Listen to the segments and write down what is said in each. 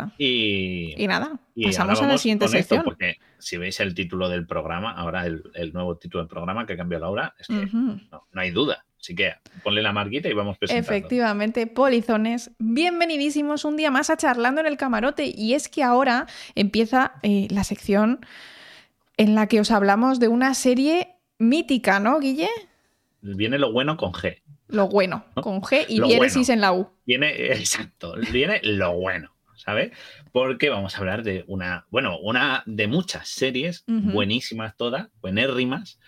está. Y, Y nada, y pasamos a la siguiente sección. porque si veis el título del programa, ahora el, el nuevo título del programa que cambió Laura, es que no, no hay duda. Así que ponle la marquita y vamos presentando. Efectivamente, polizones, bienvenidísimos un día más a Charlando en el Camarote. Y es que ahora empieza eh, la sección en la que os hablamos de una serie mítica, ¿no, Guille? Viene lo bueno con G. Lo bueno, ¿No? con G y diéresis bueno. en la U. Viene, exacto, viene lo bueno, ¿sabes? Porque vamos a hablar de una, bueno, una de muchas series, buenísimas todas, buenérrimas,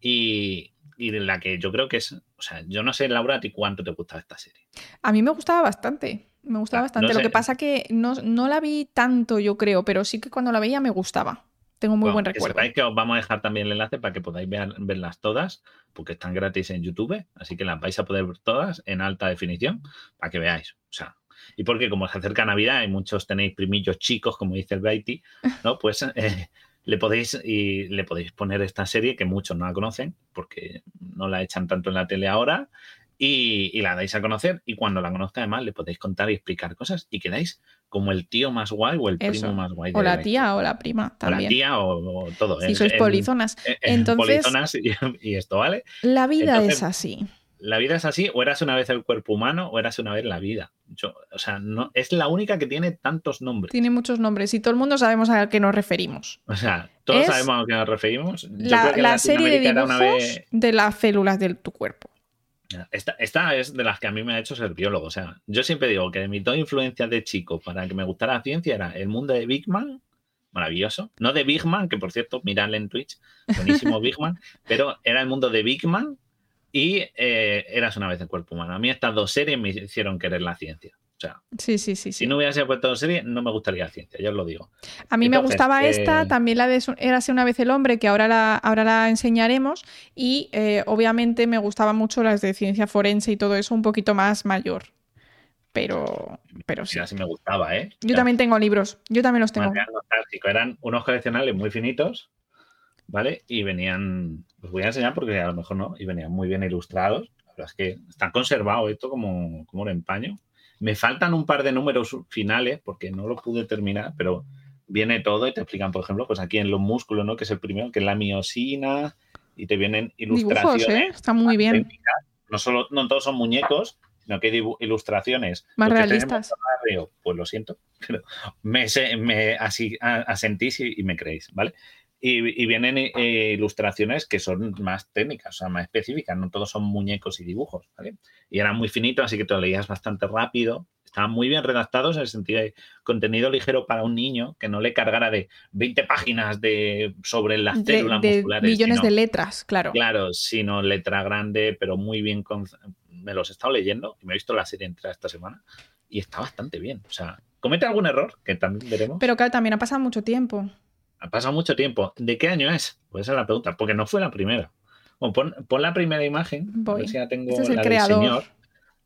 y, y de la que yo creo que es, o sea, yo no sé, Laura, a ti cuánto te gustaba esta serie. A mí me gustaba bastante. Me gustaba Ah, bastante. no Lo que pasa que no, no la vi tanto, yo creo, pero sí que cuando la veía me gustaba. Tengo muy Bueno, buen recuerdo. que os vamos a dejar también el enlace para que podáis ver- verlas todas, porque están gratis en YouTube, así que las vais a poder ver todas en alta definición para que veáis. O sea, y porque como se acerca Navidad y muchos tenéis primillos chicos, como dice el Baiti, ¿no? Pues eh, le podéis y le podéis poner esta serie que muchos no la conocen, porque no la echan tanto en la tele ahora. Y, y la dais a conocer y cuando la conozca además le podéis contar y explicar cosas y quedáis como el tío más guay o el Eso. primo más guay. O de la historia. tía o la prima O la también. tía o, o todo. si El- sois polizonas. Entonces- polizonas y, y esto, ¿vale? La vida entonces- es así. La vida es así, o eras una vez el cuerpo humano o eras una vez la vida. Yo, o sea, no, es la única que tiene tantos nombres. Tiene muchos nombres y todo el mundo sabemos a qué nos referimos. O sea, todos Es sabemos a que nos referimos. Yo La, creo que en la serie de dibujos una vez- de las células de tu cuerpo. Esta, esta es de las que a mí me ha hecho ser biólogo. O sea, yo siempre digo que de mis dos influencias de chico para que me gustara la ciencia era el mundo de Big Man, maravilloso. No de Big Man, que por cierto, miradle en Twitch, buenísimo Big Man, pero era el mundo de Big Man y eh, Eras una vez el cuerpo humano. A mí estas dos series me hicieron querer la ciencia. O sea, Sí, sí, sí. sí. si no hubiese puesto dos series, no me gustaría la ciencia, ya os lo digo. a mí me gustaba eh, esta, también la de Érase una vez el hombre, que ahora la, ahora la enseñaremos. Y eh, obviamente me gustaban mucho las de ciencia forense y todo eso, un poquito más mayor. Pero, pero sí. Mira, si me gustaba, ¿eh? Yo también tengo libros, yo también los tengo. nostálgico. Eran unos coleccionables muy finitos, ¿vale? Y venían, os voy a enseñar porque a lo mejor no, y venían muy bien ilustrados. La verdad es que están conservados esto como, como un empaño. Me faltan un par de números finales porque no lo pude terminar, pero viene todo y te explican, por ejemplo, pues aquí en los músculos, ¿no? Que es el primero, que es la miosina, y te vienen Dibujos, ilustraciones. ¿eh? Está muy bien. No solo, no todos son muñecos, sino que hay ilustraciones. Más Los tenemos realistas. barrio, pues lo siento, pero me, me así, asentís y, y me creéis, ¿vale? Y, y vienen eh, ilustraciones que son más técnicas, o sea, más específicas, no todos son muñecos y dibujos, ¿vale? Y eran muy finitos, así que te lo leías bastante rápido. Estaban muy bien redactados en el sentido de contenido ligero para un niño que no le cargara de 20 páginas de, sobre las De, células de musculares. millones sino- de letras, claro. Claro, sino letra grande, pero muy bien. con- Me los he estado leyendo y me he visto la serie entera esta semana y está bastante bien. O sea, comete algún error, que también veremos. Pero claro, también ha pasado mucho tiempo. Ha pasado mucho tiempo. ¿De qué año es? Pues esa es la pregunta, porque no fue la primera. Bueno, pon, pon la primera imagen. a Voy. ver si ya tengo Este es el la creador. del señor.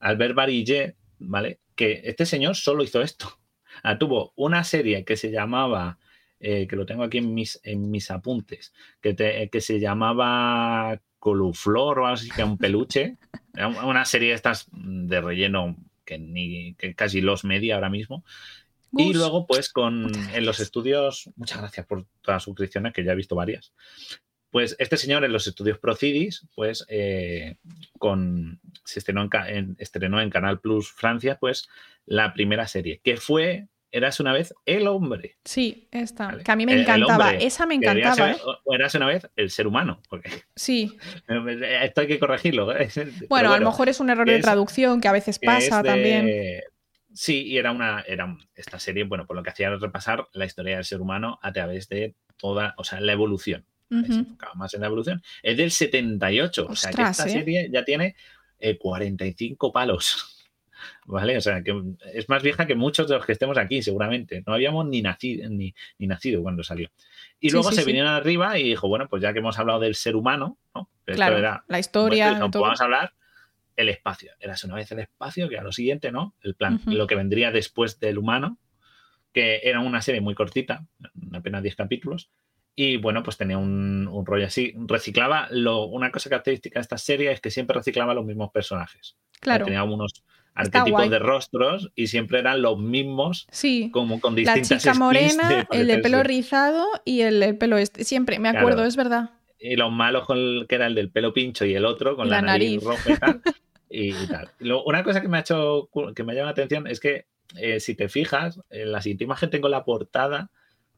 Albert Barillet, ¿vale? Que este señor solo hizo esto. Ah, tuvo una serie que se llamaba, eh, que lo tengo aquí en mis, en mis apuntes, que, te- que se llamaba Coluflor o algo así, que un peluche. Era una serie de estas de relleno que, ni, que casi los media ahora mismo. Y luego, pues, con en los estudios, muchas gracias por todas las suscripciones, que ya he visto varias. Pues este señor en los estudios Procidis, pues eh, con, se estrenó en, estrenó en Canal Plus Francia, pues la primera serie, que fue, eras una vez, El Hombre. Sí, esta. Vale. Que a mí me El- encantaba. Esa me encantaba, ¿eh? O eras una vez el ser humano, porque Sí. esto hay que corregirlo. ¿eh? Bueno, a lo mejor es un error de traducción que a veces que pasa es de- también. Sí, y era una, era esta serie, bueno, por lo que hacía era repasar la historia del ser humano a través de toda, o sea, la evolución. Se Ujú. enfocaba más en la evolución. Es del 78, o sea que Ostras, esta ¿eh? serie ya tiene eh, 45 palos. ¿Vale? O sea, que es más vieja que muchos de los que estemos aquí, seguramente. No habíamos ni nacido, ni, ni nacido cuando salió. Y Sí, luego sí, se sí. vinieron arriba y dijo, bueno, pues ya que hemos hablado del ser humano, ¿no? Esto Claro, era la historia, todo. Vamos a hablar el espacio. Eras una vez el espacio, que a lo siguiente, ¿no? El plan, lo que vendría después del humano, que era una serie muy cortita, apenas 10 capítulos. Y bueno, pues tenía un, un rollo así. Reciclaba, lo, una cosa característica de esta serie es que siempre reciclaba los mismos personajes. Claro. Tenía unos, arquetipos de rostros y siempre eran los mismos, sí. como con distintas La chica morena, el de pelo rizado y el del pelo este. Siempre, me acuerdo, es verdad. Y los malos con que era el del pelo pincho y el otro con la, nariz, roja y y, tal. una cosa que me ha hecho que me llama la atención es que eh, si te fijas, en la siguiente imagen tengo la portada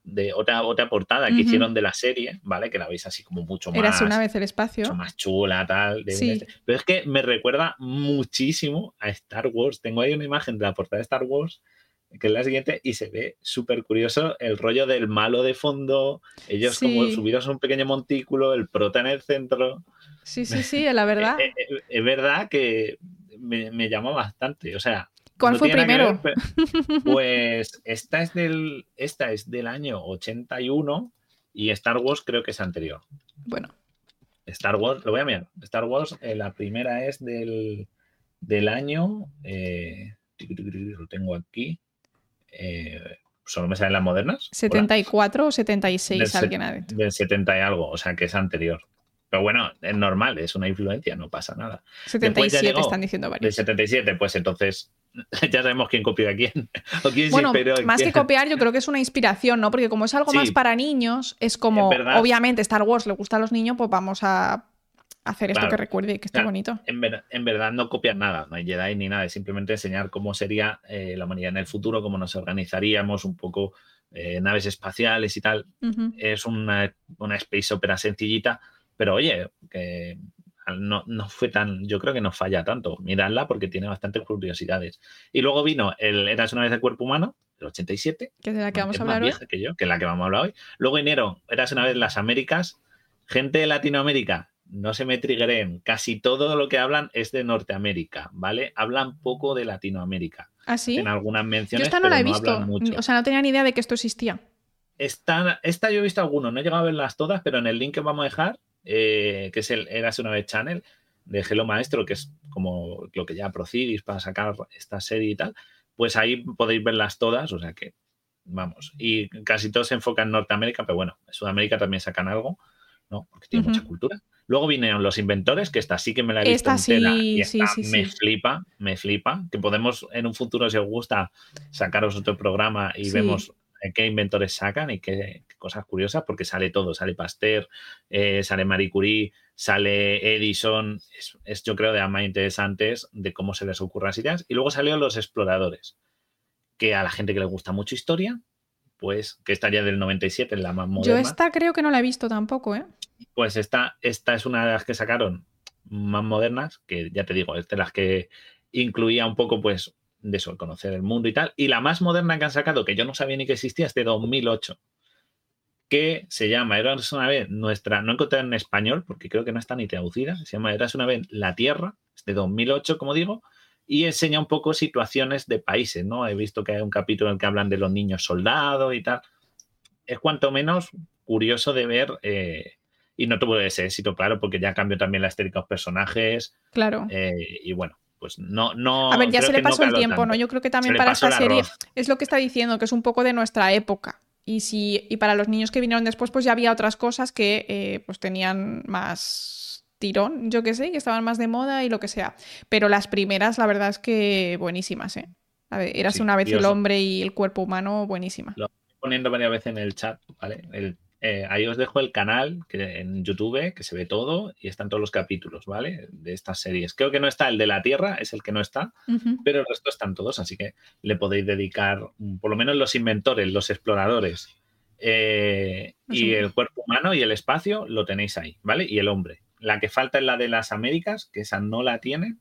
de otra, otra portada que hicieron de la serie, ¿vale? Que la veis así como mucho más. Eras una vez el espacio. Mucho más chula, tal. Pero es que me recuerda muchísimo a Star Wars. Tengo ahí una imagen de la portada de Star Wars, que es la siguiente, y se ve súper curioso el rollo del malo de fondo, ellos como subidos a un pequeño montículo, el prota en el centro. Sí, sí, sí, la verdad. es, verdad que me, me llamó bastante. O sea, ¿Cuál fue primero? pues esta es, del, esta es del año 81 y Star Wars creo que es anterior. Bueno. Star Wars, lo voy a mirar. Star Wars, eh, la primera es del, del año. Eh, lo tengo aquí. Eh, solo me salen las modernas. 74 o 76, alguien ha dicho. Del 70 y algo, o sea que es anterior. Pero bueno, es normal, es una influencia, no pasa nada. 77 están diciendo varios. De 77, pues entonces ya sabemos quién copió a quién. bueno, más que copiar, yo creo que es una inspiración, ¿no? Porque como es algo más para niños, es como, obviamente, Star Wars le gusta a los niños, pues vamos a hacer esto que recuerde y que esté bonito. En, verdad no copiar nada, no hay Jedi ni nada, es simplemente enseñar cómo sería eh, la humanidad en el futuro, cómo nos organizaríamos, un poco eh, naves espaciales y tal. Es una, una space opera sencillita pero oye, que no, fue tan, yo creo que no falla tanto. Miradla porque tiene bastantes curiosidades. Y luego vino el Eras una vez de cuerpo humano, el 87. Que es de la que vamos a hablar hoy. Que yo, que es la que vamos a hablar hoy. Luego enero, Eras una vez las Américas. Gente de Latinoamérica, no se me triggeren, casi todo lo que hablan es de Norteamérica, ¿vale? Hablan poco de Latinoamérica. ¿Ah, sí? En algunas menciones. Yo esta no la he visto. O sea, no tenía ni idea de que esto existía. Esta, esta yo he visto algunos, no he llegado a verlas todas, pero en el link que vamos a dejar eh, que es el Eras una vez Channel de Hello Maestro, que es como lo que ya procidis para sacar esta serie y tal, pues ahí podéis verlas todas, o sea que vamos, y casi todos se enfocan en Norteamérica, pero bueno, en Sudamérica también sacan algo, ¿no? Porque tiene mucha cultura. Luego vinieron los inventores, que esta sí que me la he visto entera y esta me flipa, me flipa. Que podemos en un futuro, si os gusta, sacaros otro programa y vemos qué inventores sacan y qué, cosas curiosas, porque sale todo, sale Pasteur, eh, sale Marie Curie, sale Edison, es, yo creo de las más interesantes de cómo se les ocurren las ideas. Y luego salieron los exploradores, que a la gente que le gusta mucho historia, pues que estaría del 97, en la más moderna. Yo esta creo que no la he visto tampoco, ¿eh? Pues esta, esta es una de las que sacaron más modernas, que ya te digo, es de las que incluía un poco, pues, de eso, conocer el mundo y tal. Y la más moderna que han sacado, que yo no sabía ni que existía, es de 2008, que se llama Eras una vez nuestra, no encontré en español, porque creo que no está ni traducida, se llama Eras una vez la Tierra, es de 2008, como digo, y enseña un poco situaciones de países, ¿no? He visto que hay un capítulo en el que hablan de los niños soldados y tal. Es cuanto menos curioso de ver. Eh, y no tuvo ese éxito, claro, porque ya cambió también la estética de los personajes. Claro. Eh, y bueno, pues no, no. A ver, ya se le pasó el tiempo, ¿no? Yo creo que también para esta serie es lo que está diciendo, que es un poco de nuestra época. Y, si, y para los niños que vinieron después, pues ya había otras cosas que eh, pues tenían más tirón, yo que sé, que estaban más de moda y lo que sea. Pero las primeras, la verdad es que buenísimas, ¿eh? A ver, eras una vez el hombre y el cuerpo humano, buenísima. Lo estoy poniendo varias veces en el chat, ¿vale? El eh, ahí os dejo el canal que, en YouTube, que se ve todo y están todos los capítulos, ¿vale? De estas series. Creo que no está el de la Tierra, es el que no está, pero el resto están todos, así que le podéis dedicar, mm, por lo menos los inventores, los exploradores eh, y el cuerpo humano y el espacio lo tenéis ahí, ¿vale? Y el hombre. La que falta es la de las Américas, que esa no la tiene,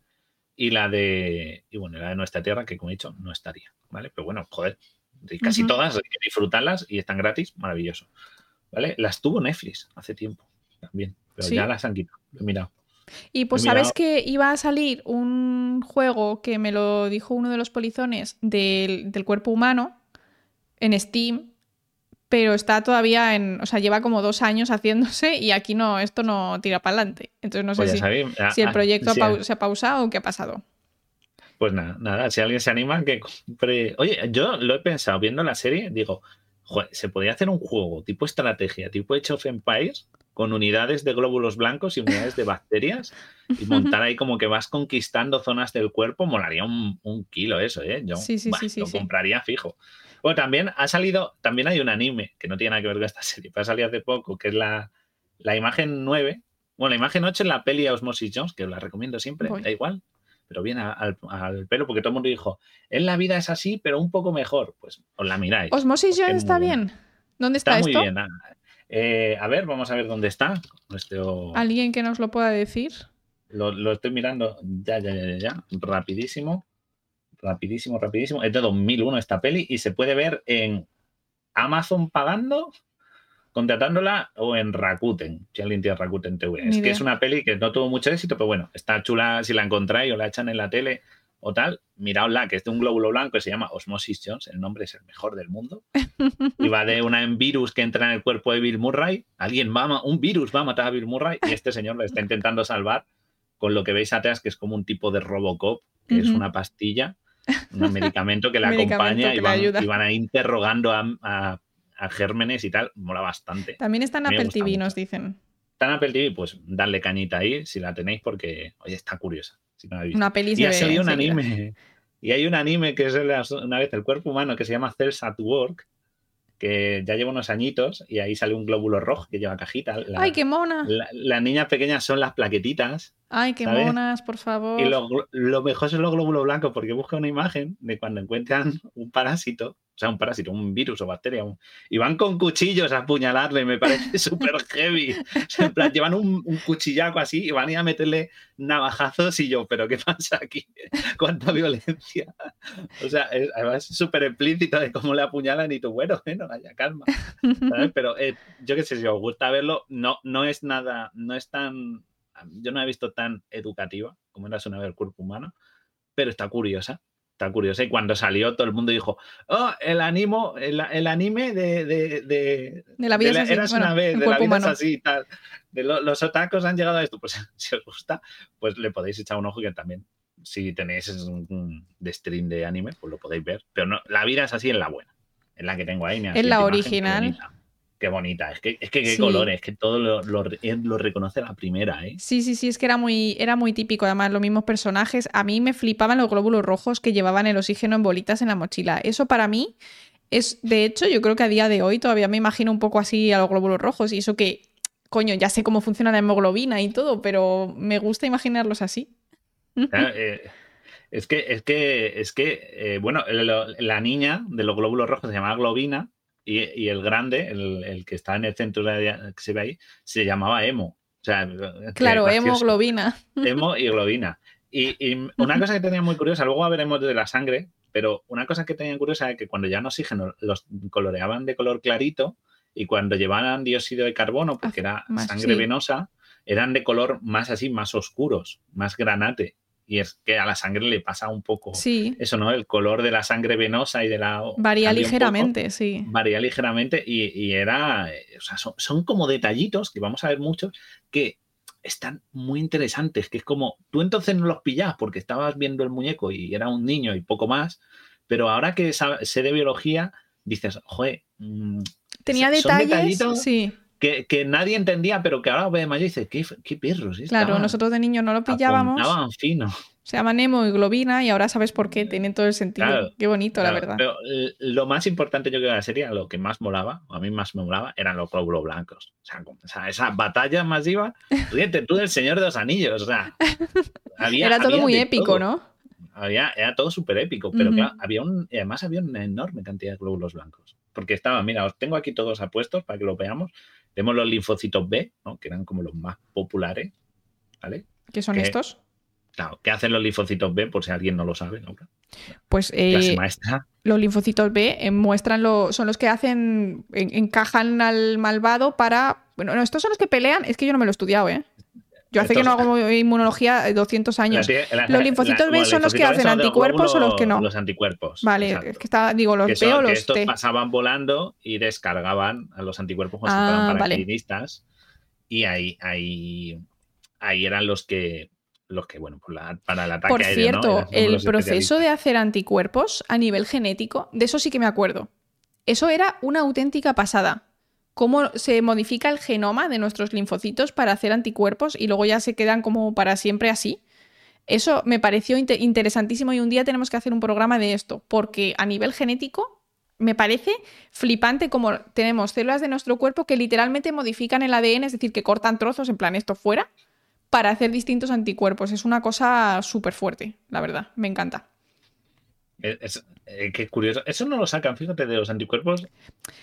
y la de, y bueno, la de nuestra Tierra, que como he dicho, no estaría, ¿vale? Pero bueno, joder, casi todas hay que disfrutarlas y están gratis, maravilloso. ¿Vale? Las tuvo Netflix hace tiempo también, pero ya las han quitado, he mirado. Y pues sabes que iba a salir un juego que me lo dijo uno de los polizones del, cuerpo humano en Steam, pero está todavía en, o sea, lleva como dos años haciéndose y aquí no, esto no tira para adelante. Entonces no sé pues si, el ah, proyecto se ha pausado o qué ha pasado. Pues nada, nada, si alguien se anima, que compre. Oye, yo lo he pensado viendo la serie, digo, se podría hacer un juego tipo estrategia, tipo Age of Empires, con unidades de glóbulos blancos y unidades de bacterias y montar ahí como que vas conquistando zonas del cuerpo, molaría un, kilo eso, ¿eh? Yo sí, sí, sí, lo compraría fijo. Bueno, también ha salido, también hay un anime que no tiene nada que ver con esta serie, pero ha salido hace poco, que es la, la imagen 9. Bueno, la imagen 8 es la peli Osmosis Jones, que os la recomiendo siempre, da igual, pero viene al, pelo porque todo el mundo dijo, en la vida es así, pero un poco mejor. Pues os la miráis. Osmosis Jones está bien. ¿Dónde está, está muy bien. Eh, a ver, vamos a ver dónde está. ¿Alguien que nos lo pueda decir? Lo, estoy mirando ya, ya, ya, ya, rapidísimo. Rapidísimo, rapidísimo. Es de 2001 esta peli y se puede ver en Amazon pagando, contratándola o en Rakuten, si alguien tiene Rakuten TV. es que es una peli que no tuvo mucho éxito, pero bueno, está chula si la encontráis o la echan en la tele o tal, miraosla, que es de un glóbulo blanco que se llama Osmosis Jones, el nombre es el mejor del mundo, y va de una virus que entra en el cuerpo de Bill Murray, alguien va un virus va a matar a Bill Murray y este señor lo está intentando salvar con lo que veis atrás, que es como un tipo de Robocop, que es una pastilla, un medicamento que le acompaña y, van, ahí interrogando a, gérmenes y tal, mola bastante. También está en Apple TV, nos dicen. Está en Apple TV, pues darle cañita ahí si la tenéis porque, oye, está curiosa. Una peli y ha un anime. Y hay un anime que es una vez el cuerpo humano que se llama Cells at Work, que ya lleva unos añitos y ahí sale un glóbulo rojo que lleva cajita. ¡Ay, qué mona! las niñas pequeñas son las plaquetitas. ¡Ay, qué monas, por favor! Y lo, lo, mejor son los glóbulos blancos porque busca una imagen de cuando encuentran un parásito o sea, un parásito, un virus o bacteria, y van con cuchillos a apuñalarle, me parece súper heavy. en plan, llevan un, cuchillaco así y van a ir a meterle navajazos y yo, pero ¿qué pasa aquí? ¿Cuánta violencia? O sea, es súper explícito de cómo le apuñalan y tú, bueno, bueno, vaya calma. Pero eh, yo qué sé, si os gusta verlo, no, no es nada, no es tan, yo no he visto tan educativa como era una vez el cuerpo humano, pero está curiosa está curioso. Y cuando salió, todo el mundo dijo, oh, el, animo, el, anime de, de, de, la vida de una vez, de la vida así y tal. De los otacos han llegado a esto. Pues si os gusta, pues le podéis echar un ojo que también, si tenéis un, de stream de anime, pues lo podéis ver. Pero no, la vida es así en la buena, en la que tengo ahí. En la original. Qué bonita, es que, es que qué colores, es que todo lo, lo, reconoce la primera, ¿eh? Sí, sí, sí, es que era muy, era muy típico, además, los mismos personajes. A mí me flipaban los glóbulos rojos que llevaban el oxígeno en bolitas en la mochila. Eso para mí es, de hecho, yo creo que a día de hoy todavía me imagino un poco así a los glóbulos rojos y eso que, coño, ya sé cómo funciona la hemoglobina y todo, pero me gusta imaginarlos así. Eh, es que, es que, es que, eh, bueno, la niña de los glóbulos rojos se llama globina y, el grande, el, que está en el centro de, que se ve ahí, se llamaba Emo. O sea, claro, hemoglobina. Emo y globina. Y, una cosa que tenía muy curiosa, luego veremos de la sangre, pero una cosa que tenía curiosa es que cuando ya en oxígeno los coloreaban de color clarito y cuando llevaban dióxido de carbono, porque era sangre venosa, eran de color más así, más oscuros, más granate y es que a la sangre le pasa un poco eso, ¿no? El color de la sangre venosa y de la... Varía ligeramente, sí. Varía ligeramente y, era, o sea, son, como detallitos, que vamos a ver muchos, que están muy interesantes, que es como, tú entonces no los pillás porque estabas viendo el muñeco y era un niño y poco más, pero ahora que sé de biología, dices, joder... Mm, Tenía detalles, sí que, nadie entendía, pero que ahora ve de mayor y dice, ¿qué, qué perros? Claro, nosotros de niños no lo pillábamos. fino. Se llama Nemo y Globina y ahora sabes por qué, tienen todo el sentido. qué bonito, la verdad. Pero lo más importante yo creo de la serie, lo que más molaba, o a mí más me molaba, eran los glóbulos blancos. O sea, esa batalla masiva, fíjate tú del Señor de los Anillos, o sea, Era todo muy épico, ¿no? Había, era todo súper épico, pero había un, además había una enorme cantidad de glóbulos blancos. Porque estaba, mira, os tengo aquí todos apuestos para que lo veamos. Tenemos los linfocitos B, que eran como los más populares. ¿Vale? ¿Qué son estos? Claro, ¿qué hacen los linfocitos B? Por si alguien no lo sabe, Pues eh, los linfocitos B eh, muestran lo, son los que hacen, encajan al malvado para. Bueno, no, estos son los que pelean. Es que yo no me lo he estudiado, ¿eh? Yo hace que no hago inmunología 200 años. los linfocitos B son los que hacen anticuerpos o los que no. Los anticuerpos. Vale, es que está, digo, los B o los estos pasaban volando y descargaban a los anticuerpos como ah, vale. Y ahí, ahí, ahí eran los que los que, bueno, pues para el ataque Por cierto, el proceso de hacer anticuerpos a nivel genético, de eso sí que me acuerdo. Eso era una auténtica pasada. Cómo se modifica el genoma de nuestros linfocitos para hacer anticuerpos y luego ya se quedan como para siempre así. Eso me pareció interesantísimo y un día tenemos que hacer un programa de esto, porque a nivel genético me parece flipante como tenemos células de nuestro cuerpo que literalmente modifican el ADN, es decir, que cortan trozos en plan esto fuera para hacer distintos anticuerpos. Es una cosa súper fuerte, la verdad, me encanta. Es, eh, qué curioso. Eso no lo sacan, fíjate, de los anticuerpos.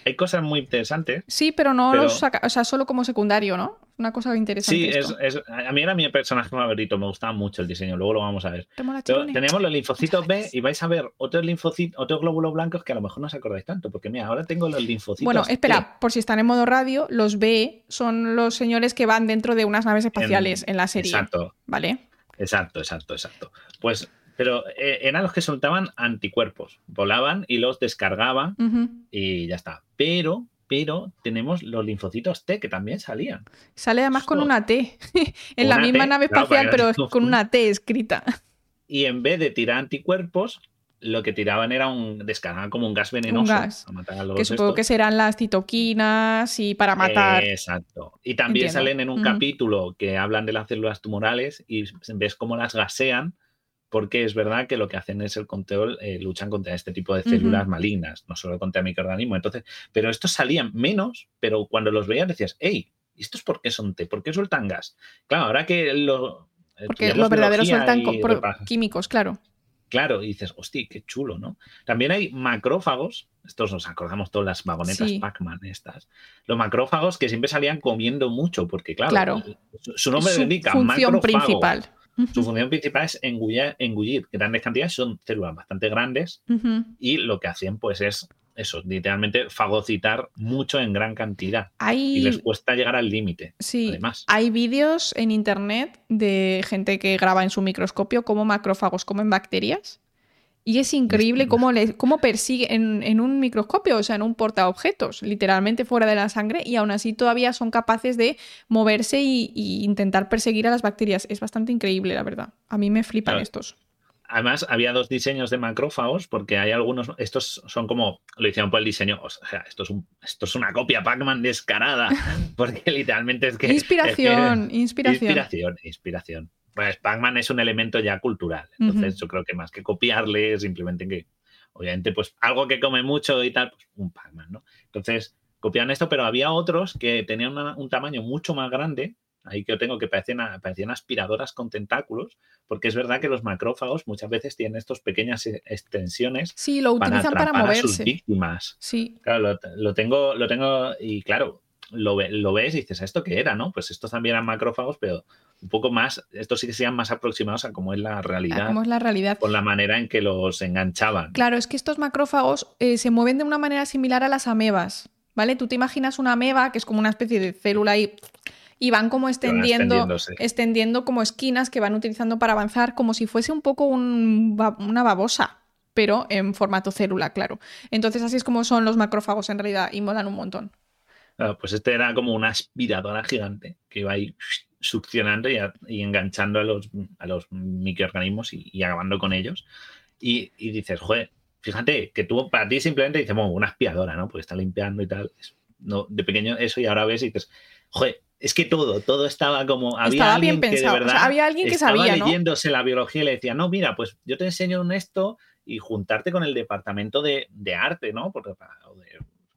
Hay cosas muy interesantes. Sí, pero no lo sacan, o sea, solo como secundario, ¿no? Una cosa interesante. Sí, es, a mí era mi personaje favorito, me gustaba mucho el diseño, luego lo vamos a ver. tenemos los linfocitos B y vais a ver otros linfocitos, otros glóbulos blancos que a lo mejor no os acordáis tanto, porque mira, ahora tengo los linfocitos. Bueno, espera, por si están en modo radio, los B son los señores que van dentro de unas naves espaciales en, la serie. Exacto. ¿Vale? Exacto, exacto, exacto. Pues pero eh, eran los que soltaban anticuerpos, volaban y los descargaban y ya está. Pero, pero tenemos los linfocitos T que también salían. Sale además con una T, en la misma nave espacial, pero con una T escrita. Y en vez de tirar anticuerpos, lo que tiraban era un. descargaban como un gas venenoso. gas, que supongo que serán las citoquinas y para matar. exacto. Y también salen en un capítulo que hablan de las células tumorales y ves cómo las gasean porque es verdad que lo que hacen es el control, eh, luchan contra este tipo de células malignas, no solo contra microorganismos. Entonces, pero estos salían menos, pero cuando los veías decías, hey, ¿estos por qué son T? ¿Por qué sueltan gas? Claro, ahora que lo... Eh, porque los verdaderos sueltan químicos, claro. Claro, y dices, hostia, qué chulo, ¿no? También hay macrófagos, estos nos acordamos todas las vagonetas Pac-Man estas, los macrófagos que siempre salían comiendo mucho, porque claro, su nombre su indica, función principal. Su función principal es engullir, engullir grandes cantidades, son células bastante grandes y lo que hacen pues es eso, literalmente fagocitar mucho en gran cantidad. Y les cuesta llegar al límite. Sí, además. hay vídeos en internet de gente que graba en su microscopio cómo macrófagos comen bacterias y es increíble cómo, le, cómo persigue en, un microscopio, o sea, en un portaobjetos, literalmente fuera de la sangre, y aún así todavía son capaces de moverse e intentar perseguir a las bacterias. Es bastante increíble, la verdad. A mí me flipan estos. Además, había dos diseños de macrófagos, porque hay algunos, estos son como, lo hicieron por el diseño, o sea, esto es, un, esto es una copia Pac-Man descarada, porque literalmente es que... Inspiración, inspiración. Inspiración, inspiración pues Pac-Man es un elemento ya cultural. Entonces, yo creo que más que copiarle, simplemente que, obviamente, pues algo que come mucho y tal, pues un Pac-Man, ¿no? Entonces, copian esto, pero había otros que tenían un tamaño mucho más grande. Ahí que yo tengo que parecían, parecían aspiradoras con tentáculos, porque es verdad que los macrófagos muchas veces tienen estas pequeñas e, extensiones. Sí, lo utilizan para, moverse. A sus víctimas. Sí. Claro, lo, tengo, lo tengo, y claro, lo, lo, ves y dices, ¿esto qué era? ¿no? Pues estos también eran macrófagos, pero un poco más, estos sí que sean más aproximados a cómo es la realidad. cómo es la realidad. Con la manera en que los enganchaban. Claro, es que estos macrófagos eh, se mueven de una manera similar a las amebas, ¿vale? Tú te imaginas una ameba que es como una especie de célula y, y van como extendiendo, extendiendo como esquinas que van utilizando para avanzar, como si fuese un poco una babosa pero en formato célula, claro. Entonces así es como son los macrófagos en realidad y molan un montón. pues este era como una aspiradora gigante que iba ahí succionando y, enganchando a los, a los microorganismos y, acabando con ellos. Y, dices, joder, fíjate que tú para ti simplemente dices, bueno, una aspiradora, ¿no? Porque está limpiando y tal. no, de pequeño eso y ahora ves y dices, joder, es que todo, todo estaba como. Había alguien bien pensado. Que de verdad había alguien que estaba leyéndose la biología y le decía, no, mira, pues yo te enseño esto y juntarte con el departamento de, de arte, ¿no? Porque, o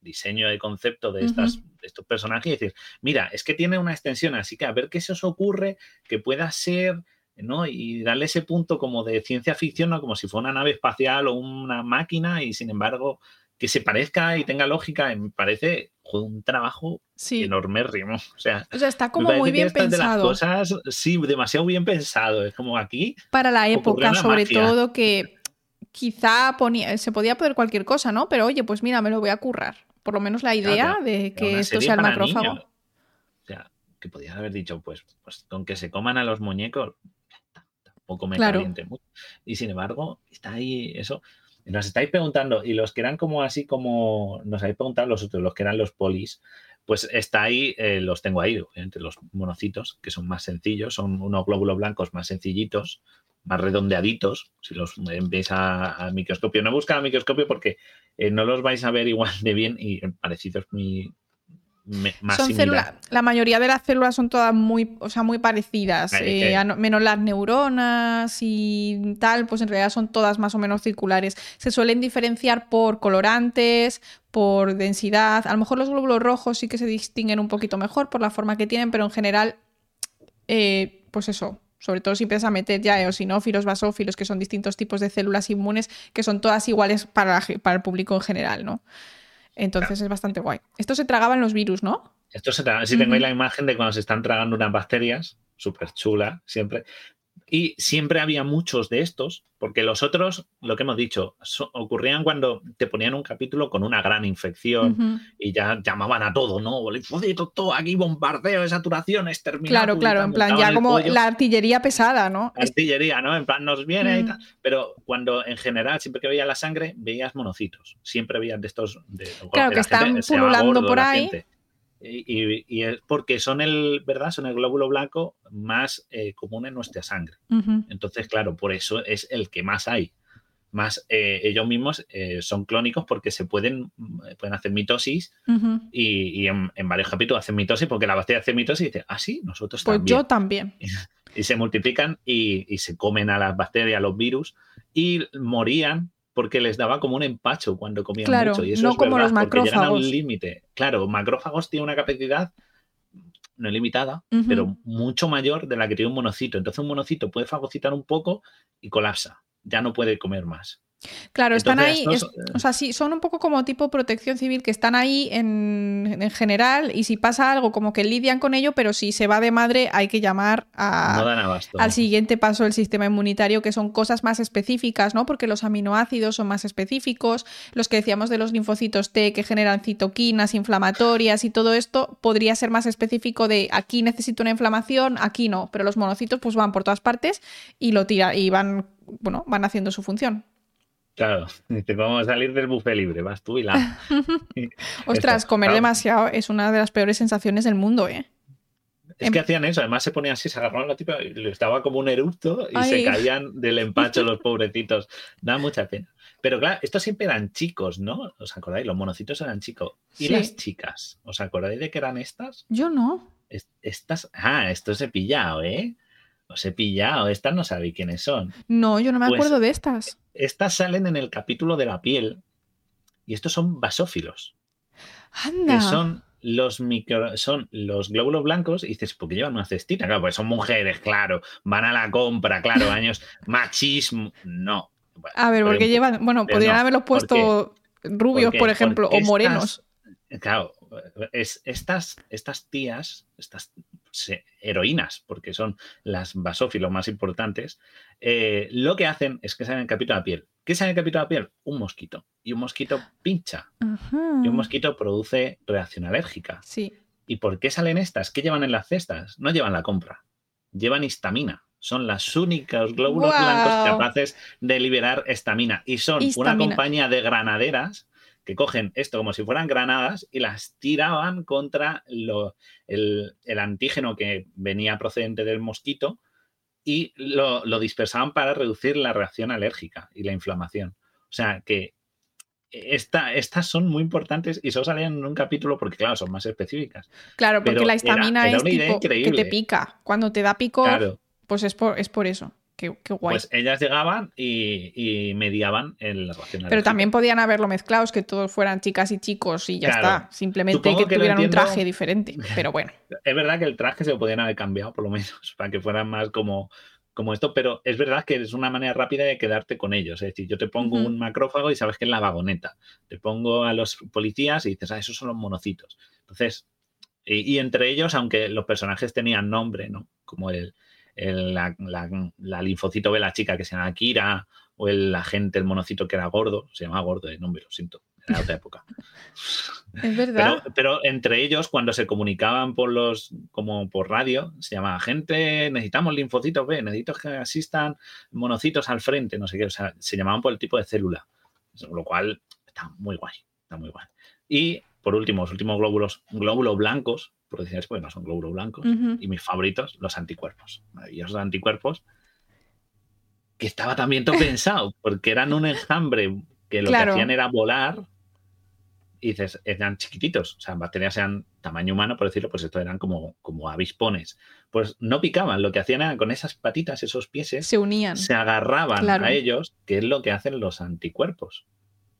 diseño de concepto de, estas, estos personajes y decir, mira, es que tiene una extensión, así que a ver qué se os ocurre que pueda ser, ¿no? Y darle ese punto como de ciencia ficción, ¿no? Como si fuera una nave espacial o una máquina y sin embargo que se parezca y tenga lógica, me parece un trabajo enorme O sea, o sea, está como muy bien pensado. De las cosas, sí, demasiado bien pensado. Es como aquí. Para la época, sobre todo, que quizá ponía, se podía poner cualquier cosa, ¿no? Pero oye, pues mira, me lo voy a currar por lo menos la idea de que esto sea el macrófago. O sea, que podías haber dicho, pues, pues con que se coman a los muñecos, tampoco me caliente mucho. Y sin embargo, está ahí eso. Nos estáis preguntando, y los que eran como así como nos habéis preguntado los otros, los que eran los polis, pues está ahí, eh, los tengo ahí, entre los monocitos, que son más sencillos, son unos glóbulos blancos más sencillitos, más redondeaditos, si los veis al microscopio. No buscan al microscopio porque eh, no los vais a ver igual de bien y parecidos muy más son células, la mayoría de las células son todas muy, o sea, muy parecidas, eh, menos las neuronas y tal, pues en realidad son todas más o menos circulares. Se suelen diferenciar por colorantes, por densidad. A lo mejor los glóbulos rojos sí que se distinguen un poquito mejor por la forma que tienen, pero en general, eh, pues eso, sobre todo si empiezas a meter ya eosinófilos, basófilos, que son distintos tipos de células inmunes, que son todas iguales para, para el público en general, ¿no? Entonces es bastante guay. Esto se tragaban los virus, ¿no? Esto se traga. Si tengo ahí la imagen de cuando se están tragando unas bacterias, súper chula, siempre. Y siempre había muchos de estos, porque los otros, lo que hemos dicho, ocurrían cuando te ponían un capítulo con una gran infección y ya llamaban a todo, ¿no? todo aquí bombardeo de saturación, exterminado. Claro, claro, en plan, ya como la artillería pesada, ¿no? artillería, ¿no? En plan, nos viene y tal. Pero cuando en general, siempre que veías la sangre, veías monocitos. Siempre veías de estos. De, claro, que están pululando por ahí. Y, es porque son el, ¿verdad? Son el glóbulo blanco más eh, común en nuestra sangre. Entonces, claro, por eso es el que más hay. Más eh, ellos mismos eh, son clónicos porque se pueden, pueden hacer mitosis y, en, varios capítulos hacen mitosis porque la bacteria hace mitosis y dice, ah, sí, nosotros pues también. yo también. Y, se multiplican y, y, se comen a las bacterias, a los virus y morían porque les daba como un empacho cuando comían mucho. Y eso no como los macrófagos. un límite. Claro, macrófagos tiene una capacidad no limitada, pero mucho mayor de la que tiene un monocito. Entonces un monocito puede fagocitar un poco y colapsa. Ya no puede comer más. Claro, están ahí, o sea, sí, son un poco como tipo protección civil, que están ahí en, general y si pasa algo como que lidian con ello, pero si se va de madre hay que llamar al siguiente paso del sistema inmunitario, que son cosas más específicas, ¿no? Porque los aminoácidos son más específicos, los que decíamos de los linfocitos T que generan citoquinas inflamatorias y todo esto podría ser más específico de aquí necesito una inflamación, aquí no, pero los monocitos pues van por todas partes y lo tira y van, bueno, van haciendo su función. Claro, te vamos a salir del buffet libre, vas tú y la. Ostras, comer demasiado es una de las peores sensaciones del mundo, ¿eh? Es que em- hacían eso, además se ponían así, se agarraban la tipa y estaba como un eructo y se caían del empacho los pobrecitos. Da mucha pena. Pero claro, estos siempre eran chicos, ¿no? ¿Os acordáis? Los monocitos eran chicos. ¿Y las chicas? ¿Os acordáis de que eran estas? Yo no. estas. Ah, esto se pillado, ¿eh? Os he pillado. Estas no sabéis quiénes son. No, yo no me pues acuerdo de estas. Estas salen en el capítulo de la piel. Y estos son basófilos. Anda. Que son los micro, son los glóbulos blancos y dices, ¿por qué llevan una cestita? Claro, pues son mujeres, claro, van a la compra, claro, años, machismo, no. a ver, porque llevan, bueno, podrían haberlos puesto rubios, por ejemplo, o morenos. claro, es, estas, estas tías, estas heroínas, porque son las basófilos más importantes, eh, lo que hacen es que salen el capítulo de la piel. ¿Qué sale en el capítulo de la piel? Un mosquito. Y un mosquito pincha. Y un mosquito produce reacción alérgica. Sí. ¿Y por qué salen estas? ¿Qué llevan en las cestas? No llevan la compra. Llevan histamina. Son las únicos glóbulos blancos capaces de liberar histamina. Y son una compañía de granaderas que cogen esto como si fueran granadas y las tiraban contra el, antígeno que venía procedente del mosquito y lo, dispersaban para reducir la reacción alérgica y la inflamación. O sea que estas son muy importantes y solo salían en un capítulo porque, claro, son más específicas. Claro, porque la histamina es tipo que te pica. Cuando te da pico, pues es es por eso. Qué, guay. Pues ellas llegaban y, mediaban en la relación. Pero también podían haberlo mezclados, que todos fueran chicas y chicos y ya está. Simplemente que, tuvieran un traje diferente. Pero bueno. Es verdad que el traje se lo podían haber cambiado, por lo menos, para que fueran más como, como esto, pero es verdad que es una manera rápida de quedarte con ellos. Es decir, yo te pongo un macrófago y sabes que es la vagoneta. Te pongo a los policías y dices, ah, esos son los monocitos. Entonces, y entre ellos, aunque los personajes tenían nombre, ¿no? Como el, la, la, linfocito B, la chica que se llama Kira, o el agente, el monocito que era gordo, se llamaba gordo de nombre, lo siento, era otra época. Es verdad. Pero, entre ellos, cuando se comunicaban por los, como por radio, se llamaba gente, necesitamos linfocitos B, necesito que asistan monocitos al frente, no sé qué, o sea, se llamaban por el tipo de célula, lo cual está muy guay, está muy guay. Y por último, los últimos glóbulos, glóbulos blancos, proteínas pues no son glóbulos blancos. Y mis favoritos, los anticuerpos. Maravillosos anticuerpos. Que estaba también todo pensado, porque eran un enjambre que lo que hacían era volar y dices, eran chiquititos, o sea, bacterias eran tamaño humano, por decirlo, pues esto eran como, como avispones. Pues no picaban, lo que hacían era con esas patitas, esos pieses, se unían, se agarraban a ellos, que es lo que hacen los anticuerpos.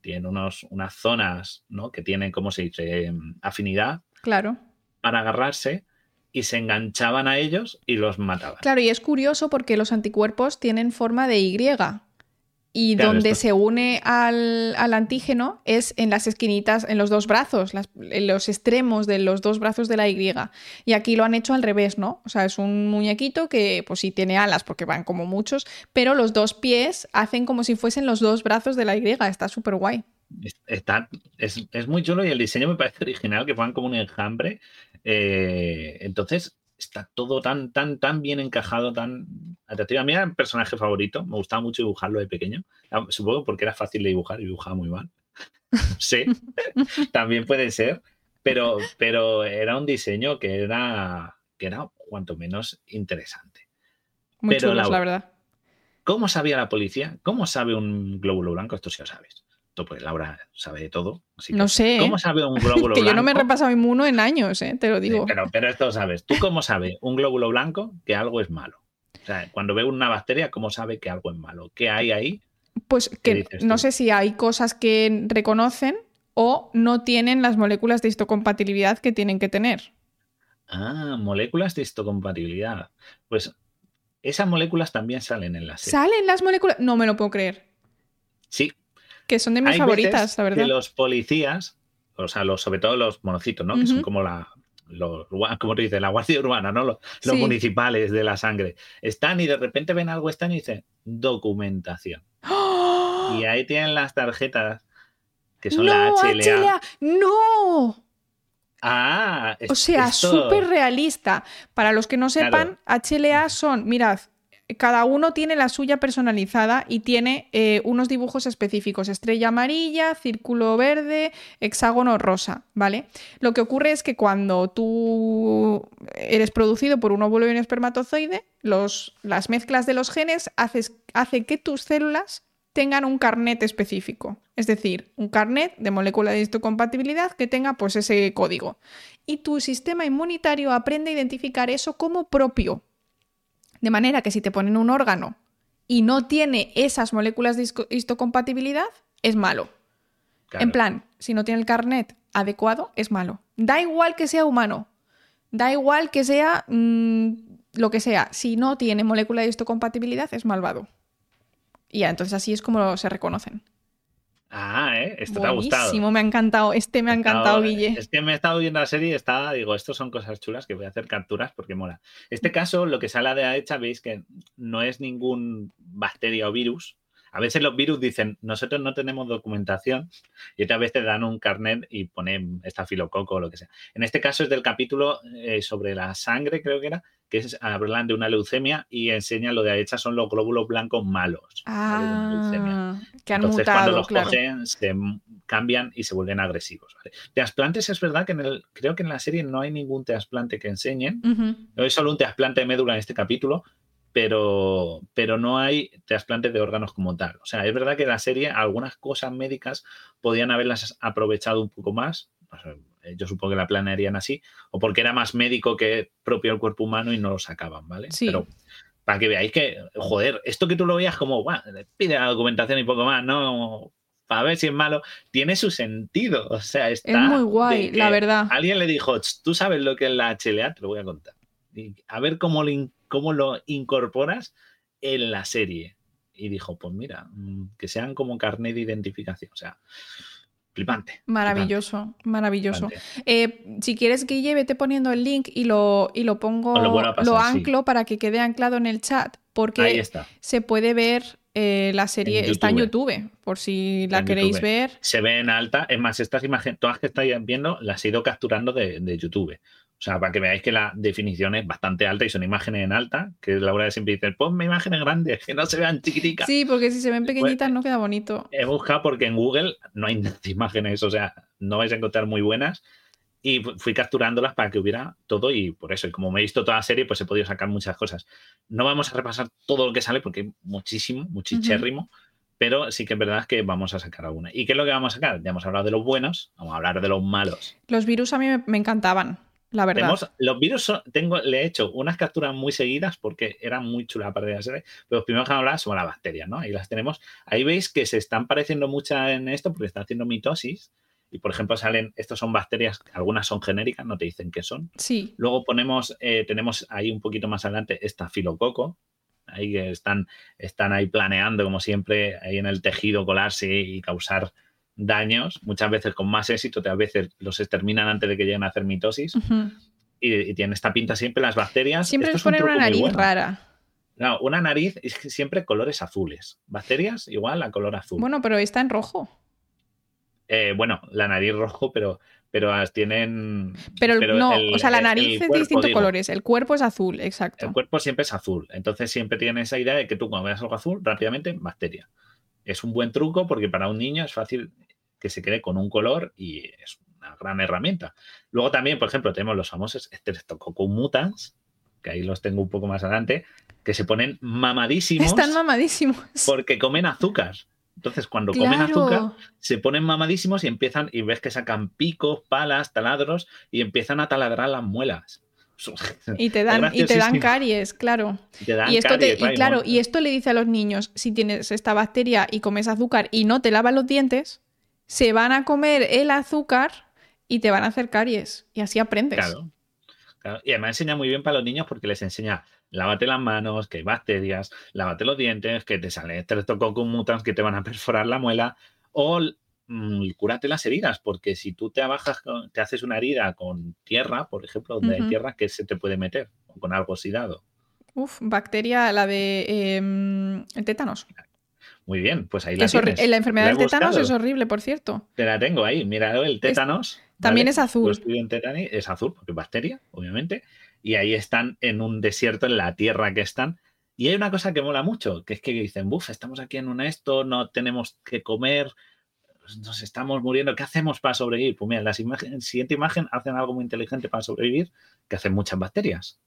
Tienen unos, unas zonas, ¿no? Que tienen, ¿cómo se dice? Afinidad. Claro. Para agarrarse y se enganchaban a ellos y los mataban. Claro, y es curioso porque los anticuerpos tienen forma de Y, y donde se une al, antígeno es en las esquinitas, en los dos brazos, en los extremos de los dos brazos de la Y. Y aquí lo han hecho al revés, ¿no? O sea, es un muñequito que pues sí tiene alas porque van como muchos, pero los dos pies hacen como si fuesen los dos brazos de la Y. Está súper guay. Está, es, muy chulo y el diseño me parece original, que van como un enjambre. Eh, entonces, está todo tan, tan, tan bien encajado, tan atractivo. A mí era el personaje favorito, me gustaba mucho dibujarlo de pequeño. Ah, supongo porque era fácil de dibujar y dibujaba muy mal. sí, también puede ser, pero, pero era un diseño que era, que era cuanto menos interesante. Muy pero la verdad. ¿Cómo sabía la policía? ¿Cómo sabe un glóbulo blanco? Esto sí lo sabes pues Laura sabe de todo. no sé. ¿Cómo sabe un glóbulo que blanco? yo no me he repasado inmuno en años, ¿eh? te lo digo. pero, pero esto sabes. ¿Tú cómo sabes un glóbulo blanco que algo es malo? O sea, cuando ve una bacteria, ¿cómo sabe que algo es malo? ¿Qué hay ahí? Pues que no sé si hay cosas que reconocen o no tienen las moléculas de histocompatibilidad que tienen que tener. Ah, moléculas de histocompatibilidad. Pues esas moléculas también salen en la serie. ¿Salen las moléculas? No me lo puedo creer. Sí, que son de mis favoritas, la verdad. Que los policías, o sea, los, sobre todo los monocitos, ¿no? Que son como la, los, como te dice, la guardia urbana, ¿no? Los, municipales de la sangre. Están y de repente ven algo, están y dicen, documentación. ¡Oh! Y ahí tienen las tarjetas que son la HLA. ¡No! Ah, o sea, súper realista. Para los que no sepan, HLA son, mirad, cada uno tiene la suya personalizada y tiene eh, unos dibujos específicos, estrella amarilla, círculo verde, hexágono rosa, ¿vale? Lo que ocurre es que cuando tú eres producido por un óvulo y un espermatozoide, las mezclas de los genes haces, hace que tus células tengan un carnet específico, es decir, un carnet de molécula de histocompatibilidad que tenga pues ese código. Y tu sistema inmunitario aprende a identificar eso como propio, de manera que si te ponen un órgano y no tiene esas moléculas de histocompatibilidad, es malo. En plan, si no tiene el carnet adecuado, es malo. Da igual que sea humano, da igual que sea mm, lo que sea. Si no tiene molécula de histocompatibilidad, es malvado. Y ya, entonces así es como se reconocen. Ah, ¿eh? Esto te ha gustado. me ha encantado. Este me ha encantado, Guille. Es que me he estado viendo la serie y estaba, digo, estos son cosas chulas que voy a hacer capturas porque mola. Este caso, lo que sale a la derecha, veis que no es ningún bacteria o virus. A veces los virus dicen, nosotros no tenemos documentación y otra vez te dan un carnet y ponen estafilococo o lo que sea. En este caso es del capítulo eh, sobre la sangre, creo que era, que es, hablan de una leucemia y enseñan lo de derecha son los glóbulos blancos malos. Ah, que han Entonces, mutado, cuando los cogen, se cambian y se vuelven agresivos. Trasplantes es verdad que en el, creo que en la serie no hay ningún trasplante que enseñen. No hay solo un trasplante de médula en este capítulo, pero, pero no hay trasplante de órganos como tal. O sea, es verdad que la serie algunas cosas médicas podían haberlas aprovechado un poco más. Eh, yo supongo que la planearían así, o porque era más médico que propio el cuerpo humano y no lo sacaban, ¿vale? Sí. Pero para que veáis que, joder, esto que tú lo veías como, bueno, pide la documentación y poco más, no, para ver si es malo, tiene su sentido. O sea, está. Es muy guay, la verdad. Alguien le dijo, tú sabes lo que es la HLA, te lo voy a contar. a ver cómo lo, cómo lo incorporas en la serie. Y dijo, pues mira, mm, que sean como carnet de identificación. O sea, flipante. Maravilloso, maravilloso. Eh, si quieres, Guille, vete poniendo el link y lo, y lo pongo, lo, anclo para que quede anclado en el chat, porque se puede ver eh, la serie, está en YouTube, por si la queréis ver. Se ve en alta, es más, estas imágenes, todas que estáis viendo, las he ido capturando de, de YouTube. O sea, para que veáis que la definición es bastante alta y son imágenes en alta, que la hora de siempre dice, ponme imágenes grandes, que no se vean chiquiticas. Sí, porque si se ven pequeñitas no queda bonito. He buscado porque en Google no hay imágenes, o sea, no vais a encontrar muy buenas. Y fui capturándolas para que hubiera todo y por eso, y como me he visto toda la serie, pues he podido sacar muchas cosas. No vamos a repasar todo lo que sale porque hay muchísimo, muchísimo, pero sí que es verdad que vamos a sacar alguna. ¿Y qué es lo que vamos a sacar? Ya hemos hablado de los buenos, vamos a hablar de los malos. Los virus a mí me encantaban, la verdad. Tenemos- los virus son- tengo, le he hecho unas capturas muy seguidas porque eran muy chulas para la serie, pero los primeros que a hablar son las bacterias, ¿no? Ahí las tenemos. Ahí veis que se están pareciendo muchas en esto porque están haciendo mitosis. Y por ejemplo, salen, estos son bacterias, algunas son genéricas, no te dicen qué son. Sí, Luego ponemos, eh, tenemos ahí un poquito más adelante estafilococo. Ahí que están, están ahí planeando, como siempre, ahí en el tejido colarse y causar daños, muchas veces con más éxito, otras veces los exterminan antes de que lleguen a hacer mitosis. Y, y tienen esta pinta siempre las bacterias. siempre les un ponen una nariz bueno. rara. No, una nariz es que siempre colores azules. Bacterias igual a color azul. Bueno, pero está en rojo. Eh, bueno, la nariz rojo, pero, pero tienen. Pero, el- no, el- o sea, la nariz es de distintos digo. colores. El cuerpo es azul, exacto. El cuerpo siempre es azul. Entonces siempre tiene esa idea de que tú cuando veas algo azul, rápidamente, bacteria. Es un buen truco porque para un niño es fácil que se quede con un color y es una gran herramienta. Luego también, por ejemplo, tenemos los famosos Streptococcus mutans, que ahí los tengo un poco más adelante, que se ponen mamadísimos Están mamadísimos. porque comen azúcar. Entonces, cuando comen azúcar, se ponen mamadísimos y empiezan, y ves que sacan picos, palas, taladros y empiezan a taladrar las muelas. Y te dan, y te dan caries, claro. Te dan Y esto, te- y claro, y esto le dice a los niños, si tienes esta bacteria y comes azúcar y no te lavas los dientes, se van a comer el azúcar y te van a hacer caries. Y así aprendes. Claro. claro. Y además enseña muy bien para los niños porque les enseña lávate las manos, que hay bacterias, lávate los dientes, que te salen Streptococcus mutans que te van a perforar la muela, o mm, cúrate las heridas, porque si tú te abajas, te haces una herida con tierra, por ejemplo, donde hay tierra, ¿qué se te puede meter? O con algo oxidado. Uf, bacteria, la de em, el tétanos. Muy bien, pues ahí la es tienes. la enfermedad del tétanos buscado. es horrible, por cierto. Te la tengo ahí. Mira, el tétanos. también ¿vale? es azul. Estudio en tétani, es azul, porque es bacteria, obviamente. Y ahí están en un desierto, en la tierra que están. Y hay una cosa que mola mucho, que es que dicen, buf, estamos aquí en un esto, no tenemos que comer, nos estamos muriendo, ¿qué hacemos para sobrevivir? Pues mira, en la siguiente imagen hacen algo muy inteligente para sobrevivir, que hacen muchas bacterias.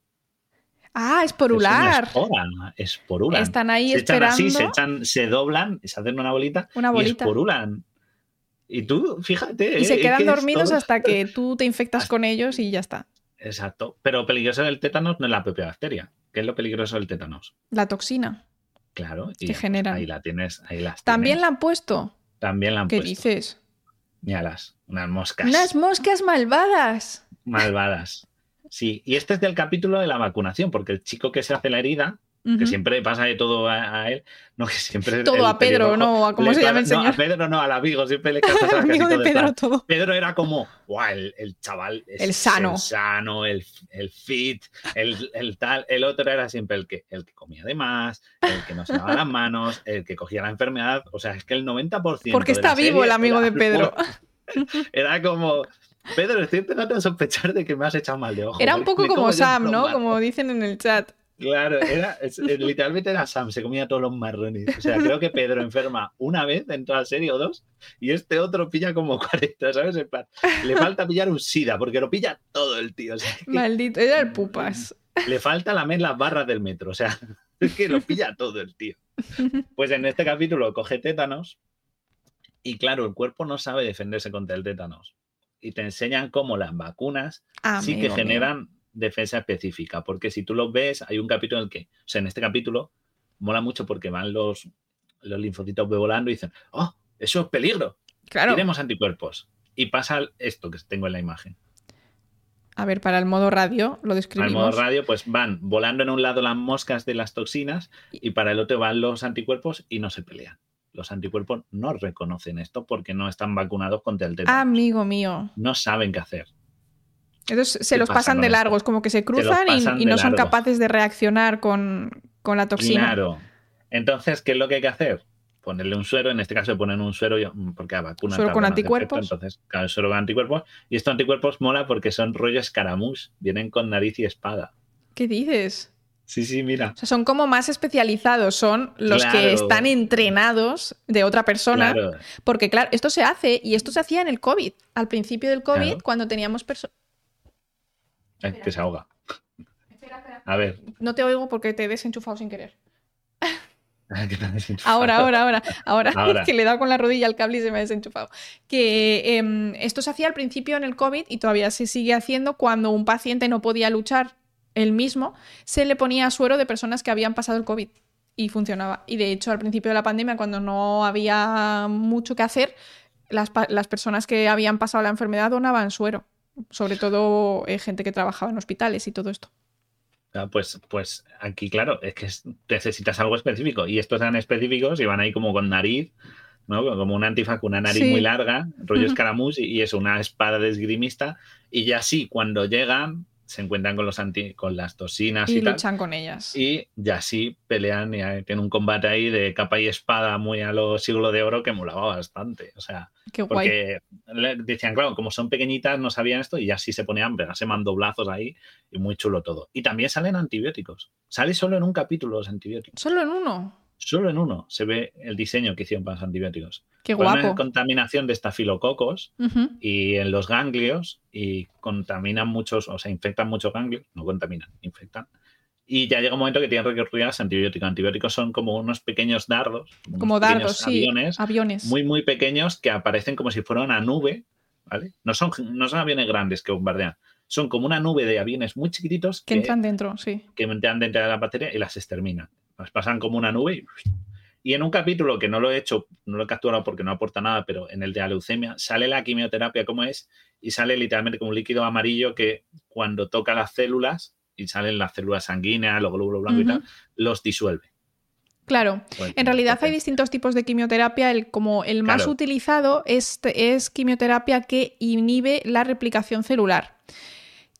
Ah, es esporulan. Están ahí se echan esperando. así, se echan, se doblan, se hacen una bolita, Una y bolita. esporulan. Y tú, fíjate. Y eh, se es quedan que dormidos todo- hasta que tú te infectas con ellos y ya está. Exacto. Pero peligroso del tétanos no es la propia bacteria. ¿Qué es lo peligroso del tétanos? La toxina. Claro. Y Que pues, generan. ahí la tienes, ahí las También tienes. la han puesto. También la han ¿Qué puesto. dices? Míralas, unas moscas Unas moscas malvadas. malvadas. Sí, y este es del capítulo de la vacunación, porque el chico que se hace la herida, que siempre pasa de todo a, a él, no que siempre Todo a Pedro, no a cómo se llama el no, a Pedro no, al amigo, siempre le caza Amigo casi de Pedro todo. Pedro era como, "Guau, el, el chaval es El sano. el sano, el, el fit, el, el tal. El otro era siempre el que, el que comía de más, el que no se lavaba las manos, el que cogía la enfermedad. O sea, es que el 90%. Porque está vivo el amigo de Pedro. Era como, Pedro, estoy empezando a sospechar de que me has echado mal de ojo. Era un poco como Sam, ¿no? marrones". Como dicen en el chat. Claro, era, es- eh, literalmente era Sam, se comía todos los marrones. O sea, creo que Pedro enferma una vez en toda la serie o dos, y este otro pilla como 40, ¿sabes? En plan, le falta pillar un SIDA, porque lo pilla todo el tío. o sea, Maldito. Era el pupas. le falta lamer las barras del metro, o sea, es que lo pilla todo el tío. Pues en este capítulo coge tétanos, y claro, el cuerpo no sabe defenderse contra el tétanos. Y te enseñan cómo las vacunas sí que mío. generan defensa específica, porque si tú los ves, hay un capítulo en el que, o sea, en este capítulo mola mucho porque van los, los linfocitos volando y dicen, oh, eso es peligro, Claro. tenemos anticuerpos. Y pasa esto que tengo en la imagen. A ver, para el modo radio lo describimos. modo radio, pues van volando en un lado las moscas de las toxinas y para el otro van los anticuerpos y no se pelean. Los anticuerpos no reconocen esto porque no están vacunados contra el tétano. Amigo mío. No saben qué hacer. Entonces se ¿Qué los pasa pasan de esto? largos, como que se cruzan y- no son largos. capaces de reaccionar con, con la toxina. Claro. Entonces, ¿qué es lo que hay que hacer? Ponerle un suero, en este caso ponen un suero porque la vacuna Suero con hacer efecto, anticuerpos. entonces, claro, suero con anticuerpos. Y estos anticuerpos mola porque son rollo escaramuz, vienen con nariz y espada. ¿Qué dices? Sí, sí, mira. O sea, son como más especializados, son los Claro. que están entrenados de otra persona. Claro, Porque, claro, esto se hace y esto se hacía en el COVID. Al principio del COVID, Claro. cuando teníamos personas. Ay, que se ahoga. A ver, No te oigo porque te he desenchufado sin querer. ahora, ahora, ahora, ahora, ahora. que le he dado con la rodilla al cable y se me ha desenchufado. Que em, esto se hacía al principio en el COVID y todavía se sigue haciendo cuando un paciente no podía luchar él mismo, se le ponía suero de personas que habían pasado el COVID y funcionaba. Y de hecho, al principio de la pandemia, cuando no había mucho que hacer, las, las personas que habían pasado la enfermedad donaban suero, sobre todo eh, gente que trabajaba en hospitales y todo esto. Ah, pues, pues aquí, claro, es que necesitas algo específico. Y estos eran específicos y van ahí como con nariz, ¿no? Como un antifaz una nariz muy larga, rollo escaramuz, y, y, es una espada de esgrimista. Y ya sí, cuando llegan, se encuentran con, los anti, con las toxinas y, y luchan con ellas. Y ya sí pelean y tienen un combate ahí de capa y espada muy a los siglos de oro que molaba bastante. O sea, Qué porque decían, claro, como son pequeñitas no sabían esto y ya sí se ponían, se mandoblazos ahí y muy chulo todo. Y también salen antibióticos. Sale solo en un capítulo los antibióticos. ¿Solo en uno? Solo en uno se ve el diseño que hicieron para los antibióticos. Qué guapo. Una contaminación de estafilococos y en los ganglios y contaminan muchos, o sea, infectan muchos ganglios, no contaminan, infectan. Y ya llega un momento que tienen que recurrir a antibióticos. Antibióticos son como unos pequeños dardos. Como dardos, sí. Aviones, Muy, muy pequeños que aparecen como si fuera una nube, ¿vale? No son, no son aviones grandes que bombardean. Son como una nube de aviones muy chiquititos que, que entran dentro, sí. Que entran dentro de la bacteria y las exterminan. Las pasan como una nube y, en un capítulo que no lo he hecho, no lo he capturado porque no aporta nada, pero en el de la leucemia sale la quimioterapia como es y sale literalmente como un líquido amarillo que cuando toca las células y salen las células sanguíneas, los glóbulos blancos y tal, los disuelve. Claro, en realidad hay distintos tipos de quimioterapia. El, como el más utilizado es, es quimioterapia que inhibe la replicación celular.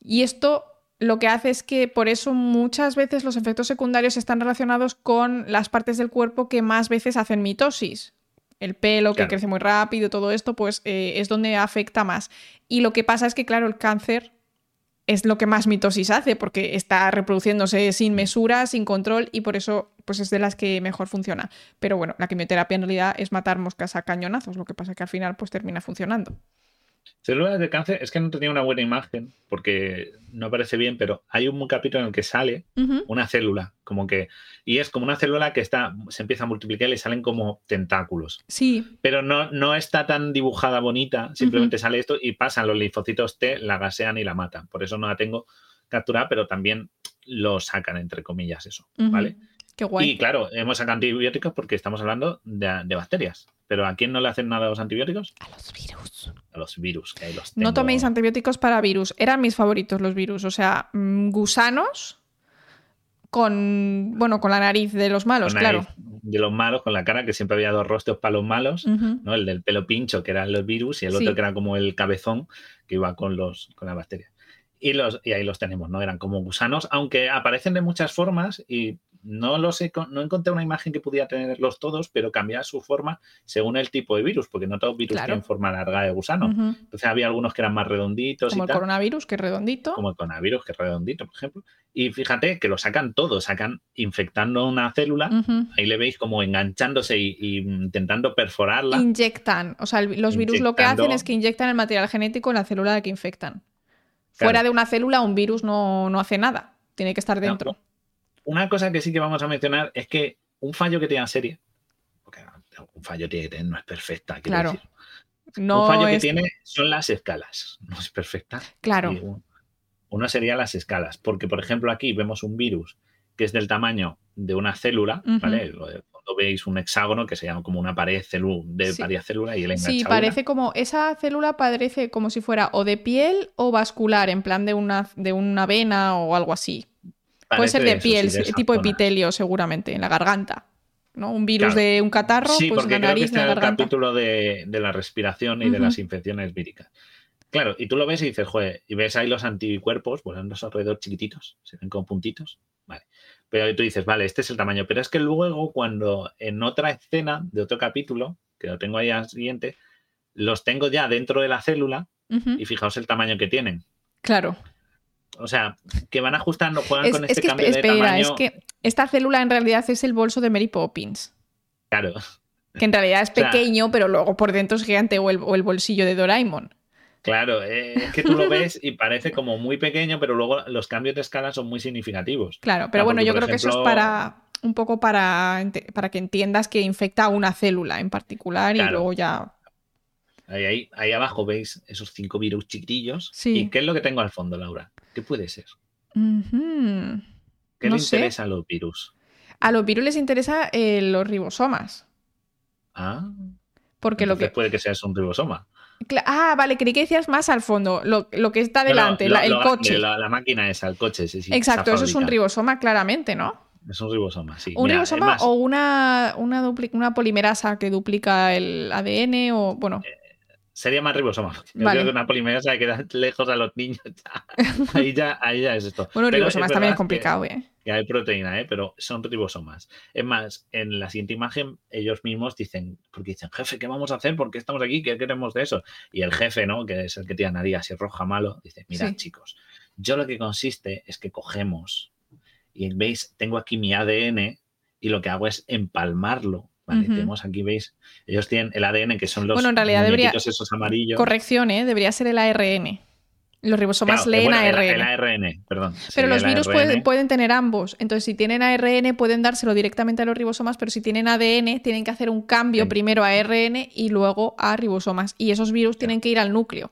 Y esto lo que hace es que por eso muchas veces los efectos secundarios están relacionados con las partes del cuerpo que más veces hacen mitosis. El pelo que crece muy rápido, todo esto, pues eh, es donde afecta más. Y lo que pasa es que, claro, el cáncer es lo que más mitosis hace, porque está reproduciéndose sin mesura, sin control, y por eso pues es de las que mejor funciona. Pero bueno, la quimioterapia en realidad es matar moscas a cañonazos, lo que pasa que al final pues termina funcionando. Células de cáncer, es que no tenía una buena imagen porque no parece bien, pero hay un capítulo en el que sale una célula, como que, y es como una célula que está, se empieza a multiplicar y salen como tentáculos. Sí. Pero no, no está tan dibujada bonita, simplemente sale esto y pasan los linfocitos T, la gasean y la matan. Por eso no la tengo capturada, pero también lo sacan, entre comillas, eso, ¿vale? Qué guay. Y claro, hemos sacado antibióticos porque estamos hablando de bacterias. Pero ¿a quién no le hacen nada los antibióticos? A los virus. A los virus, que ahí los No toméis antibióticos para virus. Eran mis favoritos los virus. O sea, mm, gusanos con, bueno, con la nariz de los malos, claro. De los malos, con la cara, que siempre había dos rostros para los malos, ¿no? El del pelo pincho, que eran los virus, y el otro que era como el cabezón, que iba con, los, con las bacterias. Y, los, y ahí los tenemos, ¿no? Eran como gusanos, aunque aparecen de muchas formas y no lo sé, no encontré una imagen que pudiera tenerlos todos, pero cambiaba su forma según el tipo de virus, porque no todos virus tienen forma larga de gusano. Entonces había algunos que eran más redonditos. Como el coronavirus, que es redondito. Como el coronavirus, que es redondito, por ejemplo. Y fíjate que lo sacan todos, sacan infectando una célula, ahí le veis como enganchándose y, intentando perforarla. Inyectan, o sea, los virus lo que hacen es que inyectan el material genético en la célula de que infectan. Fuera de una célula, un virus no, hace nada, tiene que estar dentro una cosa que sí que vamos a mencionar es que un fallo que tiene la serie, porque un fallo tiene que tener, no es perfecta, claro. No un fallo que tiene son las escalas, no es perfecta. Claro. Uno sería las escalas, porque por ejemplo aquí vemos un virus que es del tamaño de una célula, ¿vale? Cuando veis un hexágono que se llama como una pared de varias células y el Sí, parece como, esa célula parece como si fuera o de piel o vascular, en plan de una, de una vena o algo así. Puede ser de piel, tipo epitelio seguramente, en la garganta. ¿no? Un virus de un catarro, sí, pues porque la nariz, creo que está el capítulo de, la respiración y de las infecciones víricas. Claro, y tú lo ves y dices, joder, y ves ahí los anticuerpos volando alrededor chiquititos, se ven como puntitos, vale. Pero tú dices, vale, este es el tamaño. Pero es que luego, cuando en otra escena de otro capítulo, que lo tengo ahí al siguiente, los tengo ya dentro de la célula y fijaos el tamaño que tienen. Claro. O sea, que van ajustando, juegan con este cambio espera, de tamaño. Es que esta célula en realidad es el bolso de Mary Poppins. Claro. Que en realidad es pequeño, pero luego por dentro es gigante, o el, bolsillo de Doraemon. Claro, eh, es que tú lo ves y parece como muy pequeño, pero luego los cambios de escala son muy significativos. Claro, pero bueno, yo creo que eso es para, un poco para, para que entiendas que infecta a una célula en particular y luego ya. Ahí, ahí, ahí abajo veis esos cinco virus chiquitillos. Sí. ¿Y qué es lo que tengo al fondo, Laura? ¿Qué puede ser? ¿Qué No le sé. interesa a los virus? A los virus les interesa eh, los ribosomas. Ah, Porque lo que. puede que seas un ribosoma. Ah, vale, creí que decías más al fondo. Lo, lo que está delante, No, no, la- el lo- coche. La, la máquina esa, el coche, sí, sí. Exacto, eso es un ribosoma, claramente, ¿no? Es un ribosoma, sí. Un Mira, ribosoma es o una, una, una polimerasa que duplica el ADN o, bueno, Sería más ribosoma. Yo Vale. creo que una polimerasa que da lejos a los niños. ya. ahí, ya, ahí ya es esto. bueno, Pero ribosomas es también es complicado, ¿eh? Que, que hay proteína, ¿eh? pero son ribosomas. Es más, en la siguiente imagen, ellos mismos dicen, porque dicen, jefe, ¿qué vamos a hacer? ¿Por qué estamos aquí? ¿Qué queremos de eso? Y el jefe, ¿no? Que es el que tiene nariz así roja malo, dice, mira, Sí. chicos, yo lo que consiste es que cogemos y veis, tengo aquí mi ADN y lo que hago es empalmarlo. Tenemos aquí, veis, ellos tienen el ADN que son los Bueno, en realidad debería- esos amarillos. Corrección, ¿eh? Debería ser el ARN. Los ribosomas Claro, leen bueno, ARN. El, ARN, perdón. pero los virus pueden, pueden tener ambos. Entonces, si tienen ARN, pueden dárselo directamente a los ribosomas, pero si tienen ADN, tienen que hacer un cambio Sí. primero a ARN y luego a ribosomas. Y esos virus tienen que ir al núcleo.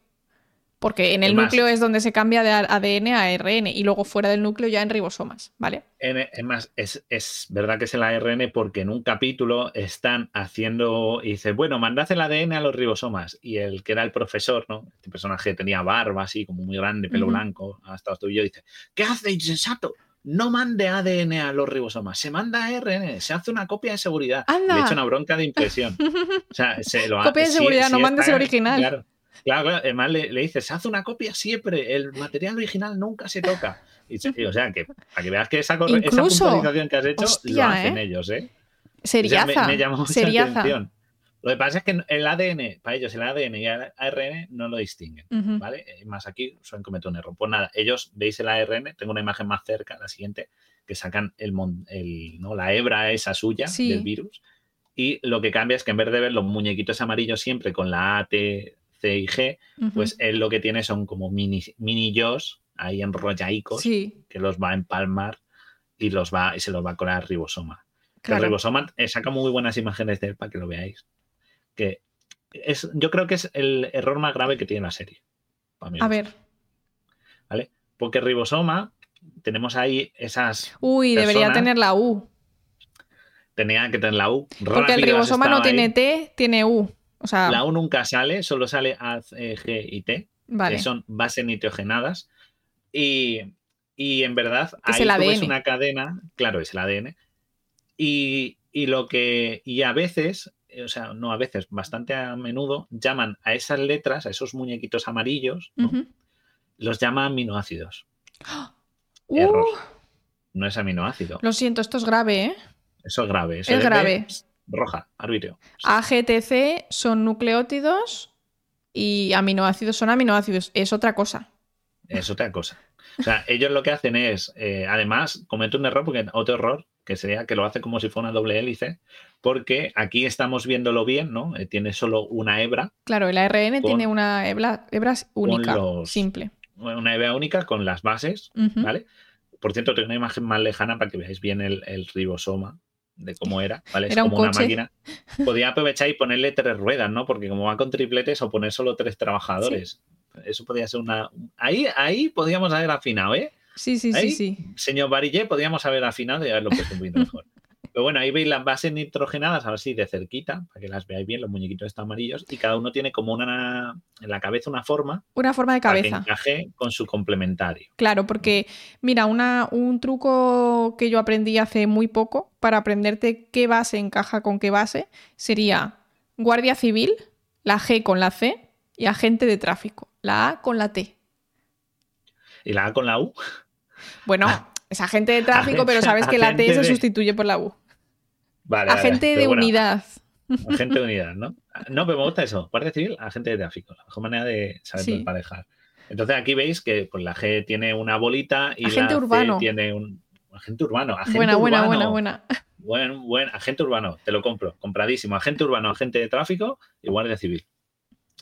Porque en el más- núcleo es donde se cambia de ADN a ARN y luego fuera del núcleo ya en ribosomas, ¿vale? Es más, es, es verdad que es el ARN porque en un capítulo están haciendo, y dice, bueno, mandad el ADN a los ribosomas. Y el que era el profesor, ¿no? Este personaje tenía barba así, como muy grande, pelo Ujú. blanco, hasta los tobillos, dice, ¿qué hace insensato? No mande ADN a los ribosomas, se manda ARN, se hace una copia de seguridad. ¡Anda! Le echa una bronca de impresión. O sea, se lo Copia de sí- seguridad, sí no mandes está- el original. Claro, claro, claro. Además le, le dices, se hace una copia siempre, el material original nunca se toca. Y, se- y, o sea, que para que veas que esa, Incluso. puntualización que has hecho, lo hacen ¿eh? ellos, ¿eh? O sea, Seriaza. me, me llamó mucha seriaza. atención. Lo que pasa es que el ADN, para ellos el ADN y el ARN no lo distinguen. ¿Vale? Y Más aquí suelen cometer un error. Pues nada, ellos veis el ARN, tengo una imagen más cerca, la siguiente, que sacan el, el- ¿no? la hebra esa suya Sí. del virus. Y lo que cambia es que en vez de ver los muñequitos amarillos siempre con la A, T, C y G, pues él lo que tiene son como mini, mini yos ahí enrollaicos sí, que los va a empalmar y los va y se los va a colar ribosoma. El ribosoma eh, saca muy buenas imágenes de él para que lo veáis. Que es, yo creo que es el error más grave que tiene la serie. para A ver. Porque el ribosoma, tenemos ahí esas. Uy, debería tener la U. Tenía que tener la U. Porque el ribosoma no tiene. T, tiene U. O sea, La U nunca sale, solo sale A, G y T, vale. que son bases nitrogenadas. Y, y en verdad, Es ahí el ADN. una cadena, claro, es el ADN. Y, y lo que. Y a veces, eh, o sea, no a veces, bastante a menudo, llaman a esas letras, a esos muñequitos amarillos, los llaman aminoácidos. Uh, Error. No es aminoácido. lo siento, esto es grave, ¿eh? Eso es grave. Eso Es grave. Roja, arbitrio. AGTC son nucleótidos y aminoácidos son aminoácidos. Es otra cosa. Es otra cosa. O sea, ellos lo que hacen es, eh, además, comete un error, porque otro error, que sería que lo hace como si fuera una doble hélice, porque aquí estamos viéndolo bien, ¿no? Eh, tiene solo una hebra, Claro, el ARN Con- tiene una hebra, hebra única, los- simple. una hebra única con las bases. ¿vale? Por cierto, tengo una imagen más lejana para que veáis bien el, el ribosoma de cómo era, ¿vale? Es Era un como una máquina. Podía aprovechar y ponerle tres ruedas, ¿no? Porque como va con tripletes o poner solo tres trabajadores. Eso podría ser una... Ahí, ahí podríamos haber afinado, ¿eh? Sí, sí, sí, Ahí- sí. Señor Barillé, podríamos haber afinado y haberlo puesto un poquito mejor. Pero bueno, ahí veis las bases nitrogenadas, ahora sí, de cerquita, para que las veáis bien, los muñequitos están amarillos, y cada uno tiene como una, en la cabeza una forma Una forma de para que cabeza. encaje con su complementario. Claro, porque mira, una, un truco que yo aprendí hace muy poco para aprenderte qué base encaja con qué base sería Guardia Civil, la G con la C y agente de tráfico, la A con la T. Y la A con la U, Bueno, es agente de tráfico, pero sabes que la T se de- sustituye por la U. vale. Agente de bueno, unidad. Agente de unidad, ¿no? No, pero me gusta eso. Guardia civil, agente de tráfico. La mejor manera de saber Sí. emparejar. Entonces aquí veis que pues, la G tiene una bolita y Agente la urbano. C tiene un agente urbano. Agente Buena, buena, urbano. buena, buena. Buen, buen agente urbano, te lo compro, compradísimo. Agente urbano, agente de tráfico y guardia civil.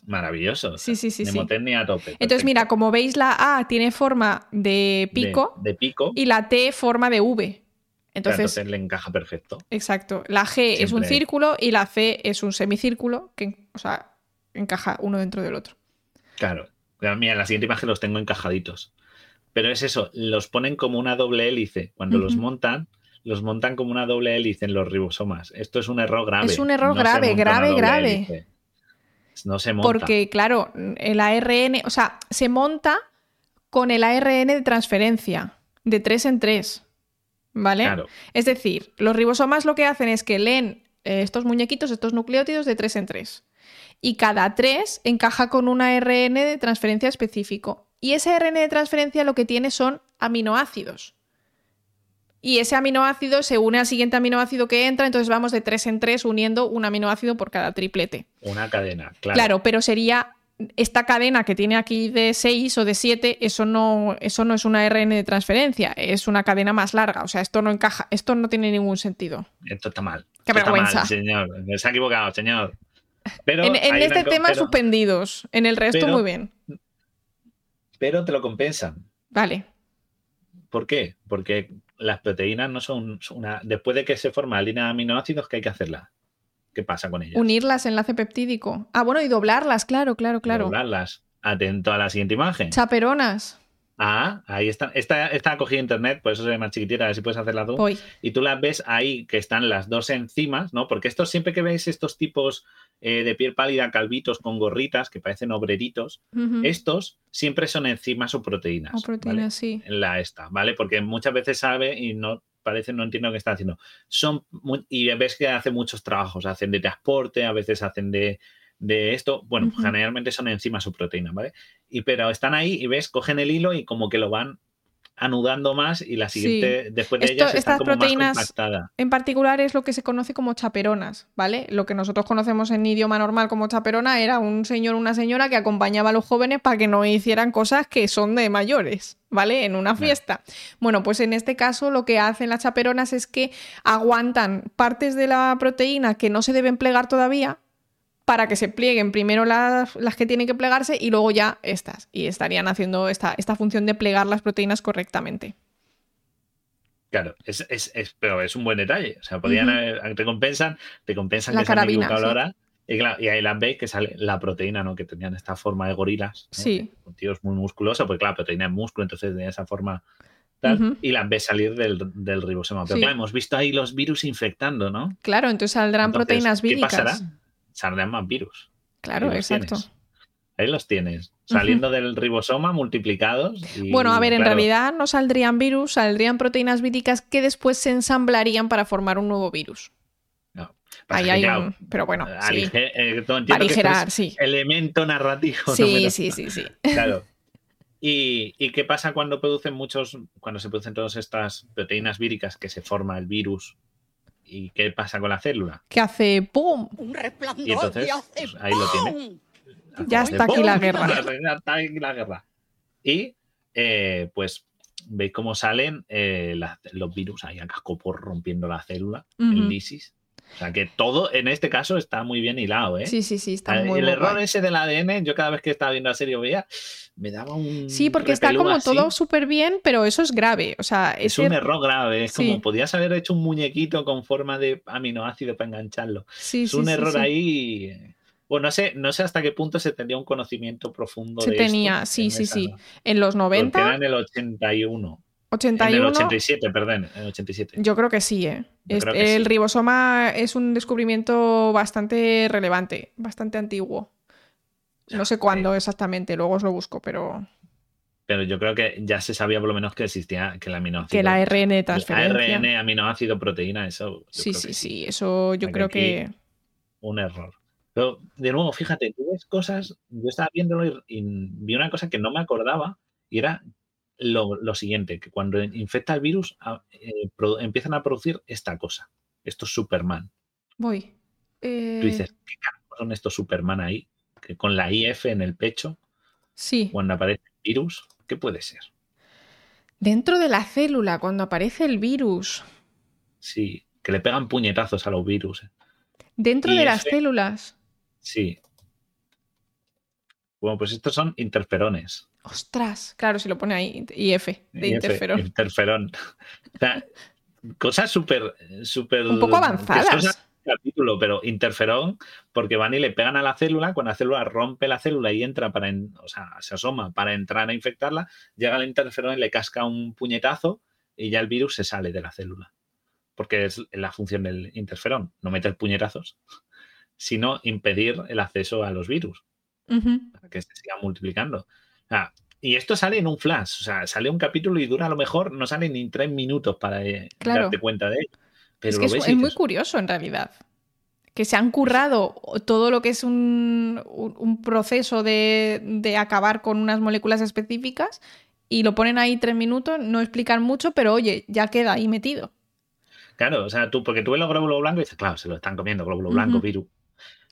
Maravilloso. Sí, sí, sí, sí. Mnemotecnia a tope. Entonces, mira, como veis, la A tiene forma de De- pico De, pico. y la T forma de V. Entonces, le encaja perfecto. Exacto. La G es un círculo y la C es un semicírculo que, o sea, encaja uno dentro del otro. Claro. Mira, en la siguiente imagen los tengo encajaditos. Pero es eso, los ponen como una doble hélice. Cuando los montan, los montan como una doble hélice en los ribosomas. Esto es un error grave. Es un error grave, grave, grave. No se monta. Porque, claro, el ARN, o sea, se monta con el ARN de transferencia, de tres en tres. ¿Vale? Es decir, los ribosomas lo que hacen es que leen eh, estos muñequitos, estos nucleótidos de tres en tres. Y cada tres encaja con un ARN de transferencia específico. Y ese ARN de transferencia lo que tiene son aminoácidos. Y ese aminoácido se une al siguiente aminoácido que entra, entonces vamos de tres en tres uniendo un aminoácido por cada triplete. Una cadena, claro. Claro, pero sería esta cadena que tiene aquí de 6 o de 7, eso no, eso no es una ARN de transferencia, es una cadena más larga. O sea, esto no encaja, esto no tiene ningún sentido. Esto está mal. Qué vergüenza. señor. Se ha equivocado, señor. Pero en, este tema suspendidos, en el resto muy bien. Pero te lo compensan. Vale. ¿Por qué? Porque las proteínas no son una. Después de que se forma la línea de aminoácidos, ¿qué hay que hacerla? ¿Qué pasa con ellas? Unirlas, enlace peptídico. Ah, bueno, y doblarlas, claro, claro, claro. Doblarlas. Atento a la siguiente imagen. Chaperonas. Ah, ahí están. Esta, está cogida internet, por eso se ve más chiquitita, a ver si puedes hacerla tú. Y tú las ves ahí que están las dos enzimas, ¿no? Porque estos, siempre que veis estos tipos eh, de piel pálida, calvitos con gorritas, que parecen obreritos, estos siempre son enzimas o proteínas. O proteínas, sí. En la esta, ¿vale? Porque muchas veces sabe y no parece, no entiendo qué está haciendo. Son y ves que hace muchos trabajos, hacen de transporte, a veces hacen de, esto. Bueno, generalmente son enzimas o proteínas, ¿vale? Y pero están ahí y ves, cogen el hilo y como que lo van anudando más y la siguiente, después de ellas, está como proteínas más compactada. En particular es lo que se conoce como chaperonas, ¿vale? Lo que nosotros conocemos en idioma normal como chaperona era un señor o una señora que acompañaba a los jóvenes para que no hicieran cosas que son de mayores, ¿vale? En una fiesta. Bueno, pues en este caso lo que hacen las chaperonas es que aguantan partes de la proteína que no se deben plegar todavía, para que se plieguen primero las, que tienen que plegarse y luego ya estas. Y estarían haciendo esta, esta función de plegar las proteínas correctamente. Claro, es, pero es un buen detalle. O sea, podían, te compensan, te compensan la que carabina, se han Y, y, ahí las veis que sale la proteína, ¿no? Que tenían esta forma de gorilas. Sí. Con tíos muy musculosos, porque claro, la proteína es músculo, entonces de esa forma tal, y las ves salir del, ribosoma. Pero claro, hemos visto ahí los virus infectando, ¿no? Claro, entonces saldrán proteínas víricas. ¿Qué pasará? Saldrán más virus. Claro, exacto. Ahí los tienes, saliendo del ribosoma, multiplicados. bueno, a ver, en realidad no saldrían virus, saldrían proteínas víricas que después se ensamblarían para formar un nuevo virus. No. Ahí hay un... Pero bueno, sí. Eh, aligerar, sí. Elemento narrativo. Sí, sí, sí, sí. Claro. ¿Y, ¿Y, qué pasa cuando producen muchos, cuando se producen todas estas proteínas víricas que se forma el virus ¿Y qué pasa con la célula? Que hace ¡pum! Un resplandor y entonces, pues, ahí lo tiene. Ya está aquí la guerra. Ya está aquí la guerra. Y eh, pues veis cómo salen eh, los virus ahí a por rompiendo la célula, el lisis. O sea que todo en este caso está muy bien hilado, ¿eh? Sí, sí, sí, está muy El error ese del ADN, yo cada vez que estaba viendo la serie veía, me daba un. Sí, porque está como todo súper bien, pero eso es grave. O sea, es un error grave. Es como podías haber hecho un muñequito con forma de aminoácido para engancharlo. Sí, es un error ahí. Bueno, no sé, no sé hasta qué punto se tenía un conocimiento profundo se tenía, sí, sí, sí. En los 90. Porque era en el 81. 81. En el 87, perdón, en el 87. Yo creo que sí, ¿eh? el ribosoma es un descubrimiento bastante relevante, bastante antiguo. No sé cuándo exactamente, luego os lo busco, pero. Pero yo creo que ya se sabía por lo menos que existía que el aminoácido. Que la ARN transferencia. ARN, aminoácido, proteína, eso. Sí, sí, sí. Eso yo creo que. Un error. Pero, de nuevo, fíjate, tú ves cosas. Yo estaba viéndolo y vi una cosa que no me acordaba y era lo, siguiente, que cuando infecta el virus ah, eh, empiezan a producir esta cosa. Esto es Superman. Voy. Tú dices, ¿qué son estos Superman ahí? Que con la IF en el pecho. Sí. Cuando aparece el virus, ¿qué puede ser? Dentro de la célula, cuando aparece el virus. Sí, que le pegan puñetazos a los virus. Eh. Dentro de las células. Sí. Bueno, pues estos son interferones. Ostras, claro, si lo pone ahí, IF, de interferón. Interferón. cosas súper, súper. Un poco avanzadas. Capítulo, pero interferón, porque van y le pegan a la célula, cuando la célula rompe la célula y entra para, o sea, se asoma para entrar a infectarla, llega el interferón y le casca un puñetazo y ya el virus se sale de la célula. Porque es la función del interferón, no meter puñetazos, sino impedir el acceso a los virus, para que se siga multiplicando. Y esto sale en un flash, o sea, sale un capítulo y dura a lo mejor, no sale ni tres minutos para eh, darte cuenta de ello. Pero es que es, muy curioso en realidad. Que se han currado todo lo que es un, proceso de, de, acabar con unas moléculas específicas y lo ponen ahí tres minutos, no explican mucho, pero oye, ya queda ahí metido. Claro, o sea, tú, porque tú ves los glóbulos blancos y dices, claro, se lo están comiendo, glóbulo blanco, virus.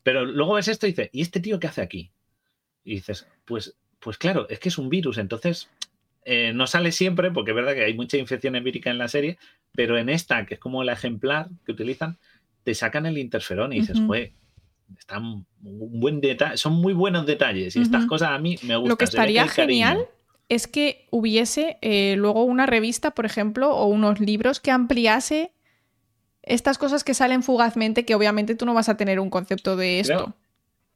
Pero luego ves esto y dices, ¿y este tío qué hace aquí? Y dices, pues, pues claro, es que es un virus, entonces eh, no sale siempre, porque es verdad que hay mucha infección empírica en la serie, pero en esta, que es como la ejemplar que utilizan, te sacan el interferón y dices, pues, están un buen detalle, son muy buenos detalles y estas cosas a mí me gustan. Lo que estaría genial es que hubiese eh, luego una revista, por ejemplo, o unos libros que ampliase estas cosas que salen fugazmente, que obviamente tú no vas a tener un concepto de esto.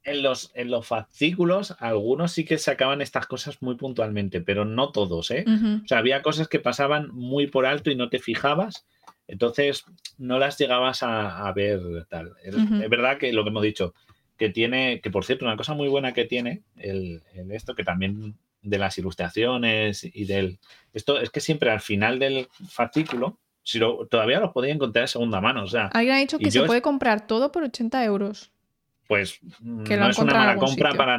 En los, en los fascículos, algunos sí que sacaban estas cosas muy puntualmente, pero no todos, ¿eh? O sea, había cosas que pasaban muy por alto y no te fijabas, entonces no las llegabas a, ver tal. Es, verdad que lo que hemos dicho, que tiene, que por cierto, una cosa muy buena que tiene el esto, que también de las ilustraciones y del... Esto es que siempre al final del fascículo, si lo, todavía los podía encontrar de segunda mano. O sea, Alguien ha dicho que se puede comprar todo por 80 euros. Pues no es una mala compra para,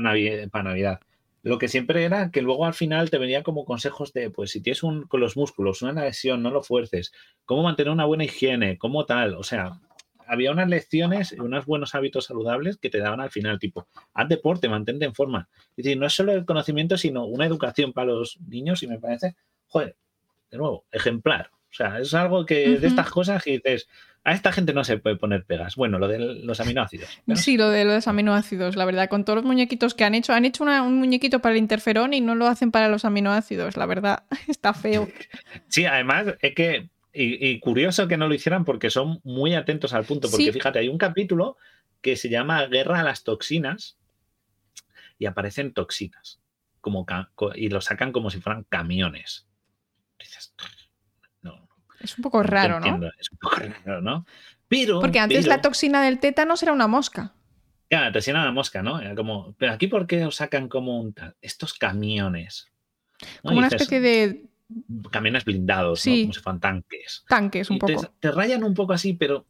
para Navidad. Lo que siempre era que luego al final te venía como consejos de, pues si tienes un, con los músculos una lesión, no lo fuerces, cómo mantener una buena higiene, cómo tal. O sea, había unas lecciones, unos buenos hábitos saludables que te daban al final, tipo, haz deporte, mantente en forma. Es decir, no es solo el conocimiento, sino una educación para los niños y me parece, joder, de nuevo, ejemplar. O sea, es algo que de estas cosas que dices, a esta gente no se puede poner pegas. Bueno, lo de los aminoácidos. Sí, lo de los aminoácidos, la verdad, con todos los muñequitos que han hecho, han hecho un muñequito para el interferón y no lo hacen para los aminoácidos, la verdad, está feo. Sí, además es que y, curioso que no lo hicieran porque son muy atentos al punto. Porque fíjate, hay un capítulo que se llama Guerra a las toxinas y aparecen toxinas como y lo sacan como si fueran camiones. Es un poco raro, ¿no? Es un poco raro, ¿no? Pero. Porque antes la toxina del tétano era una mosca. Ya, la toxina de la mosca, ¿no? Era como, pero aquí, ¿por qué os sacan como un? Estos camiones. Como una especie de camiones blindados, como si fueran tanques. Tanques, un poco. Te, rayan un poco así, pero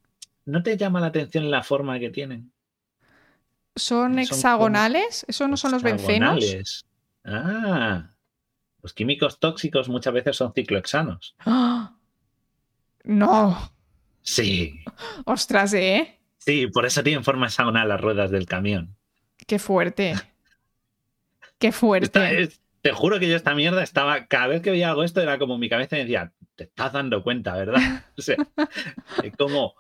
¿no te llama la atención la forma que tienen? ¿Son, hexagonales? ¿Eso no son los bencenos? Ah, los químicos tóxicos muchas veces son ciclohexanos. No. Sí. Ostras, ¿eh? Sí, por eso tienen forma hexagonal las ruedas del camión. Qué fuerte. Qué fuerte te juro que yo esta mierda estaba, cada vez que veía algo esto era como mi cabeza me decía, te estás dando cuenta, ¿verdad? O sea, es como...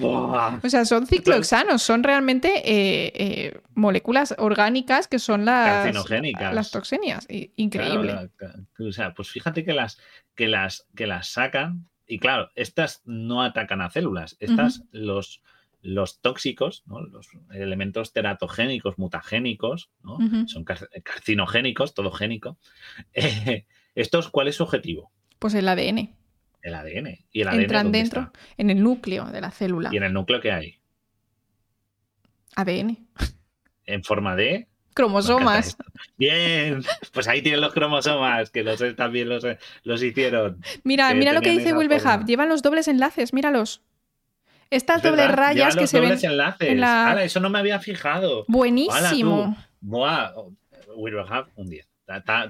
O sea, son ciclohexanos, son realmente eh, eh, moléculas orgánicas que son las, las toxinias. Increíble. o sea, pues fíjate que las, que, las, que las sacan, y claro, estas no atacan a células, estas los los tóxicos, los elementos teratogénicos, mutagénicos, son carcinogénicos, todo génico. Eh, ¿Estos cuál es su objetivo? Pues el ADN. El ADN. ¿Y el ADN Entran dentro, en el núcleo de la célula. ¿Y en el núcleo qué hay? ADN. En forma de cromosomas. Bien, pues ahí tienen los cromosomas, que los también los, los hicieron. Mira, mira lo que dice Wilbehab, llevan los dobles enlaces, míralos. Estas dobles rayas que se ven. Enlaces. En la... eso no me había fijado. Buenísimo. Will have un 10.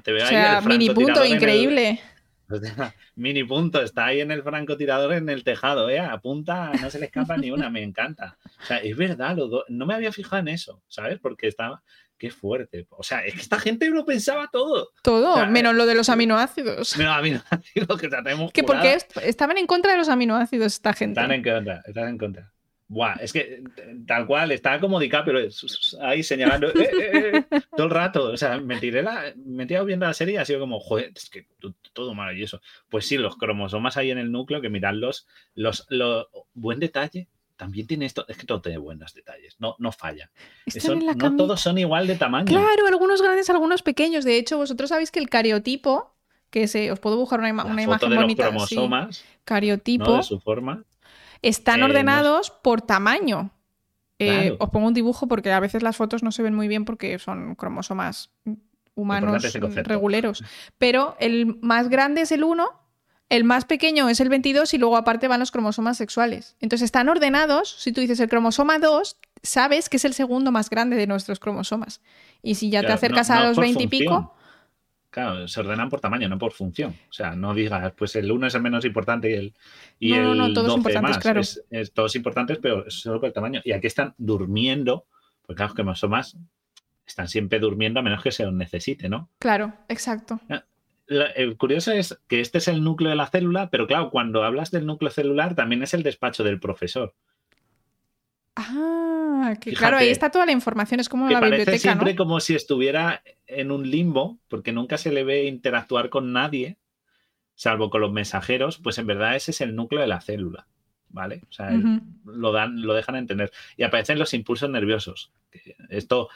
Te veo o sea, mini punto increíble. mini punto, está ahí en el francotirador en el tejado, ¿eh? Apunta, no se le escapa ni una, me encanta. O sea, es verdad, no me había fijado en eso, ¿sabes? Porque estaba, Qué fuerte. O sea, es que esta gente lo pensaba todo. Todo, menos lo de los aminoácidos. Menos aminoácidos que tenemos. Que porque estaban en contra de los aminoácidos esta gente. Están en contra, están en contra. Buah, es que tal cual, estaba como DiCaprio ahí señalando eh, eh, eh, todo el rato. O sea, me tiré la, me he viendo la serie y ha sido como, joder, es que todo maravilloso. Pues sí, los cromosomas ahí en el núcleo, que miradlos, los, los, buen detalle, también tiene esto, es que todo tiene buenos detalles, no, no falla. no todos son igual de tamaño. Claro, algunos grandes, algunos pequeños. De hecho, vosotros sabéis que el cariotipo, que se, os puedo buscar una, una imagen de bonita. Los cromosomas, cariotipo. De su forma. Están eh, ordenados por tamaño. Eh, os pongo un dibujo porque a veces las fotos no se ven muy bien porque son cromosomas humanos reguleros. Pero el más grande es el 1, el más pequeño es el 22 y luego aparte van los cromosomas sexuales. Entonces están ordenados. Si tú dices el cromosoma 2, sabes que es el segundo más grande de nuestros cromosomas. Y si ya te acercas a los 20 y pico... Claro, se ordenan por tamaño, no por función. O sea, no digas, pues el 1 es el menos importante y el, y no, el no, todos 12 importantes, más. claro. Es, todos importantes, pero solo por el tamaño. Y aquí están durmiendo, porque claro, los cromosomas están siempre durmiendo a menos que se los necesite, ¿no? Claro, exacto. El curioso es que este es el núcleo de la célula, pero claro, cuando hablas del núcleo celular también es el despacho del profesor. Ah, que claro, ahí está toda la información, es como la biblioteca. siempre como si estuviera en un limbo, porque nunca se le ve interactuar con nadie, salvo con los mensajeros, pues en verdad ese es el núcleo de la célula, ¿vale? O sea, lo, dan, lo dejan entender. Y aparecen los impulsos nerviosos. Esto,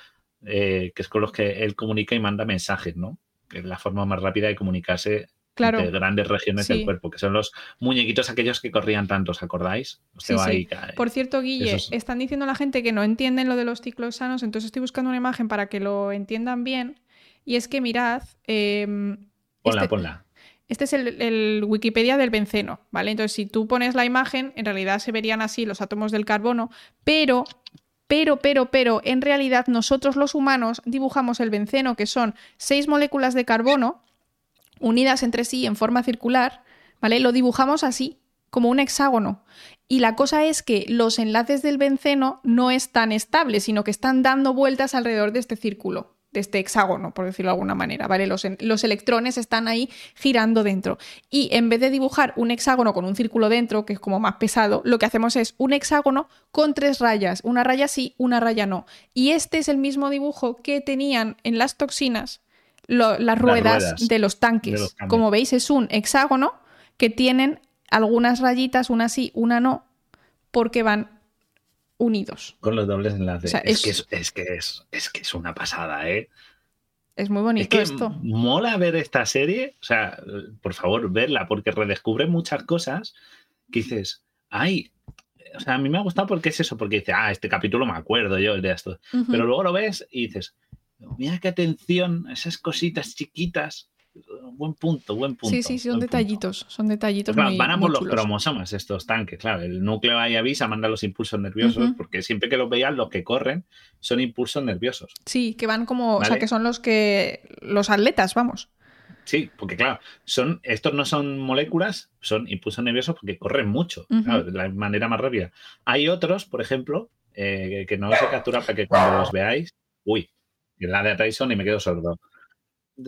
eh, que es con los que él comunica y manda mensajes, ¿no? Que es la forma más rápida de comunicarse claro. de grandes regiones del cuerpo, que son los muñequitos aquellos que corrían tanto, ¿os acordáis? Por cierto, Guille, están diciendo la gente que no entienden lo de los ciclos sanos, entonces estoy buscando una imagen para que lo entiendan bien. Y es que mirad. Eh, ponla, este, ponla. Este es el, Wikipedia del benceno, ¿vale? Entonces, si tú pones la imagen, en realidad se verían así los átomos del carbono, pero pero, pero, pero, en realidad nosotros los humanos dibujamos el benceno, que son seis moléculas de carbono, unidas entre sí en forma circular, ¿vale? Lo dibujamos así, como un hexágono. Y la cosa es que los enlaces del benceno no están estables, sino que están dando vueltas alrededor de este círculo, de este hexágono, por decirlo de alguna manera, ¿vale? Los, los, electrones están ahí girando dentro. Y en vez de dibujar un hexágono con un círculo dentro, que es como más pesado, lo que hacemos es un hexágono con tres rayas, una raya sí, una raya no. Y este es el mismo dibujo que tenían en las toxinas las, ruedas de los, tanques. Como veis, es un hexágono que tienen algunas rayitas, una sí, una no, porque van unidos. Con los dobles enlaces. es, que es, que es, que es una pasada, ¿eh? Es muy bonito esto. Mola ver esta serie, o sea, por favor, verla, porque redescubre muchas cosas que dices, ay, o sea, a mí me ha gustado porque es eso, porque dice, ah, este capítulo me acuerdo yo de esto. Pero luego lo ves y dices, Mira qué atención, esas cositas chiquitas. Buen punto, buen punto. Sí, sí, son detallitos, son detallitos. Claro, van a por los cromosomas estos tanques, claro. El núcleo ahí avisa, manda los impulsos nerviosos, porque siempre que los vean, los que corren son impulsos nerviosos. Sí, que van como, o sea, que son los que, los atletas, vamos. Sí, porque claro, son, estos no son moléculas, son impulsos nerviosos porque corren mucho, de la manera más rápida. Hay otros, por ejemplo, eh, que no se captura para que cuando los veáis, uy, la de Tyson y me quedo sordo.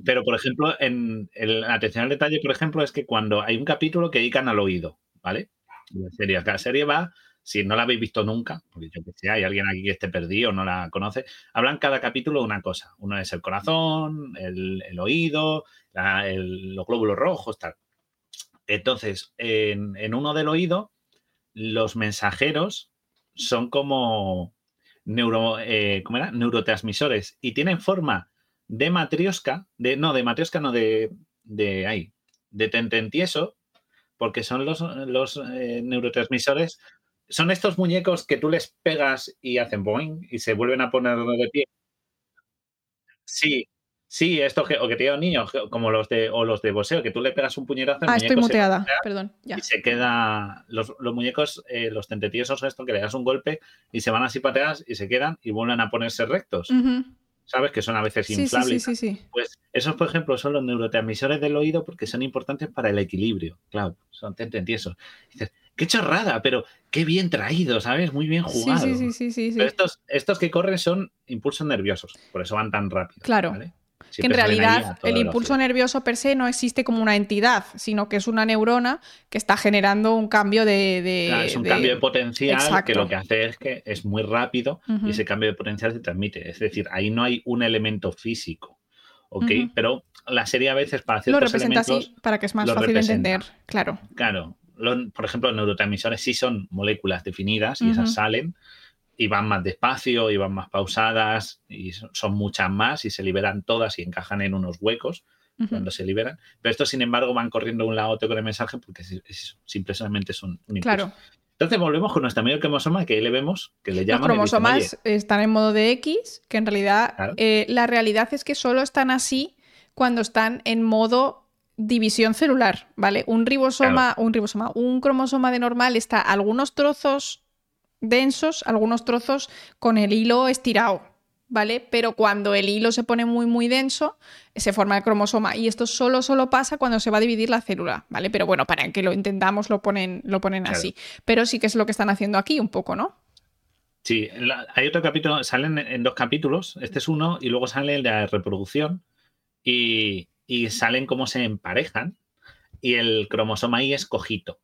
Pero, por ejemplo, en, atención al detalle, por ejemplo, es que cuando hay un capítulo que dedican al oído, ¿vale? La serie, serie va, si no la habéis visto nunca, porque yo que sé, hay alguien aquí que esté perdido no la conoce, hablan cada capítulo de una cosa. Uno es el corazón, el, oído, los glóbulos rojos, tal. Entonces, en, en uno del oído, los mensajeros son como neuro, eh, ¿cómo era? neurotransmisores y tienen forma de matriosca, de, no, de matriosca, no, de, de ahí, de tententieso, porque son los, los eh, neurotransmisores, son estos muñecos que tú les pegas y hacen boing y se vuelven a poner de pie. Sí, Sí, esto que, o que tiene niños, como los de, o los de boxeo, que tú le pegas un puñetazo. Ah, estoy muteada, perdón. Ya. Y se queda. Los, muñecos, eh, los tentetillos son esto, que le das un golpe y se van así pateadas y se quedan y vuelven a ponerse rectos. ¿Sabes? Que son a veces inflables. Sí, sí, sí, Pues esos, por ejemplo, son los neurotransmisores del oído porque son importantes para el equilibrio. Claro, son tententiesos. Dices, qué chorrada, pero qué bien traído, ¿sabes? Muy bien jugado. Sí, sí, sí, sí. Pero estos, estos que corren son impulsos nerviosos, por eso van tan rápido. Claro que en realidad el impulso nervioso per se no existe como una entidad, sino que es una neurona que está generando un cambio de... es un cambio de potencial que lo que hace es que es muy rápido y ese cambio de potencial se transmite. Es decir, ahí no hay un elemento físico. ok, Ujú. pero la serie a veces para Lo ciertos representa elementos, así para que es más lo fácil de entender. Claro. claro, lo- por ejemplo, los neurotransmisores sí son moléculas definidas y esas Ujú. salen y van más despacio y van más pausadas y son muchas más y se liberan todas y encajan en unos huecos cuando se liberan. Pero estos, sin embargo, van corriendo de un lado a otro con el mensaje porque es- es- simplemente son un impulso. Claro. Entonces volvemos con nuestro amigo cromosoma que ahí le vemos que le Los llaman dicen, cromosomas "Oye, están en modo de X, que en realidad Claro. eh, la realidad es que solo están así cuando están en modo división celular, ¿vale? Un ribosoma, un ribosoma, un cromosoma de normal está algunos trozos densos, algunos trozos con el hilo estirado, ¿vale? Pero cuando el hilo se pone muy muy denso, se forma el cromosoma y esto solo solo pasa cuando se va a dividir la célula, ¿vale? Pero bueno, para que lo entendamos lo ponen lo ponen Claro. así. Pero sí que es lo que están haciendo aquí un poco, ¿no? Sí, la- hay otro capítulo, salen en dos capítulos, este es uno y luego sale el de la reproducción y, y salen cómo se emparejan y el cromosoma I es cojito,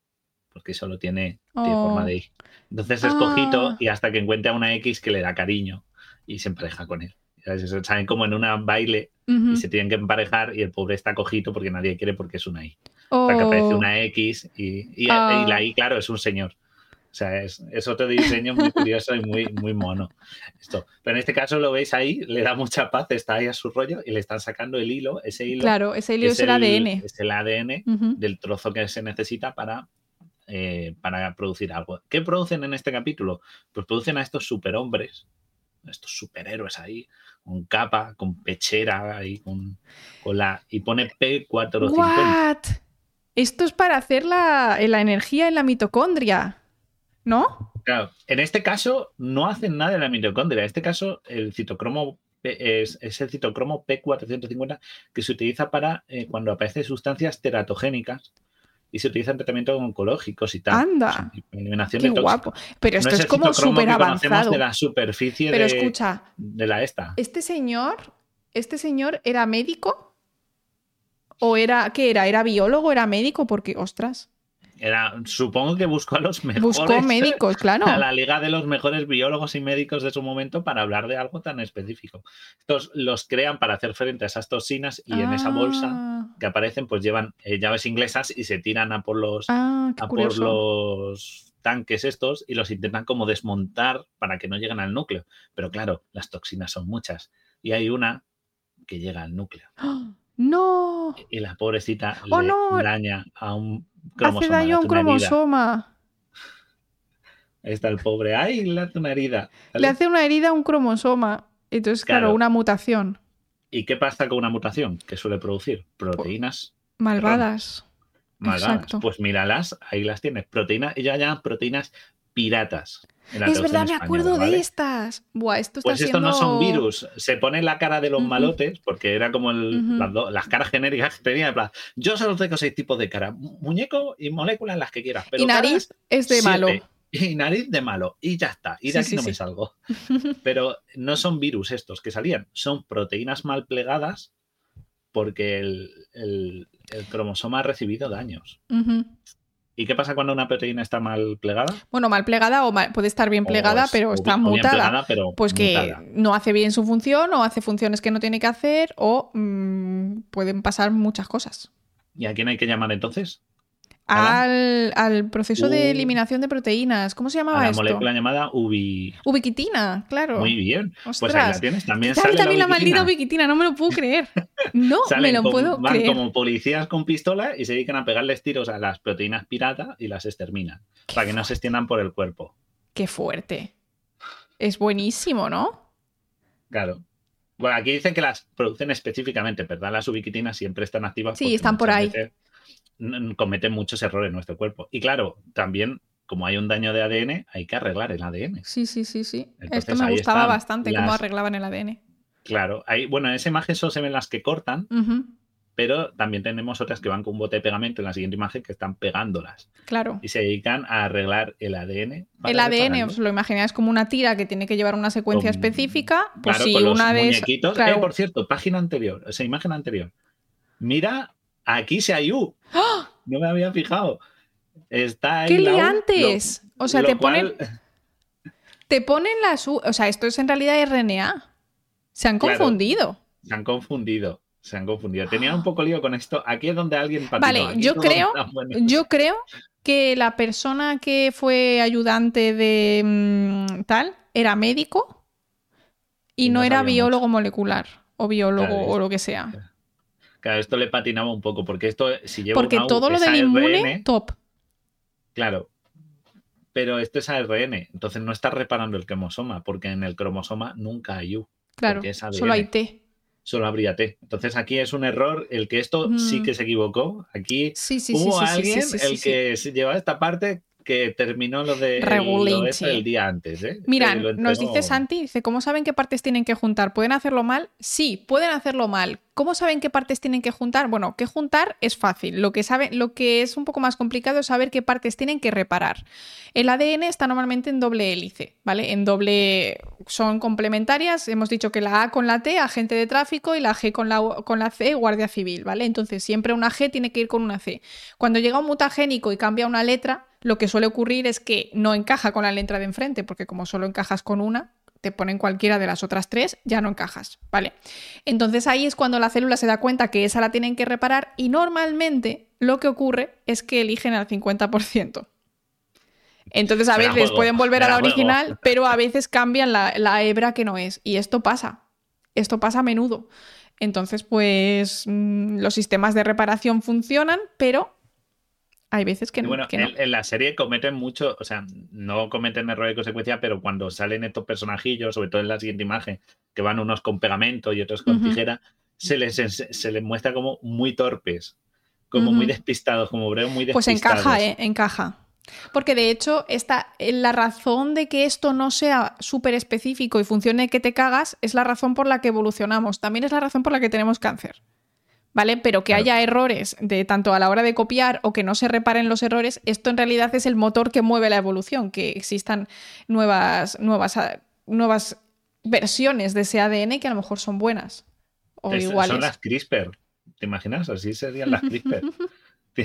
porque solo tiene, tiene Oh. forma de I. Entonces es Ah. cojito y hasta que encuentra una X que le da cariño y se empareja con él. Salen como en una baile Ujú. y se tienen que emparejar y el pobre está cojito porque nadie quiere porque es una I. Hasta que aparece Oh. una X y, y- Ah. y la I, claro, es un señor. O sea, es, es otro diseño muy curioso y muy, muy mono. Esto. Pero en este caso lo veis ahí, le da mucha paz, está ahí a su rollo y le están sacando el hilo, ese hilo. Claro, ese hilo es, el ADN. Es el ADN Ujú. del trozo que se necesita para, eh, para producir algo. ¿Qué producen en este capítulo? Pues producen a estos superhombres, estos superhéroes ahí, con capa, con pechera ahí, con, con la. y pone P450. What? Esto es para hacer la, la energía en la mitocondria, ¿no? Claro, en este caso no hacen nada en la mitocondria. En este caso, el citocromo es, es el citocromo P450 que se utiliza para eh, cuando aparecen sustancias teratogénicas y se utiliza en tratamientos oncológicos y tal. Anda. O sea, eliminación Qué de guapo. Pero esto no es, es como súper avanzado. de la superficie Pero de, escucha, de la esta. este señor, este señor era médico o era qué era, era biólogo, era médico, porque ostras, Era, supongo que buscó a los mejores. buscó médicos, claro. a la liga de los mejores biólogos y médicos de su momento para hablar de algo tan específico. Estos los crean para hacer frente a esas toxinas y en esa bolsa Ah, que aparecen pues llevan eh, llaves inglesas y se tiran a por los Ah, a por los tanques estos y los intentan como desmontar para que no lleguen al núcleo. Pero claro, las toxinas son muchas y hay una que llega al núcleo. No, y la pobrecita ¡Oh, le no! daña a un hace cromosoma, daño le a hace un cromosoma. Ahí está el pobre, ¡ay! Le hace una herida. Le hace una herida a un cromosoma. Entonces, claro, Claro. una mutación. ¿Y qué pasa con una mutación que suele producir? Proteínas Malvadas. malvadas. Exacto. Pues míralas, ahí las tienes. Proteínas, ya llaman proteínas piratas. en Es verdad, me acuerdo ¿vale? de estas. Buah, esto está Pues estos siendo... no son virus. Se pone la cara de los malotes, porque era como el- las, do- las caras genéricas que tenía. en plan, yo solo tengo seis tipos de cara: mu- muñeco y moléculas las que quieras. Pero Y nariz caras, es de malo. Y nariz de malo. Y ya está. Y de Sí, aquí sí, no me salgo. Pero no son virus estos que salían. Son proteínas mal plegadas porque el, el- el cromosoma ha recibido daños. ¿Y qué pasa cuando una proteína está mal plegada? Bueno, mal plegada o mal- puede estar bien O plegada, es- pero o está o mutada. plegada, pero pues que no hace bien su función o hace funciones que no tiene que hacer o mm, pueden pasar muchas cosas. ¿Y a quién hay que llamar entonces? ¿A Al, al proceso de Uh. eliminación de proteínas. ¿Cómo se A llamaba la esto? molécula llamada UBI. Ubiquitina, claro. Muy bien. Pues ahí la tienes. También Sale también la, maldita ubiquitina, no me lo puedo creer. No, me lo con- puedo van creer. como policías con pistola y se dedican a pegarles tiros a las proteínas pirata y las exterminan para que no se extiendan por el cuerpo. Qué fuerte. Es buenísimo, ¿no? Claro. Bueno, aquí dicen que las producen específicamente, ¿verdad? Las ubiquitinas siempre están activas. Sí, están por ahí. veces cometen muchos errores en nuestro cuerpo. Y claro, también, como hay un daño de ADN, hay que arreglar el ADN. Sí, sí, sí, sí. Entonces, Esto me gustaba bastante cómo arreglaban el ADN. Claro, hay, bueno, en esa imagen solo se ven las que cortan, pero también tenemos otras que van con un bote de pegamento en la siguiente imagen que están pegándolas Claro. y se dedican a arreglar el ADN. El ADN, os lo imagináis como una tira que tiene que llevar una secuencia Con- específica. Pues Claro, si con los una vez. muñequitos. claro. Eh, por cierto, página anterior, esa imagen anterior. Mira, aquí se hay U. ¡Ah! No me había fijado. Está ¡Qué liantes! lo- o sea, te ponen, te ponen las U. O sea, esto es en realidad RNA. Se han Claro. confundido. Se han confundido. Se han confundido. Tenía un poco lío con esto. Aquí es donde alguien patinó. Vale, Aquí yo creo, bueno. yo creo que la persona que fue ayudante de mm, tal era médico y, Y no, no era biólogo molecular o biólogo Claro, o lo que sea. Claro, esto le patinaba un poco, porque esto, si lleva Porque una U, todo lo del inmune, top. Claro. Pero esto es ARN, entonces no está reparando el cromosoma, porque en el cromosoma nunca hay U, Claro, solo hay. T. solo habría T. Entonces aquí es un error, el que esto sí Mm. que se equivocó. Aquí Sí, sí, sí, hubo sí, alguien el que se llevaba esta parte que terminó lo de lo el día antes. ¿eh? Mira, nos dice Santi, dice, ¿cómo saben qué partes tienen que juntar? ¿Pueden hacerlo mal? Sí, pueden hacerlo mal. ¿Cómo saben qué partes tienen que juntar? Bueno, que juntar es fácil. Lo que, sabe, lo que es un poco más complicado es saber qué partes tienen que reparar. El ADN está normalmente en doble hélice, ¿vale? En doble... Son complementarias. Hemos dicho que la A con la T, agente de tráfico, y la G con la, con la C, guardia civil, ¿vale? Entonces siempre una G tiene que ir con una C. Cuando llega un mutagénico y cambia una letra, lo que suele ocurrir es que no encaja con la letra de enfrente, porque como solo encajas con una, te ponen cualquiera de las otras tres, ya no encajas, ¿vale? Entonces ahí es cuando la célula se da cuenta que esa la tienen que reparar y normalmente lo que ocurre es que eligen al 50%. Entonces a veces pueden volver a la juego. original, pero a veces cambian la, la hebra que no es. Y esto pasa. Esto pasa a menudo. Entonces, pues mm, los sistemas de reparación funcionan, pero hay veces que, Y bueno, que no. en, en la serie cometen mucho, o sea, no cometen error de consecuencia, pero cuando salen estos personajillos, sobre todo en la siguiente imagen, que van unos con pegamento y otros con tijera, se les, se les muestra como muy torpes, como muy despistados, como obreo muy Pues despistados. encaja, ¿eh? Encaja. Porque de hecho, esta, la razón de que esto no sea súper específico y funcione que te cagas es la razón por la que evolucionamos. También es la razón por la que tenemos cáncer. ¿Vale? Pero que Claro. haya errores de tanto a la hora de copiar o que no se reparen los errores, esto en realidad es el motor que mueve la evolución, que existan nuevas, nuevas, nuevas versiones de ese ADN que a lo mejor son buenas o Es- iguales. Son las CRISPR, ¿te imaginas? Así serían las CRISPR.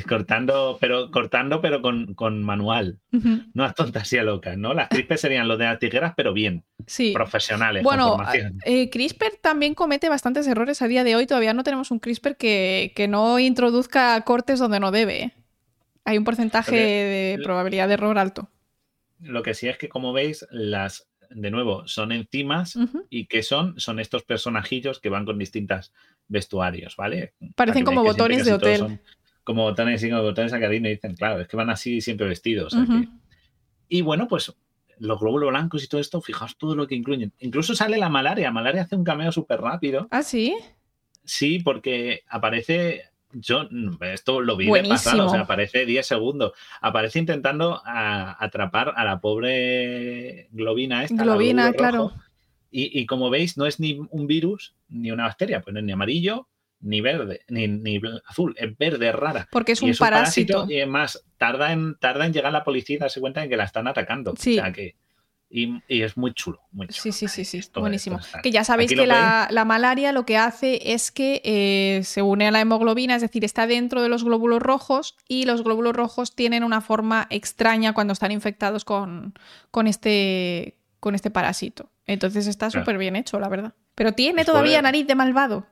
Cortando, pero cortando, pero con, con manual. Ujú. No a tontasía loca, ¿no? Las CRISPR serían los de las tijeras, pero bien, Sí. profesionales, Bueno, eh, CRISPR también comete bastantes errores a día de hoy. Todavía no tenemos un CRISPR que, que no introduzca cortes donde no debe. ¿eh? Hay un porcentaje Porque- de probabilidad de error alto. Lo que sí es que, como veis, las, de nuevo, son enzimas y que son, son estos personajillos que van con distintos vestuarios, ¿vale? Parecen como botones de hotel. son Como botones, sí, como botones de academia, y dicen, claro, es que van así siempre vestidos. que- Y bueno, pues los glóbulos blancos y todo esto, fijaos todo lo que incluyen. Incluso sale la malaria. Malaria hace un cameo súper rápido. Ah, sí. Sí, porque aparece. Yo esto lo vi de Buenísimo. pasada, o sea, aparece 10 segundos. Aparece intentando a- atrapar a la pobre globina esta. Globina, claro. Y, y como veis, no es ni un virus ni una bacteria, pues no es ni amarillo, ni verde, ni, azul, es verde, rara. Porque es y un es un parásito. parásito y además tarda en, tarda en llegar la policía y darse cuenta de que la están atacando. Sí. O sea que. Y, y es muy chulo, muy chulo. Sí, sí, sí, sí. Esto- Buenísimo. esto Que ya sabéis Aquí que la, la malaria lo que hace es que eh, se une a la hemoglobina, es decir, está dentro de los glóbulos rojos y los glóbulos rojos tienen una forma extraña cuando están infectados con, con, este, con este parásito. Entonces está Claro. súper bien hecho, la verdad. Pero tiene Pues todavía nariz de malvado.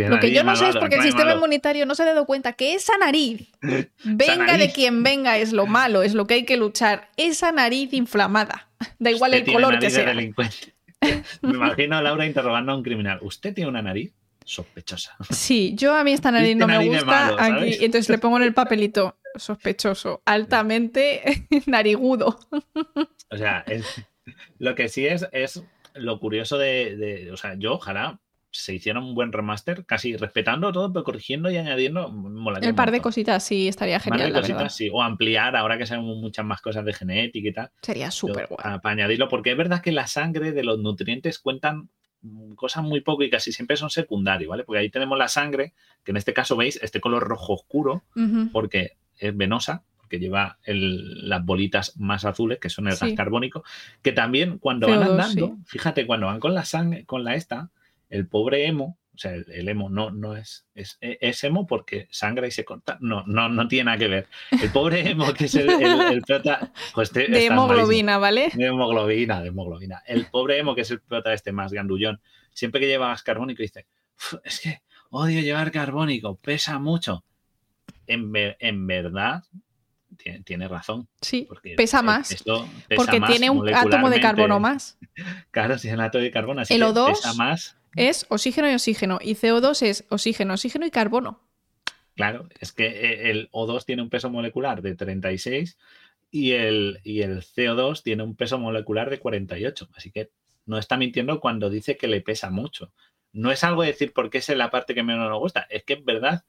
Tiene Lo que yo no sé es porque el sistema malo. inmunitario no se ha dado cuenta que esa nariz, venga de nariz. quien venga, es lo malo, es lo que hay que luchar. Esa nariz inflamada. Da igual Usted el color que de sea. Me imagino a Laura interrogando a un criminal. ¿Usted tiene una nariz sospechosa? Sí, yo a mí esta nariz no me gusta. entonces le pongo en el papelito sospechoso, altamente narigudo. O sea, es- lo que sí es, es lo curioso de, de- O sea, yo ojalá se hiciera un buen remaster, casi respetando todo, pero corrigiendo y añadiendo. molaría El par de cositas sí estaría genial, de la cositas, verdad. sí. O ampliar, ahora que sabemos muchas más cosas de genética y tal. Sería súper guay. a- Para añadirlo, porque es verdad que la sangre de los nutrientes cuentan mm, cosas muy poco y casi siempre son secundarios, ¿vale? Porque ahí tenemos la sangre, que en este caso veis este color rojo oscuro, porque es venosa, porque lleva el- las bolitas más azules, que son el Sí. gas carbónico, que también cuando CO2, van andando, sí. fíjate, cuando van con la sangre, con la esta, el pobre emo, o sea, el, el emo no, no es, es, es emo porque sangra y se corta. No, no, no tiene nada que ver. El pobre emo, que es el, el, el prota- pues De malísimo. hemoglobina, ¿vale? De hemoglobina, de hemoglobina. El pobre emo, que es el prota este más gandullón, siempre que lleva gas carbónico dice, "Uf, es que odio llevar carbónico, pesa mucho. En, en verdad, tiene, razón. Sí, pesa más. porque tiene un átomo de carbono más. Claro, si es un átomo de carbono, así el O2 pesa más. Es oxígeno y oxígeno. Y CO2 es oxígeno, oxígeno y carbono. Claro, es que eh, el O2 tiene un peso molecular de 36 y el, y el CO2 tiene un peso molecular de 48. Así que no está mintiendo cuando dice que le pesa mucho. No es algo de decir porque es la parte que menos nos gusta, es que es verdad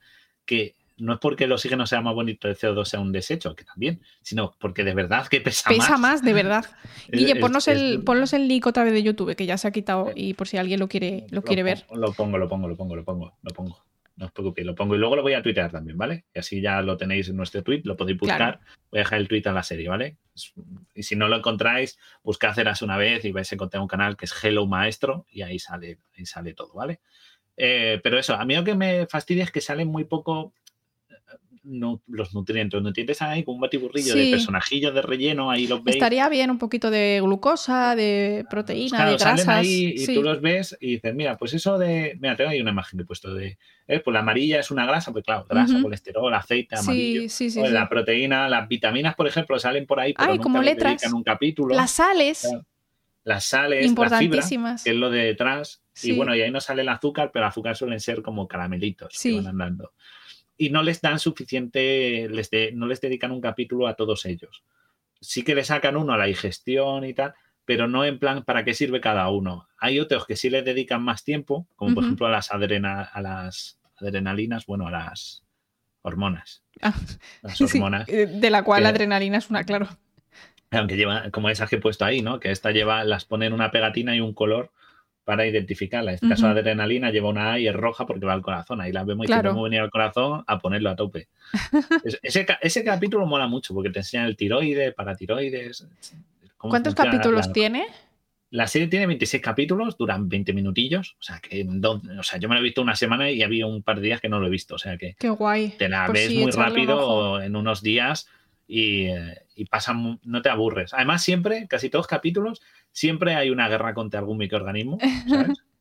que no es porque el oxígeno sea más bonito, el CO2 sea un desecho, que también, sino porque de verdad que pesa, más. Pesa más, de verdad. Guille, ponnos, el, ponnos el link otra vez de YouTube, que ya se ha quitado y por si alguien lo quiere, lo, quiere ver. Lo pongo, lo pongo, lo pongo, lo pongo, lo pongo. No os preocupéis, lo pongo y luego lo voy a tuitear también, ¿vale? Y así ya lo tenéis en nuestro tweet, lo podéis buscar. Voy a dejar el tweet en la serie, ¿vale? Y si no lo encontráis, buscad Eras una vez y vais a encontrar un canal que es Hello Maestro y ahí sale, ahí sale todo, ¿vale? Eh, pero eso, a mí lo que me fastidia es que salen muy poco no, los nutrientes. Los nutrientes ahí con un batiburrillo de personajillos de relleno, ahí los veis. Estaría bien un poquito de glucosa, de proteína, de grasas. ahí y tú los ves y dices, mira, pues eso de. Mira, tengo ahí una imagen que he puesto de. Eh, pues la amarilla es una grasa, pues claro, grasa, colesterol, aceite, amarillo. Sí, sí, la proteína, las vitaminas, por ejemplo, salen por ahí, pero Ay, como letras. un capítulo. Las sales. Las sales, la fibra, que es lo de detrás. Y bueno, y ahí no sale el azúcar, pero el azúcar suelen ser como caramelitos que van andando y no les dan suficiente, les no les dedican un capítulo a todos ellos. Sí que le sacan uno a la digestión y tal, pero no en plan para qué sirve cada uno. Hay otros que sí les dedican más tiempo, como por ejemplo a las, adrena, a las adrenalinas, bueno, a las hormonas. Ah, las hormonas. Eh, de la cual la adrenalina es una, claro. Aunque lleva, como esas que he puesto ahí, ¿no? Que esta lleva, las ponen una pegatina y un color para identificarla. En este caso, la adrenalina lleva una A y es roja porque va al corazón. Ahí la vemos y claro. muy venir al corazón a ponerlo a tope. ese, capítulo mola mucho porque te enseña el tiroides, paratiroides. ¿Cuántos capítulos tiene? La serie tiene 26 capítulos, duran 20 minutillos. O sea, que o sea, yo me lo he visto una semana y había un par de días que no lo he visto. O sea que Qué guay. te la pues ves muy rápido en unos días y, eh, y pasa, no te aburres. Además, siempre, casi todos los capítulos, siempre hay una guerra contra algún microorganismo,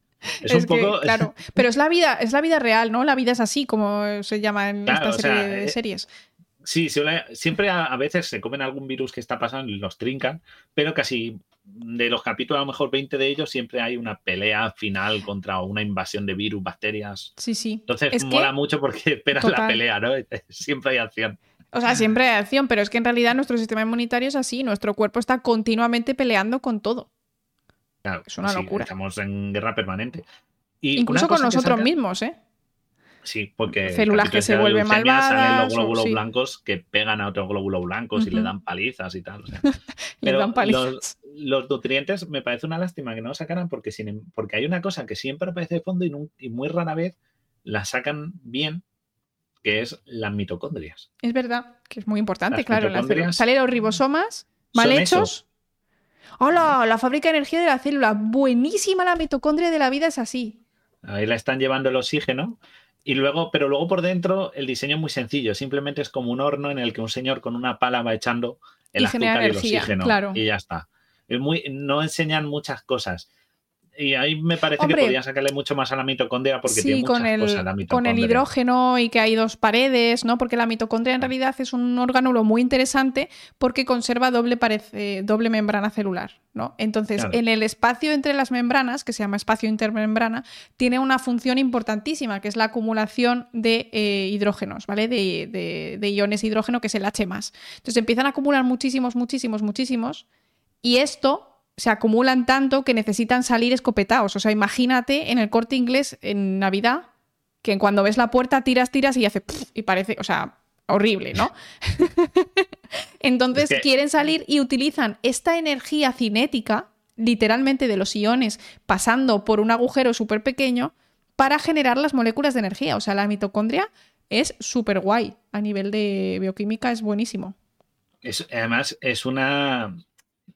Es, un poco. claro, pero es la vida, es la vida real, ¿no? La vida es así, como se llama en esta serie de eh, series. Sí, siempre a, veces se comen algún virus que está pasando y los trincan, pero casi de los capítulos, a lo mejor 20 de ellos, siempre hay una pelea final contra una invasión de virus, bacterias. Sí, sí. Entonces mola mucho porque esperas la pelea, ¿no? Siempre hay acción. O sea, siempre hay acción, pero es que en realidad nuestro sistema inmunitario es así, nuestro cuerpo está continuamente peleando con todo. es una locura. Estamos en guerra permanente. Incluso con nosotros mismos, ¿eh? Sí, porque células que se vuelven malvadas. Salen los glóbulos blancos que pegan a otros glóbulos blancos y le dan palizas y tal. Pero dan palizas. Los, nutrientes me parece una lástima que no lo sacaran porque, sin, porque hay una cosa que siempre aparece de fondo y, y muy rara vez la sacan bien, que es las mitocondrias. Es verdad, que es muy importante, claro. La Salen los ribosomas mal hechos. ¡Hola! La fábrica de energía de la célula. Buenísima la mitocondria de la vida es así. Ahí la están llevando el oxígeno. Y luego, pero luego por dentro el diseño es muy sencillo. Simplemente es como un horno en el que un señor con una pala va echando el azúcar y el oxígeno. Claro. Y ya está. Es muy, no enseñan muchas cosas y ahí me parece que podría sacarle mucho más a la mitocondria porque tiene muchas con el, cosas la Con el hidrógeno y que hay dos paredes, ¿no? Porque la mitocondria en realidad es un orgánulo muy interesante porque conserva doble, parece, doble membrana celular, ¿no? Entonces, en el espacio entre las membranas, que se llama espacio intermembrana, tiene una función importantísima, que es la acumulación de eh, hidrógenos, ¿vale? De, de, de iones de hidrógeno, que es el H+. Entonces, empiezan a acumular muchísimos, muchísimos, muchísimos, y esto se acumulan tanto que necesitan salir escopetados. O sea, imagínate en el corte inglés en Navidad, que cuando ves la puerta tiras, tiras y hace y parece, o sea, horrible, ¿no? Entonces quieren salir y utilizan esta energía cinética, literalmente de los iones, pasando por un agujero súper pequeño, para generar las moléculas de energía. O sea, la mitocondria es súper guay. A nivel de bioquímica es buenísimo. además, es una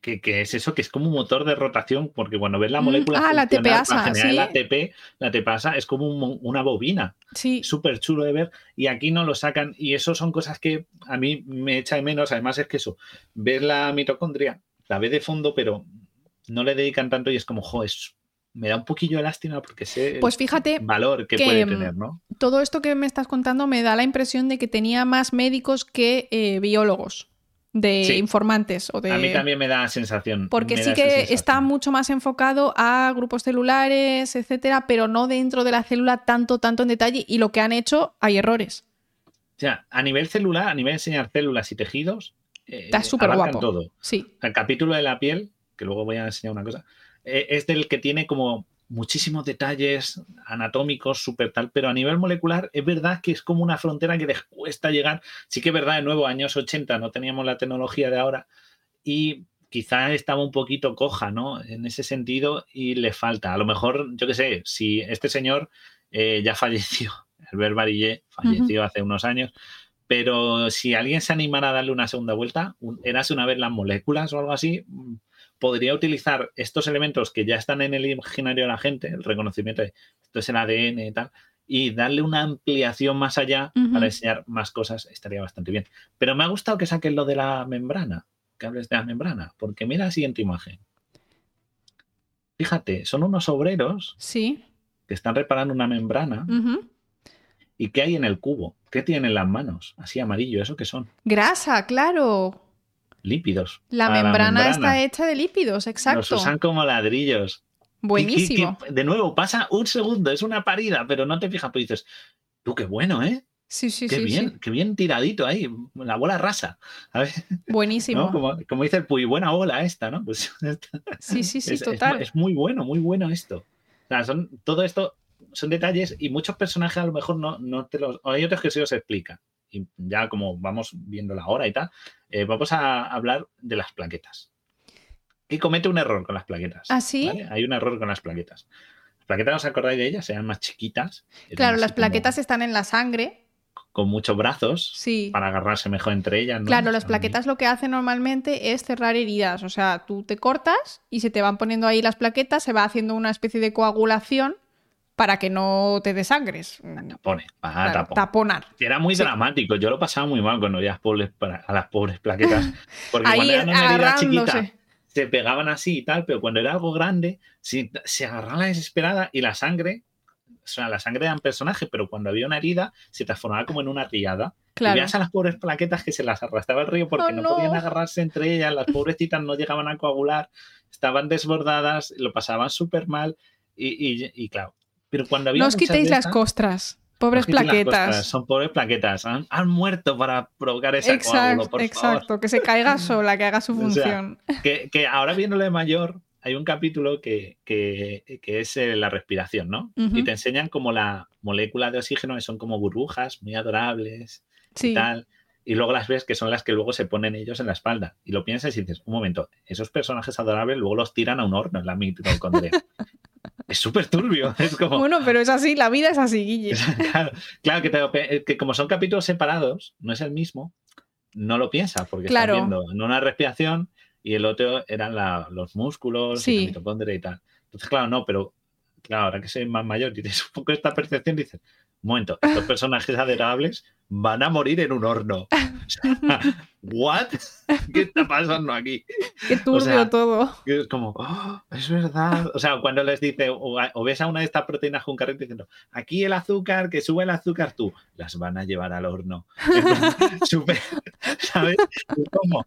que, es eso, que es como un motor de rotación, porque cuando ves la mm, molécula ah, la TPasa, la ATP, la TPasa es como una bobina. Sí. Súper chulo de ver. Y aquí no lo sacan. Y eso son cosas que a mí me echa de menos. Además es que eso, ver la mitocondria, la ve de fondo, pero no le dedican tanto y es como, jo, es me da un poquillo de lástima porque sé Pues fíjate el valor que, que, puede mm, tener, ¿no? todo esto que me estás contando me da la impresión de que tenía más médicos que eh, biólogos, de Sí. informantes o de... A mí también me da sensación. Porque sí que está mucho más enfocado a grupos celulares, etcétera, pero no dentro de la célula tanto, tanto en detalle. Y lo que han hecho, hay errores. O sea, a nivel celular, a nivel de enseñar células y tejidos, eh, Está súper guapo. todo. Sí. El capítulo de la piel, que luego voy a enseñar una cosa, eh, es del que tiene como muchísimos detalles anatómicos, súper tal, pero a nivel molecular es verdad que es como una frontera que les cuesta llegar. Sí que es verdad, de nuevo, años 80 no teníamos la tecnología de ahora y quizá estaba un poquito coja, ¿no? En ese sentido y le falta. A lo mejor, yo qué sé, si este señor eh, ya falleció, Albert Barillé falleció hace unos años, pero si alguien se animara a darle una segunda vuelta, un, una vez las moléculas o algo así, podría utilizar estos elementos que ya están en el imaginario de la gente, el reconocimiento de esto es el ADN y tal, y darle una ampliación más allá para enseñar más cosas, estaría bastante bien. Pero me ha gustado que saques lo de la membrana, que hables de la membrana, porque mira la siguiente imagen. Fíjate, son unos obreros Sí. que están reparando una membrana. ¿Y qué hay en el cubo? ¿Qué tienen en las manos? Así amarillo, ¿eso qué son? Grasa, claro. Lípidos. La membrana, está hecha de lípidos, Los exacto. usan como ladrillos. Buenísimo. Y- y- y, de nuevo, pasa un segundo, es una parida, pero no te fijas, pero dices, tú qué bueno, ¿eh? Sí, sí, qué sí, bien, sí. qué bien tiradito ahí, la bola rasa. A ver, Buenísimo. ¿no? como, como dice el Puy, buena bola esta, ¿no? Pues Sí, sí, sí, es, total. es muy bueno, muy bueno esto. O sea, son, todo esto son detalles y muchos personajes a lo mejor no, no te los... hay otros que sí os explica. Y ya como vamos viendo la hora y tal, eh, vamos a hablar de las plaquetas. Que comete un error con las plaquetas. ¿Ah, sí? ¿vale? Hay un error con las plaquetas. Las plaquetas, ¿os acordáis de ellas? Eran más chiquitas. eran Claro, las como plaquetas están en la sangre. Con muchos brazos Sí. para agarrarse mejor entre ellas. ¿no? Claro, las plaquetas lo que hacen normalmente es cerrar heridas. O sea, tú te cortas y se te van poniendo ahí las plaquetas, se va haciendo una especie de coagulación para que no te desangres. Pone, para Claro, tapón. taponar. Era muy Sí. dramático. Yo lo pasaba muy mal cuando veía pobres pla- a las pobres plaquetas. Porque Ahí cuando eran una herida chiquita, se pegaban así y tal, pero cuando era algo grande, sí, se agarraba la desesperada y la sangre, o sea, la sangre era un personaje, pero cuando había una herida, se transformaba como en una riada. Y Claro. veías a las pobres plaquetas que se las arrastraba el río porque Oh, no, no. podían agarrarse entre ellas, las pobrecitas no llegaban a coagular, estaban desbordadas, lo pasaban súper mal y, y- y claro. Pero cuando había No os quitéis las costras. Pobres plaquetas. costras, son pobres plaquetas. Han, han muerto para provocar ese coágulo, Exacto, por exacto. Que se caiga sola, que haga su O sea, función. Que, que ahora viéndolo de mayor, hay un capítulo que, que- que es eh, la respiración, ¿no? Y te enseñan como la molécula de oxígeno, que son como burbujas muy adorables y tal. Y luego las ves que son las que luego se ponen ellos en la espalda. Y lo piensas y dices, un momento, esos personajes adorables luego los tiran a un horno en la mitocondria. es súper turbio. Es como, Bueno, pero es así, la vida es así, Guille. claro, claro que, te- que como son capítulos separados, no es el mismo, no lo piensas porque Claro. estás viendo en una respiración y el otro eran la- los músculos y Sí. la mitocondria y tal. Entonces, claro, no, pero claro, ahora que soy más mayor y tienes un poco esta percepción, dices, momento, estos personajes adorables van a morir en un horno. O sea, ¿What? ¿Qué está pasando aquí? Qué turbio sea, todo. es como, "Oh, es verdad. O sea, cuando les dice, o, o ves a una de estas proteínas con carrete diciendo, aquí el azúcar, que sube el azúcar tú, las van a llevar al horno. Súper, ¿sabes? Es como,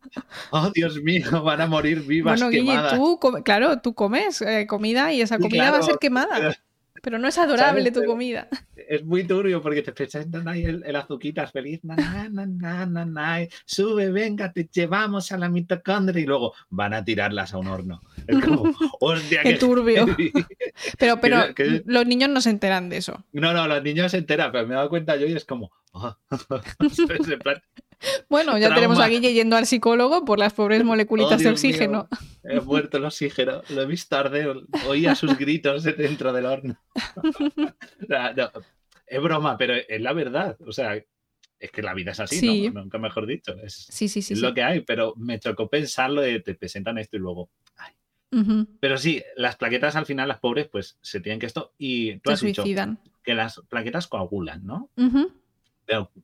oh Dios mío, van a morir vivas Bueno, Guille, quemadas. tú, claro, tú comes eh, comida y esa comida va a ser quemada. Pero no es adorable ¿Sabes? tu comida. Es muy turbio porque te presentan ahí el, el azuquitas feliz, na, na, na, na, na, na, sube, venga, te llevamos a la mitocondria y luego van a tirarlas a un horno. Es como, hostia, Qué turbio. heavy". Pero, pero los niños no se enteran de eso. No, no, los niños se enteran, pero me he dado cuenta yo y es como. "Oh". Bueno, ya Trauma. tenemos a Guille yendo al psicólogo por las pobres moleculitas "Oh, de Dios oxígeno. mío, he muerto el oxígeno, lo he visto arder, oía sus gritos dentro del horno. No, es broma, pero es la verdad. O sea, es que la vida es así, Sí. ¿no? Nunca mejor dicho. Es, Sí, sí, sí. es lo que hay, pero me chocó pensarlo de te presentan esto y luego. ay. Pero sí, las plaquetas al final, las pobres, pues se tienen que esto. Y tú has dicho suicidan. que las plaquetas coagulan, ¿no? Ujú. Pero, ¿e-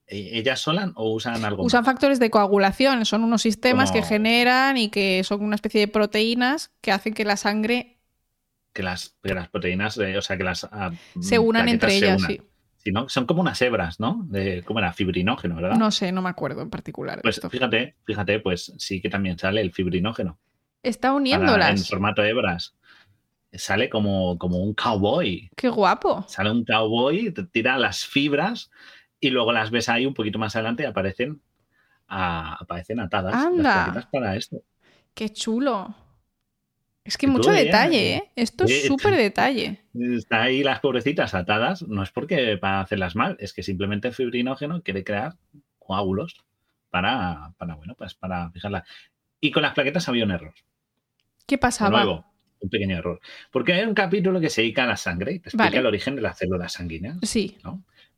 ¿ellas solan o usan algo Usan más? factores de coagulación, son unos sistemas que generan y que son una especie de proteínas que hacen que la sangre que las, que las proteínas, eh, o sea, que las ah, Se unan plaquetas entre ellas, unan. sí. Si no, son como unas hebras, ¿no? De, ¿Cómo era? Fibrinógeno, ¿verdad? No sé, no me acuerdo en particular. pues esto. fíjate, fíjate, pues sí que también sale el fibrinógeno. Está para- en uniéndolas. formato de hebras. Sale como, como un cowboy. Qué guapo. Sale un cowboy, tira las fibras y luego las ves ahí un poquito más adelante y aparecen, a- aparecen atadas Anda. las para esto. Qué chulo. Es que mucho detalle, ¿eh? Esto es eh, súper detalle. Está ahí las pobrecitas atadas, no es porque para hacerlas mal, es que simplemente el fibrinógeno quiere crear coágulos para, para bueno, pues para fijarla. Y con las plaquetas había un error. ¿Qué pasaba? nuevo, un pequeño error. Porque hay un capítulo que se dedica a la sangre y te explica Vale. el origen de las células sanguíneas. Sí,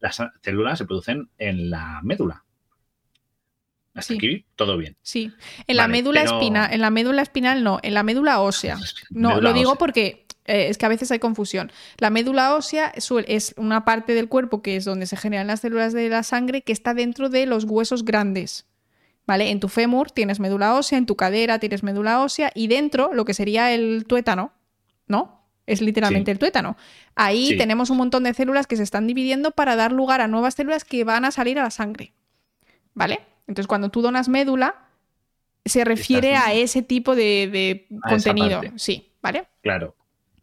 Las células se producen en la médula. Hasta Sí. aquí todo bien. sí. En la médula pero- espina, en la médula espinal no, en la médula ósea. No, Médula lo digo ósea. porque eh, es que a veces hay confusión. La médula ósea es una parte del cuerpo que es donde se generan las células de la sangre que está dentro de los huesos grandes. ¿Vale? En tu fémur tienes médula ósea, en tu cadera tienes médula ósea y dentro lo que sería el tuétano, ¿no? Es literalmente Sí. el tuétano. Ahí Sí. tenemos un montón de células que se están dividiendo para dar lugar a nuevas células que van a salir a la sangre. ¿Vale? Entonces, cuando tú donas médula, se refiere Estás- a ese tipo de, de contenido. Sí, ¿vale? Claro.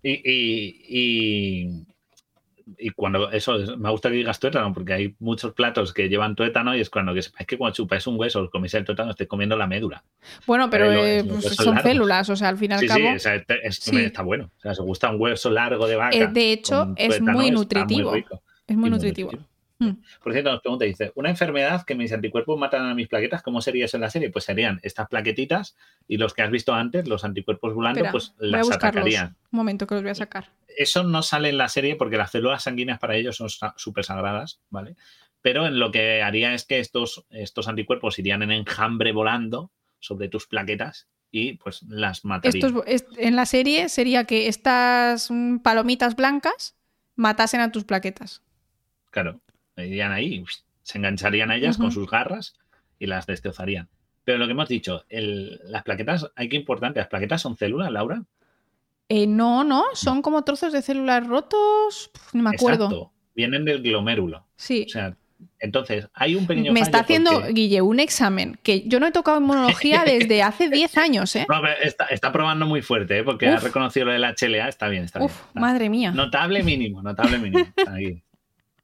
Y, y, y, y cuando eso, es- me gusta que digas tuétano, porque hay muchos platos que llevan tuétano y es cuando que sepáis que cuando chupáis un hueso o coméis el tuétano, estáis comiendo la médula. Bueno, pero eh, pues son largos. células, o sea, al fin y al Sí, cabo. sí, o sea, este- es- Sí. está bueno. O sea, os gusta un hueso largo de vaca. Eh, de hecho, es muy nutritivo. rico. es muy nutritivo. Mm. Por cierto, nos pregunta, dice, una enfermedad que mis anticuerpos matan a mis plaquetas, ¿cómo sería eso en la serie? Pues serían estas plaquetitas y los que has visto antes, los anticuerpos volando, pues las atacarían. Un momento que los voy a sacar. Eso no sale en la serie porque las células sanguíneas para ellos son súper sagradas, ¿vale? Pero en lo que haría es que estos, estos anticuerpos irían en enjambre volando sobre tus plaquetas y pues las matarían. Esto es- es- en la serie sería que estas mm, palomitas blancas matasen a tus plaquetas. Claro, irían ahí, se engancharían a ellas con sus garras y las destrozarían. Pero lo que hemos dicho, el- las plaquetas, hay que importante, las plaquetas son células, Laura. Eh, no, no, son como trozos de células rotos. No me acuerdo. Exacto, vienen del glomérulo. Sí. O sea, entonces hay un pequeño Me está haciendo, porque- Guille, un examen que yo no he tocado inmunología desde hace 10 años, ¿eh? No, pero está, está probando muy fuerte, ¿eh? porque Uf. ha reconocido lo del HLA, está bien, está Uf, bien. está- madre mía. Notable mínimo, notable mínimo. Está aquí.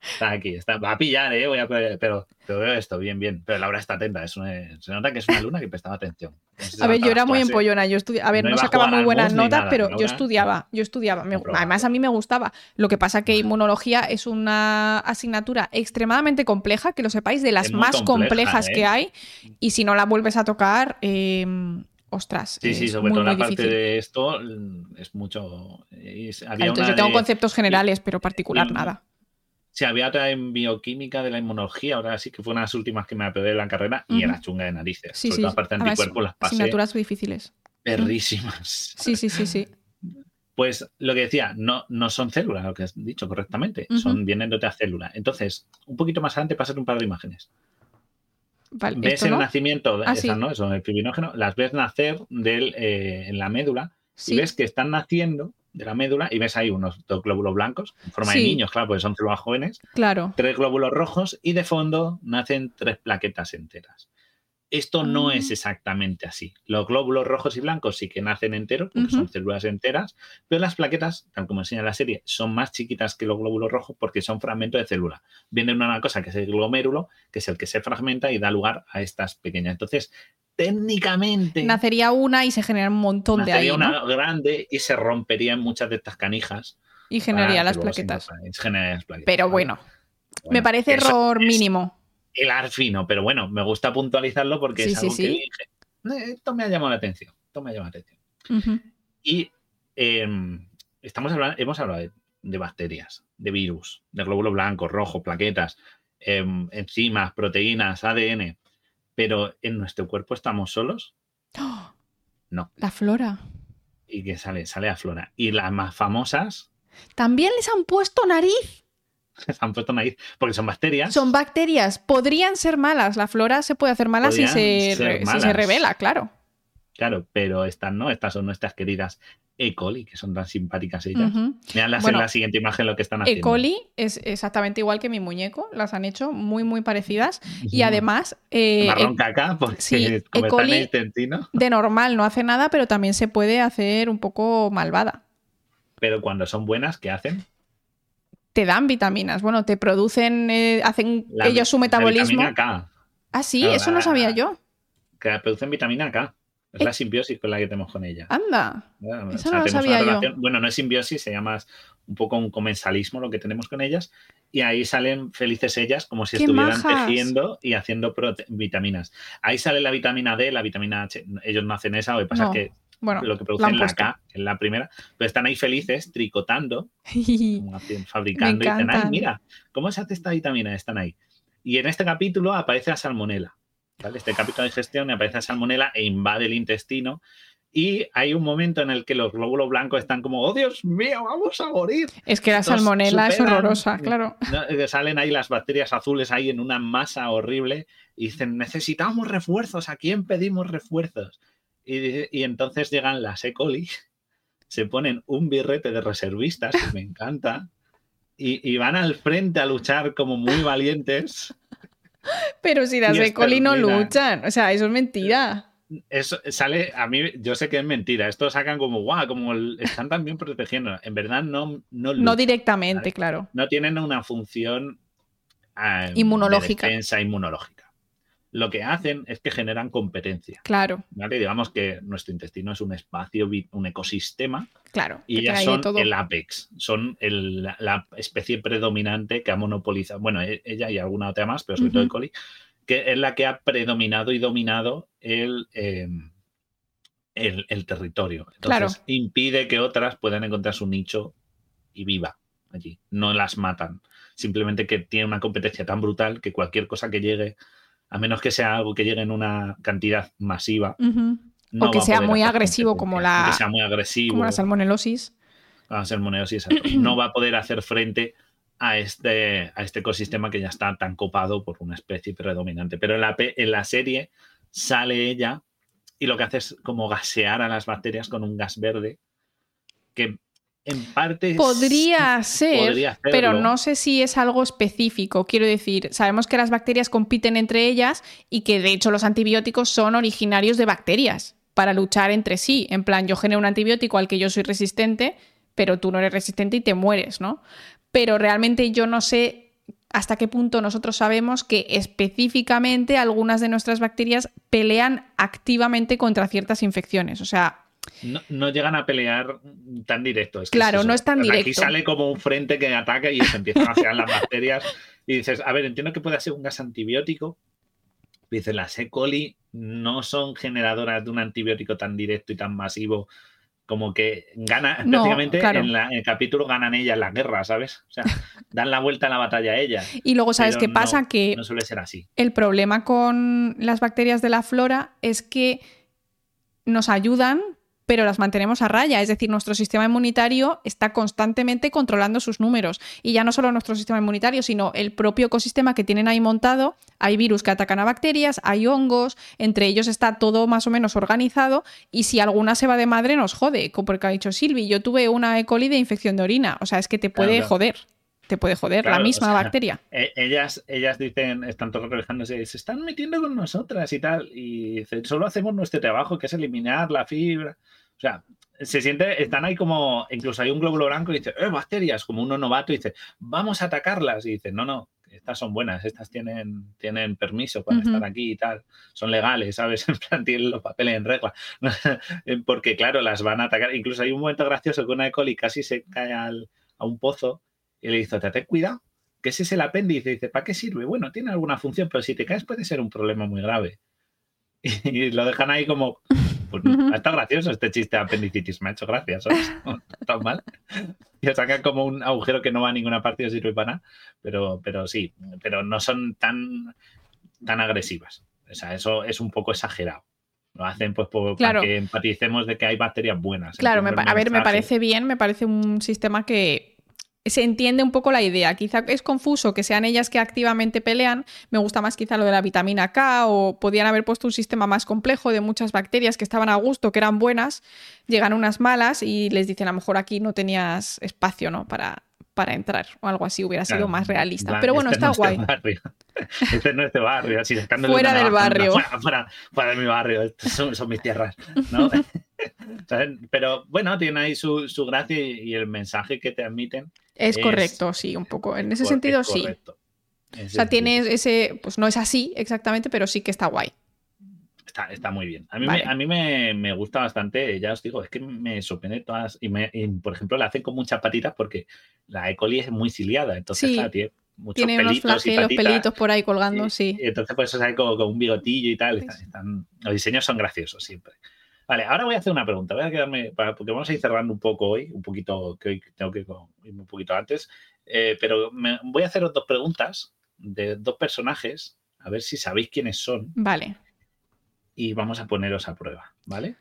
Está aquí. Está, va a pillar, ¿eh? Voy a, pero, pero veo esto, bien, bien. Pero Laura está atenta. Es una- se nota que es una luna que prestaba atención. No sé si A ver, yo era muy empollona. Yo estudi- A ver, No no, sacaba muy buenas notas, nada, pero Laura. yo estudiaba. Yo estudiaba. Me- además, a mí me gustaba. Lo que pasa que inmunología es una asignatura extremadamente compleja, que lo sepáis, de las Es más compleja, complejas ¿eh? que hay. Y si no la vuelves a tocar, eh, ostras. Sí, sí, sobre muy, todo la muy parte difícil. de esto mm, es mucho. es- había Claro, entonces yo tengo de- conceptos generales, pero particular y- nada. Sí, había otra en bioquímica de la inmunología, ahora sí que fue una de las últimas que me apegué en la carrera y Ujú. era chunga de narices. Sí, Sobre sí. todo de anticuerpos las pasé asignaturas difíciles. perrísimas. Sí, sí, sí, sí. Pues lo que decía, no, no son células, lo que has dicho correctamente, son, vienen de otra célula. Entonces, un poquito más adelante pasar un par de imágenes. Vale, ves ¿esto el no? nacimiento, de Ah, esas, sí. ¿no? Eso, el fibrinógeno, las ves nacer del, eh, en la médula Sí. y ves que están naciendo de la médula y ves ahí unos dos glóbulos blancos en forma de niños, claro, porque son células jóvenes, Claro. tres glóbulos rojos y de fondo nacen tres plaquetas enteras. Esto no es exactamente así. Los glóbulos rojos y blancos sí que nacen enteros, porque son células enteras, pero las plaquetas, tal como enseña la serie, son más chiquitas que los glóbulos rojos porque son fragmentos de célula. Viene una cosa que es el glomérulo, que es el que se fragmenta y da lugar a estas pequeñas. Entonces, técnicamente, Nacería una y se genera un montón de ahí, nacería ¿no? una grande y se romperían muchas de estas canijas. Y generaría las plaquetas. Generaría las plaquetas, Pero bueno, me parece error es mínimo. Hilar fino, pero bueno, me gusta puntualizarlo porque Sí, es algo sí. que dije. "Eh, Esto me ha llamado la atención. Esto me ha llamado la atención. Y eh, estamos hablando, hemos hablado de, de bacterias, de virus, de glóbulos blancos, rojos, plaquetas, em, enzimas, proteínas, ADN. Pero en nuestro cuerpo estamos solos. ¡Oh! No. La flora. Y que sale, sale a flora. Y las más famosas También les han puesto nariz. se han puesto nariz porque son bacterias. Son bacterias. Podrían ser malas. La flora se puede hacer mala si se, si se revela, claro. Claro, pero estas no, estas son nuestras queridas E. coli, que son tan simpáticas ellas. Veanlas Bueno, en la siguiente imagen lo que están E. haciendo. coli es exactamente igual que mi muñeco, las han hecho muy, muy parecidas. Y además, eh, Marrón E- caca, porque sí, E. como está coli- en el intestino. de normal no hace nada, pero también se puede hacer un poco malvada. Pero cuando son buenas, ¿qué hacen? Te dan vitaminas, bueno, te producen, eh, hacen La- ellos su la metabolismo. vitamina K. Ah, sí, eso no sabía yo. Que producen vitamina K. Es Eh. la simbiosis con la que tenemos con ella. Anda. Bueno, eso no lo sabía yo. Bueno, no es simbiosis, se llama un poco un comensalismo lo que tenemos con ellas. Y ahí salen felices ellas como si ¡Qué estuvieran majas! tejiendo y haciendo vitaminas. Ahí sale la vitamina D, la vitamina H. Ellos no hacen esa, lo que pasa No, es que Bueno, lo que producen han la. K, es la primera, pero están ahí felices tricotando, como fabricando y dicen, ay, mira, ¿cómo se hace esta vitamina? Están ahí. Y en este capítulo aparece la salmonela. ¿vale? Este capítulo de gestión aparece la salmonela e invade el intestino. Y hay un momento en el que los glóbulos blancos están como, oh Dios mío, vamos a morir. Es que la Entonces, salmonela es horrorosa, claro. ¿no? Eh, Salen ahí las bacterias azules ahí en una masa horrible y dicen, necesitamos refuerzos, ¿a quién pedimos refuerzos? Y, y entonces llegan las E. coli, se ponen un birrete de reservistas, que me encanta, y, y van al frente a luchar como muy valientes. Pero si las E. coli no luchan, o sea, eso es mentira. Eso sale, a mí, yo sé que es mentira, esto sacan como, guau, como el- están también protegiendo. En verdad no, no, No luchan. directamente, Vale. claro. no tienen una función eh, Inmunológica. de defensa inmunológica. Lo que hacen es que generan competencia. Claro, ¿vale? Digamos que nuestro intestino es un espacio, un ecosistema, claro. y ellas son todo. el apex, son el- la, especie predominante que ha monopolizado, bueno, e- ella y alguna otra más, pero sobre todo el coli, que es la que ha predominado y dominado el, eh, el, el territorio. Entonces, Claro. impide que otras puedan encontrar su nicho y viva allí. No las matan. Simplemente que tiene una competencia tan brutal que cualquier cosa que llegue, a menos que sea algo que llegue en una cantidad masiva, no que va a sea muy agresivo, como la- Que sea muy agresivo. Como la salmonelosis. a salmonelosis, exacto. no va a poder hacer frente a este, a este ecosistema que ya está tan copado por una especie predominante. Pero en la, en la serie sale ella y lo que hace es como gasear a las bacterias con un gas verde que en parte Podría ser, podría pero no sé si es algo específico. Quiero decir, sabemos que las bacterias compiten entre ellas y que de hecho los antibióticos son originarios de bacterias para luchar entre sí. En plan, yo genero un antibiótico al que yo soy resistente, pero tú no eres resistente y te mueres, ¿no? Pero realmente yo no sé hasta qué punto nosotros sabemos que específicamente algunas de nuestras bacterias pelean activamente contra ciertas infecciones. O sea, No, no llegan a pelear tan directo. es que Claro, no es tan O sea, Aquí directo. sale como un frente que ataca y se empiezan a hacer las bacterias. Y dices, a ver, entiendo que puede ser un gas antibiótico. Dices, las E. coli no son generadoras de un antibiótico tan directo y tan masivo como que gana, No, prácticamente claro. en, la- en el capítulo ganan ellas la guerra, ¿sabes? O sea, dan la vuelta a la batalla a ellas. y luego sabes qué pasa, no- que No suele ser así. El problema con las bacterias de la flora es que nos ayudan, pero las mantenemos a raya. Es decir, nuestro sistema inmunitario está constantemente controlando sus números. Y ya no solo nuestro sistema inmunitario, sino el propio ecosistema que tienen ahí montado. Hay virus que atacan a bacterias, hay hongos, entre ellos está todo más o menos organizado. Y si alguna se va de madre, nos jode. Como porque ha dicho Silvi, yo tuve una E. coli de infección de orina. O sea, es que te puede Claro, joder. Te puede joder Claro, la o misma sea, bacteria. Eh, ellas, ellas dicen, están todos reflejándose, se están metiendo con nosotras y tal. Y dicen, solo hacemos nuestro trabajo, que es eliminar la fibra. O sea, se siente, están ahí como, incluso hay un glóbulo blanco y dice, eh, bacterias, como uno novato, y dice, vamos a atacarlas. Y dice, no, no, estas son buenas, estas tienen, tienen permiso para Ujú. estar aquí y tal, son legales, ¿sabes? En plan, tienen los papeles en regla. Porque, claro, las van a atacar. Incluso hay un momento gracioso que una E. coli casi se cae al- a un pozo y le dice, ten cuidado, que ese es el apéndice. Y dice, ¿para qué sirve? Bueno, tiene alguna función, pero si te caes puede ser un problema muy grave. Y lo dejan ahí como, pues, estado gracioso este chiste de apendicitis, me ha hecho gracia, ¿sabes? Está tan mal. Y sacan como un agujero que no va a ninguna parte y no sirve para nada, pero, pero sí, pero no son tan, tan agresivas. O sea, eso es un poco exagerado. Lo hacen pues por- Claro. para que empaticemos de que hay bacterias buenas. Claro, me a ver, me parece bien, me parece un sistema que se entiende un poco la idea. Quizá es confuso que sean ellas que activamente pelean. Me gusta más quizá lo de la vitamina K o podían haber puesto un sistema más complejo de muchas bacterias que estaban a gusto, que eran buenas, llegan unas malas y les dicen a lo mejor aquí no tenías espacio, ¿no? Para, para entrar o algo así hubiera sido más realista. Pero bueno, este está guay. Este no es de barrio, así Fuera del barrio. Fuera, fuera, de mi barrio, son, son mis tierras. ¿no? Pero bueno, tiene ahí su, su gracia y, el mensaje que te admiten. Es, correcto, sí, un poco. En ese sentido, sí. o sea, tiene ese, pues no es así exactamente, pero sí que está guay. Está, muy bien. A mí, me, a mí me, gusta bastante, ya os digo, es que me sorprende todas. Y, me, por ejemplo, la hacen con muchas patitas porque la E. coli es muy ciliada, entonces tiene muchos tiene pelitos unos flagelos, pelitos por ahí colgando, sí. Y entonces, por eso sale como con un bigotillo y tal. los diseños son graciosos siempre. Vale, ahora voy a hacer una pregunta. Voy a quedarme, porque vamos a ir cerrando un poco hoy, un poquito, que hoy tengo que irme un poquito antes. Eh, pero voy a hacer dos preguntas de dos personajes, a ver si sabéis quiénes son. Vale y vamos a poneros a prueba, ¿vale?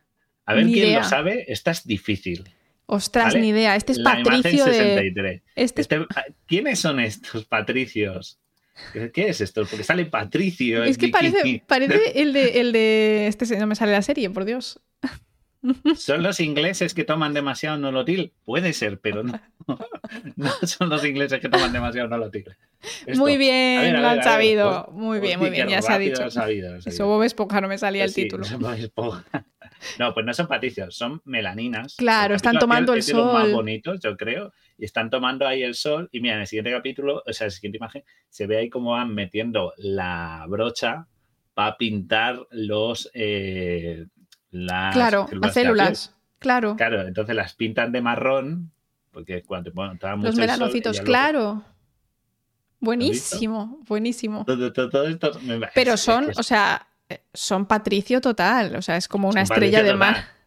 A ver quién lo sabe, esta es difícil. Ostras, ni idea. Este es Patricio de... Este, este ¿Quiénes son estos patricios? ¿Qué es esto? Porque sale Patricio. Es que parece, parece el de, el de... Este no me sale la serie, por Dios. ¿Son los ingleses que toman demasiado nolotil? Puede ser, pero no. No son los ingleses que toman demasiado nolotil. Muy bien, lo han sabido. muy bien, muy bien, ya se ha dicho. Eso Bob Esponja no me salía el título. No, pues no son patricios, son melaninas. Claro, están tomando el sol. más bonitos, yo creo. Y están tomando ahí el sol. Y mira, en el siguiente capítulo, o sea, en la siguiente imagen, se ve ahí cómo van metiendo la brocha para pintar los. Eh, las claro, las células. Claro. Claro, entonces las pintan de marrón, porque cuando bueno, Los melanocitos, claro. Buenísimo, buenísimo. Pero son, o sea, son Patricio total, o sea, es como una estrella de mar.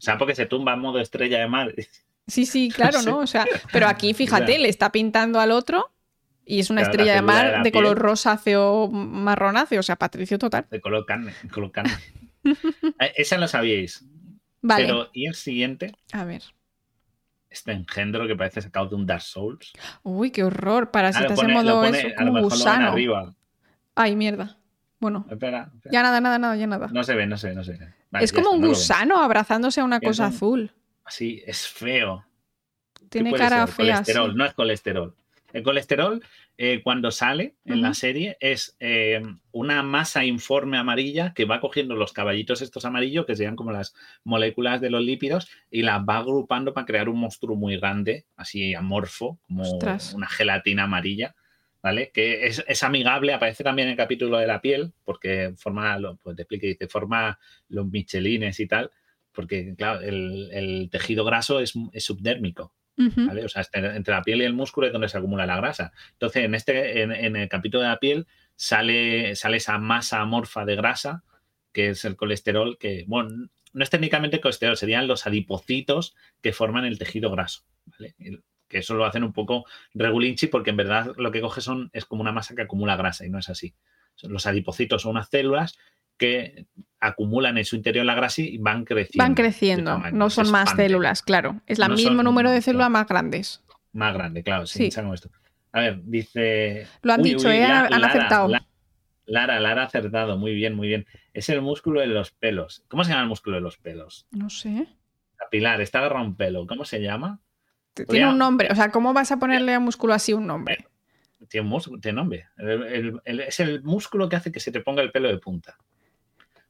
O sea, porque se tumba en modo estrella de mar. Sí, sí, claro, ¿no? O sea, pero aquí, fíjate, le está pintando al otro y es una estrella de mar de, color rosáceo marronáceo, o sea, Patricio total. De color carne, de color carne. Eh, esa lo sabíais. Vale. Pero, ¿y el siguiente? A ver este engendro que parece sacado de un Dark Souls. Uy, qué horror. Para si estás en modo eso, como gusano. Arriba. Ay, mierda. Bueno. Ya nada, nada, nada, ya nada. No se ve, no se ve, no se ve. es como un gusano abrazándose a una cosa azul. Sí, es feo. Tiene cara fea. Colesterol, no es colesterol. El colesterol, eh, cuando sale en la serie, es eh, una masa informe amarilla que va cogiendo los caballitos estos amarillos, que serían como las moléculas de los lípidos, y las va agrupando para crear un monstruo muy grande, así amorfo, como una gelatina amarilla. ¿Vale? Que es, amigable, aparece también en el capítulo de la piel, porque forma, pues te explique, dice, forma los michelines y tal, porque, claro, el, tejido graso es subdérmico, o sea, entre la piel y el músculo es donde se acumula la grasa. Entonces, en, este, en, el capítulo de la piel sale, sale esa masa amorfa de grasa, que es el colesterol, que, bueno, no es técnicamente colesterol, serían los adipocitos que forman el tejido graso, Que eso lo hacen un poco regulinchi porque en verdad lo que coge son, es como una masa que acumula grasa y no es así. Los adipocitos son unas células que acumulan en su interior la grasa y van creciendo. Van creciendo, no son más células, claro. Es el mismo número de células más grandes. Más grande, claro, sí. Esto. A ver, dice. Lo han dicho, ¿eh? han acertado. Lara, Lara ha acertado, muy bien, muy bien. Es el músculo de los pelos. ¿Cómo se llama el músculo de los pelos? No sé. Pilar, está agarrado un pelo. ¿Cómo se llama? Tiene un nombre. O sea, ¿cómo vas a ponerle a un músculo así un nombre? Tiene, un tiene nombre. es el músculo que hace que se te ponga el pelo de punta.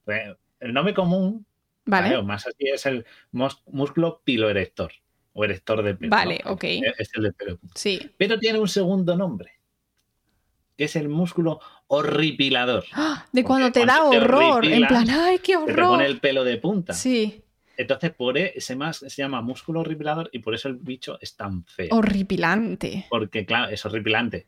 Pues, el nombre común, vale. más así, es el músculo piloerector o erector de pelo. Vale, ok. Es el de pelo. Sí. Pero tiene un segundo nombre, que es el músculo horripilador. ¡Ah! De cuando te da horror, en plan, ¡ay, qué horror! Te pone el pelo de punta. Sí. Entonces, por ese más se llama músculo horripilador y por eso el bicho es tan feo. Horripilante. Porque, claro, es horripilante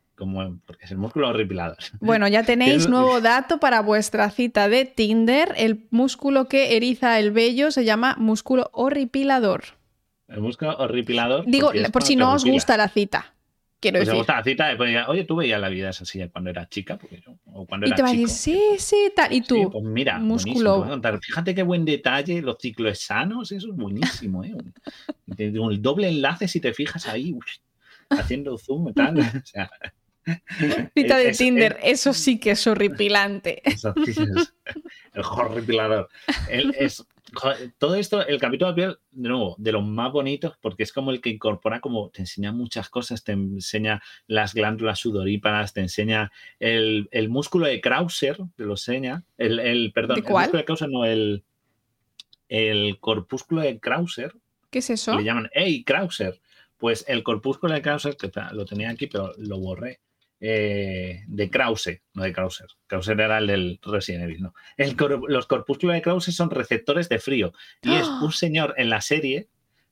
porque es el músculo horripilador. Bueno, ya tenéis nuevo dato para vuestra cita de Tinder. El músculo que eriza el vello se llama músculo horripilador. El músculo horripilador. Digo, por si no os gusta la cita. Quiero pues decir. gusta la cita, pues oye, tú veías la vida esa así cuando era chica, o cuando era Y te va a decir, sí, sí, tal. Y tú, pues mira, músculo. Fíjate qué buen detalle, los ciclos sanos, eso es buenísimo, ¿eh? El doble enlace, si te fijas ahí, haciendo zoom y tal. O sea, Cita de es- Tinder, eso sí que es horripilante. Eso sí es el horripilador. El- es, todo esto, el capítulo de piel, de nuevo, de los más bonitos, porque es como el que incorpora, como te enseña muchas cosas, te enseña las glándulas sudoríparas, te enseña el, el músculo de Krauser, te lo enseña, el, el perdón, ¿De el músculo de Krauser, no, el, el corpúsculo de Krauser, ¿Qué es eso? le llaman, ¡Hey, Krauser! Pues el corpúsculo de Krauser, que lo tenía aquí, pero lo borré, eh, de Krause, no de Krauser. Krauser era el del Resident Evil, no. El cor- los corpúsculos de Krause son receptores de frío. Y es ¡Ah! un señor en la serie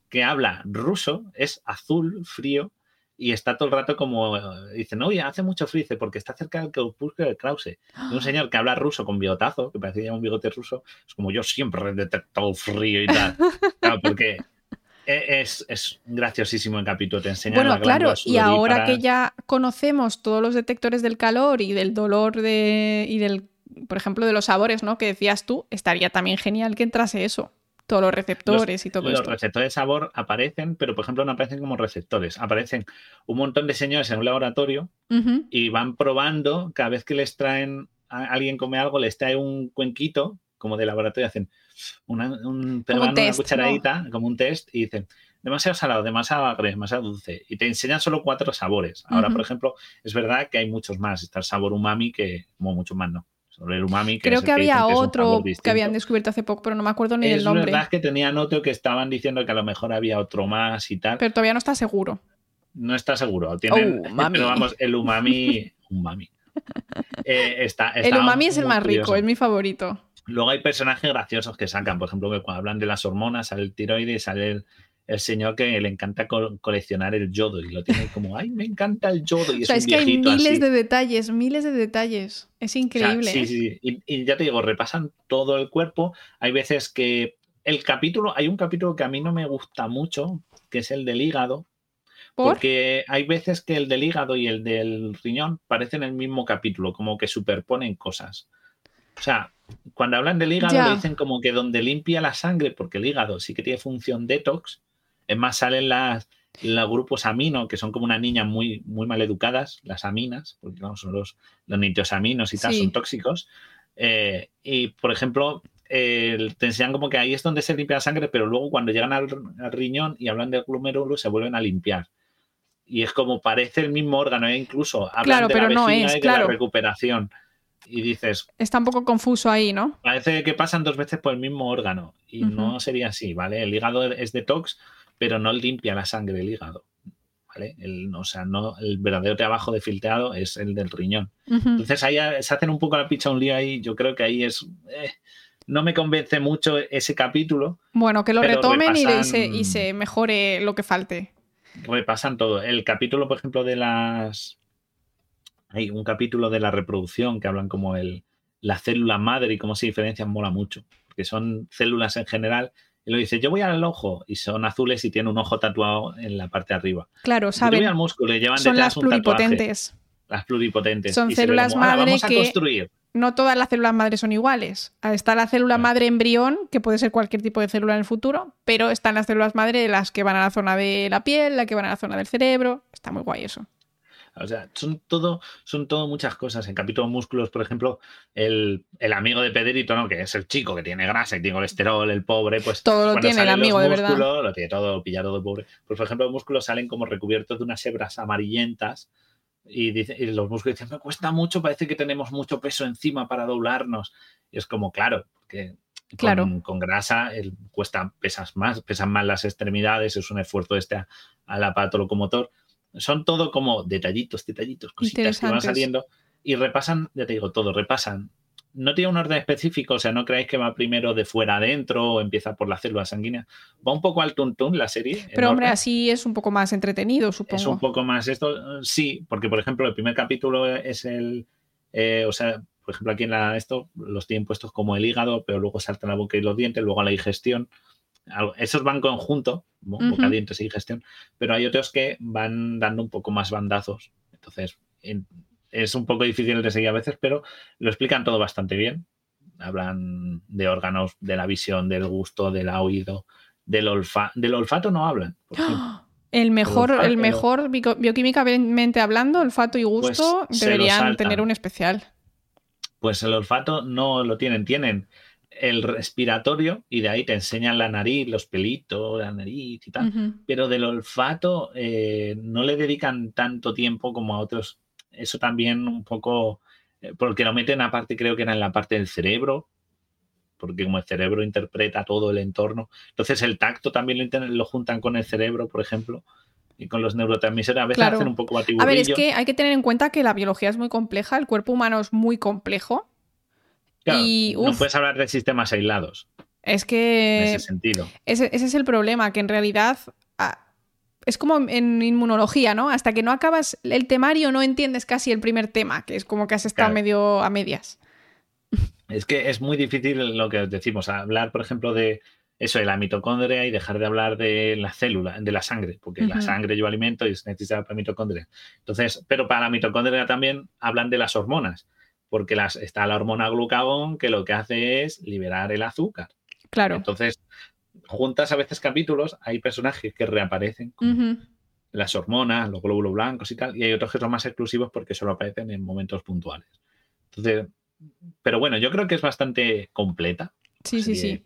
que habla ruso, es azul, frío, y está todo el rato como, eh, dicen, oye, hace mucho frío, dice, porque está cerca del corpúsculo de Krause. Y un señor que habla ruso con bigotazo, que parecía un bigote ruso, es como yo siempre he detectado frío y tal. Claro, porque es, es graciosísimo el capítulo, te enseña Bueno, la claro, y ahora que ya conocemos todos los detectores del calor y del dolor de, y del, por ejemplo, de los sabores, ¿no? Que decías tú, estaría también genial que entrase eso. Todos los receptores y todo Los esto. receptores de sabor aparecen, pero por ejemplo no aparecen como receptores. Aparecen un montón de señores en un laboratorio y van probando, cada vez que les traen, a alguien come algo, les trae un cuenquito como de laboratorio, hacen una, un, test, una cucharadita, como un test, y dicen, demasiado salado, demasiado agrio, demasiado dulce. Y te enseñan solo cuatro sabores. Ahora, por ejemplo, es verdad que hay muchos más. Está el sabor umami, que, como muchos más no. Sobre el umami, que Creo es que había que es otro que habían descubierto hace poco, pero no me acuerdo ni del Es nombre. verdad que tenían otro que estaban diciendo que a lo mejor había otro más y tal. Pero todavía no está seguro. No está seguro. Tienen, Oh. Pero vamos, el umami. umami. Eh, está, El umami es el más rico, es mi favorito. Luego hay personajes graciosos que sacan, por ejemplo, que cuando hablan de las hormonas, sale el tiroides, sale el, el señor que le encanta co- coleccionar el yodo y lo tiene como, ay, me encanta el yodo. Y O es sea, un es que hay miles así. de detalles, miles de detalles. Es O sea, increíble. sí, ¿eh? sí, sí. Y, y ya te digo, repasan todo el cuerpo. Hay veces que el capítulo, hay un capítulo que a mí no me gusta mucho, que es el del hígado, ¿Por? porque hay veces que el del hígado y el del riñón parecen el mismo capítulo, como que superponen cosas. O sea, cuando hablan del hígado lo dicen como que donde limpia la sangre, porque el hígado sí que tiene función detox. Es más, salen las, los grupos amino, que son como unas niñas muy, muy mal educadas, las aminas, porque vamos, son los, los nitrosaminos y tal, Sí. son tóxicos. Eh, y, por ejemplo, el- te enseñan como que ahí es donde se limpia la sangre, pero luego cuando llegan al, al riñón y hablan del glomérulo, se vuelven a limpiar. Y es como parece el mismo órgano, e incluso hablan Claro, de pero la no vejiga es, y de claro. la recuperación. Y dices, Está un poco confuso ahí, ¿no? parece que pasan dos veces por el mismo órgano. Y no sería así, ¿vale? El hígado es detox, pero no limpia la sangre del hígado. ¿Vale? El, o sea, no, el verdadero trabajo de filtrado es el del riñón. Entonces ahí se hacen un poco la picha un lío ahí. Yo creo que ahí es. eh, no me convence mucho ese capítulo. Bueno, que lo retomen y, se, y se mejore lo que falte. Repasan todo. El capítulo, por ejemplo, de las. Hay un capítulo de la reproducción que hablan como el, la célula madre y cómo se diferencian, mola mucho. Porque son células en general. Y lo dice, yo voy al ojo y son azules y tiene un ojo tatuado en la parte de arriba. Claro, Yo voy saben. al músculo y llevan Son detrás las un tatuaje. pluripotentes. Las pluripotentes. Son Y células como, "Ahora madre Vamos a que- construir. No todas las células madres son iguales. Está la célula madre embrión, que puede ser cualquier tipo de célula en el futuro, pero están las células madre, las que van a la zona de la piel, las que van a la zona del cerebro. Está muy guay eso. O sea, son todo, son todo muchas cosas. En capítulo músculos, por ejemplo, el, el amigo de Pedrito, ¿no? Que es el chico que tiene grasa y tiene colesterol, el pobre, pues. Todo lo tiene el amigo, de verdad. músculos, Lo tiene todo pillado de pobre. Pues, por ejemplo, los músculos salen como recubiertos de unas hebras amarillentas. Y, dice, y los músculos dicen, me cuesta mucho, parece que tenemos mucho peso encima para doblarnos. Y es como, claro, que con, Claro. con grasa el, cuesta, pesas más, pesan más las extremidades, es un esfuerzo este al aparato locomotor. Son todo como detallitos, detallitos, cositas que van saliendo y repasan, ya te digo, todo, repasan. No tiene un orden específico, o sea, no creáis que va primero de fuera adentro o empieza por la célula sanguínea. Va un poco al tuntún la serie. Pero hombre, orden. así es un poco más entretenido, supongo. Es un poco más esto, sí, porque por ejemplo el primer capítulo es el, eh, o sea, por ejemplo aquí en la, esto los tienen puestos como el hígado, pero luego saltan la boca y los dientes, luego la digestión. Esos van conjunto, bo- boca, dientes y digestión, pero hay otros que van dando un poco más bandazos. Entonces en- es un poco difícil de seguir a veces, pero lo explican todo bastante bien. Hablan de órganos, de la visión, del gusto, del oído, del olfato. Del olfato no hablan, por. ¡Ah! El mejor, el, olfato- mejor bioquímicamente hablando, olfato y gusto Pues lo deberían tener un especial. Pues el olfato no lo tienen, tienen el respiratorio y de ahí te enseñan la nariz, los pelitos, la nariz y tal. Pero del olfato eh, no le dedican tanto tiempo como a otros. Eso también un poco, eh, porque lo meten aparte, creo que era en la parte del cerebro, porque como el cerebro interpreta todo el entorno. Entonces el tacto también lo, lo juntan con el cerebro, por ejemplo, y con los neurotransmisores. A veces Claro. hacen un poco A ver, es batiburrillo. que hay que tener en cuenta que la biología es muy compleja, el cuerpo humano es muy complejo. Claro, y, no puedes hablar de sistemas aislados Es en que ese sentido. ese, ese es el problema, que en realidad ah, es como en inmunología, ¿no? Hasta que no acabas el temario no entiendes casi el primer tema, que es como que has estado Claro. medio a medias. Es que es muy difícil lo que decimos, hablar, por ejemplo, de eso, de la mitocondria y dejar de hablar de la célula, de la sangre, porque la sangre lleva alimento y se necesita para la mitocondria. Entonces, pero para la mitocondria también hablan de las hormonas, porque las, está la hormona glucagón que lo que hace es liberar el azúcar. Claro. Entonces, juntas a veces capítulos, hay personajes que reaparecen Ujú. las hormonas, los glóbulos blancos y tal, y hay otros que son más exclusivos porque solo aparecen en momentos puntuales. Entonces, pero bueno, yo creo que es bastante completa. Sí, sí, sí.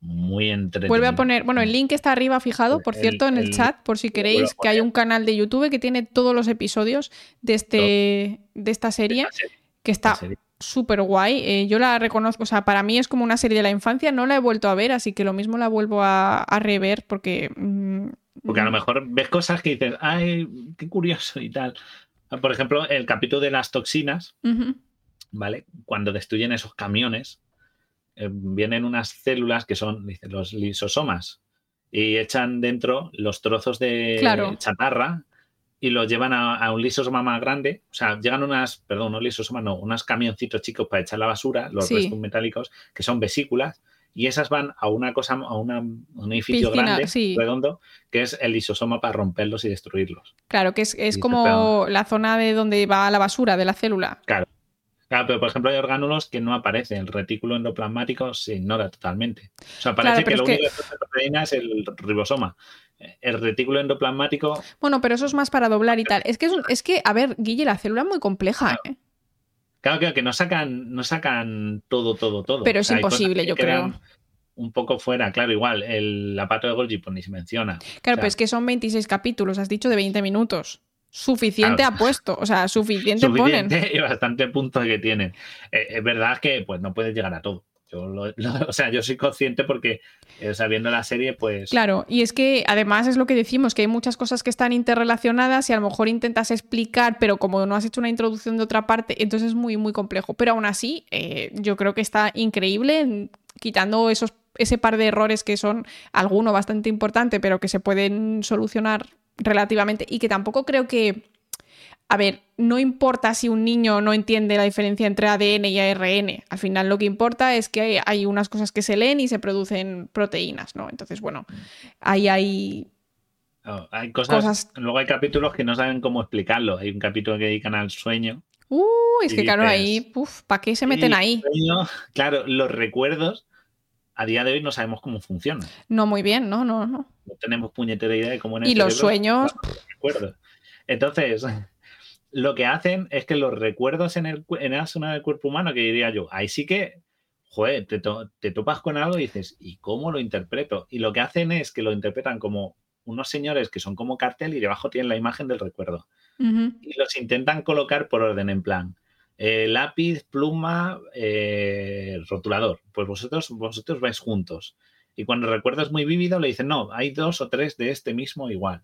Muy entretenida. Vuelve a poner, bueno, el link está arriba fijado, por El- cierto, en el, el- chat, por si queréis, que hay un canal de YouTube que tiene todos los episodios de, este, de esta serie, Esta serie, que está súper guay. yo la reconozco, o sea, para mí es como una serie de la infancia, no la he vuelto a ver, así que lo mismo la vuelvo a, a rever porque... mm, Porque a lo mejor ves cosas que dices, ay, qué curioso y tal. Por ejemplo, el capítulo de las toxinas, ¿vale? Cuando destruyen esos camiones, eh, vienen unas células que son dice, los lisosomas y echan dentro los trozos de Claro. chatarra y los llevan a, a un lisosoma más grande. O sea, llegan unas, perdón, no lisosomas, no, unos camioncitos chicos para echar la basura, los Sí. restos metálicos, que son vesículas, y esas van a una cosa, a una- un edificio Piscina, grande, sí. redondo, que es el lisosoma para romperlos y destruirlos. Claro, que es, es como la zona de donde va la basura de la célula. Claro, pero por ejemplo hay orgánulos que no aparecen. El retículo endoplasmático se ignora totalmente. O sea, parece Claro, que lo que- único que hace la proteína es el ribosoma. El retículo endoplasmático, Bueno, pero eso es más para doblar y tal. Es que, es, un- es que a ver, Guille, la célula es muy compleja, ¿eh? claro, claro que no sacan, no sacan todo, todo, todo. Pero O es sea, imposible, yo creo. Un poco fuera, claro, igual. El zapato de Golgi, pues ni se menciona. Claro, O sea, pero es que son 26 capítulos, has dicho de 20 minutos. Suficiente Claro. ha puesto, o sea, suficiente, ponen. y bastante puntos que tienen. Eh, es verdad que pues no puedes llegar a todo. Yo lo- o sea, yo soy consciente porque, eh, o sea, viendo la serie, pues. Claro, y es que además es lo que decimos, que hay muchas cosas que están interrelacionadas y a lo mejor intentas explicar, pero como no has hecho una introducción de otra parte, entonces es muy, muy complejo. Pero aún así, eh, yo creo que está increíble, en- quitando esos, ese par de errores que son alguno bastante importante, pero que se pueden solucionar relativamente y que tampoco creo que... A ver, no importa si un niño no entiende la diferencia entre ADN y ARN. Al final lo que importa es que hay, hay unas cosas que se leen y se producen proteínas, ¿no? Entonces, bueno, ahí hay... oh, hay cosas, cosas- Luego hay capítulos que no saben cómo explicarlo. Hay un capítulo que dedican al sueño. Uh, es que claro, ahí, ¿para qué se meten ahí? sueño, claro, los recuerdos, a día de hoy no sabemos cómo funcionan. No muy bien, no, no, no. No tenemos puñetera idea de cómo en el Y los sueños, los recuerdos. Entonces, lo que hacen es que los recuerdos en, el, en la zona del cuerpo humano, que diría yo, ahí sí que, joder, te, to- te topas con algo y dices, ¿y cómo lo interpreto? Y lo que hacen es que lo interpretan como unos señores que son como cartel y debajo tienen la imagen del recuerdo. Y los intentan colocar por orden, en plan, eh, lápiz, pluma, eh, rotulador. Pues vosotros, vosotros vais juntos. Y cuando el recuerdo es muy vívido, le dicen, no, hay dos o tres de este mismo igual.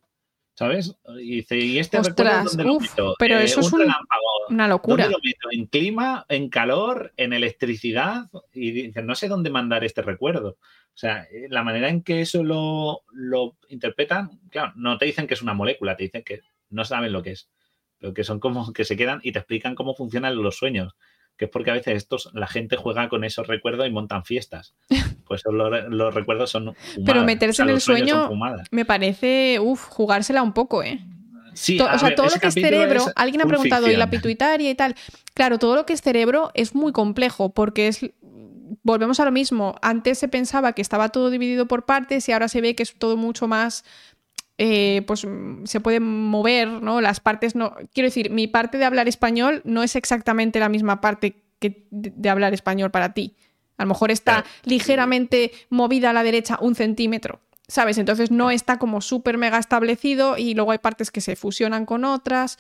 ¿Sabes? Y dice, ¿y este recuerdo Ostras, dónde lo uf, meto? Eh, pero eso es un- relámpago, una ¿Dónde locura. lo meto? ¿En clima? ¿En calor? ¿En electricidad? Y dicen, no sé dónde mandar este recuerdo. O sea, eh, la manera en que eso lo, lo interpretan, claro, no te dicen que es una molécula, te dicen que no saben lo que es, pero que son como que se quedan y te explican cómo funcionan los sueños. Que es porque a veces estos, la gente juega con esos recuerdos y montan fiestas. Pues los, los recuerdos son fumadas. meterse en el sueño-. Me parece, uff, jugársela un poco, ¿eh? Sí, o sea, ver, todo lo que es cerebro, es alguien ha preguntado, ¿y la ficción. pituitaria y tal? Claro, todo lo que es cerebro es muy complejo porque es... Volvemos a lo mismo. Antes se pensaba que estaba todo dividido por partes y ahora se ve que es todo mucho más eh, pues mm, se puede mover, ¿no? Las partes no. Quiero decir, mi parte de hablar español no es exactamente la misma parte que de hablar español para ti. A lo mejor está ligeramente movida a la derecha un centímetro, ¿sabes? Entonces no está como súper mega establecido y luego hay partes que se fusionan con otras,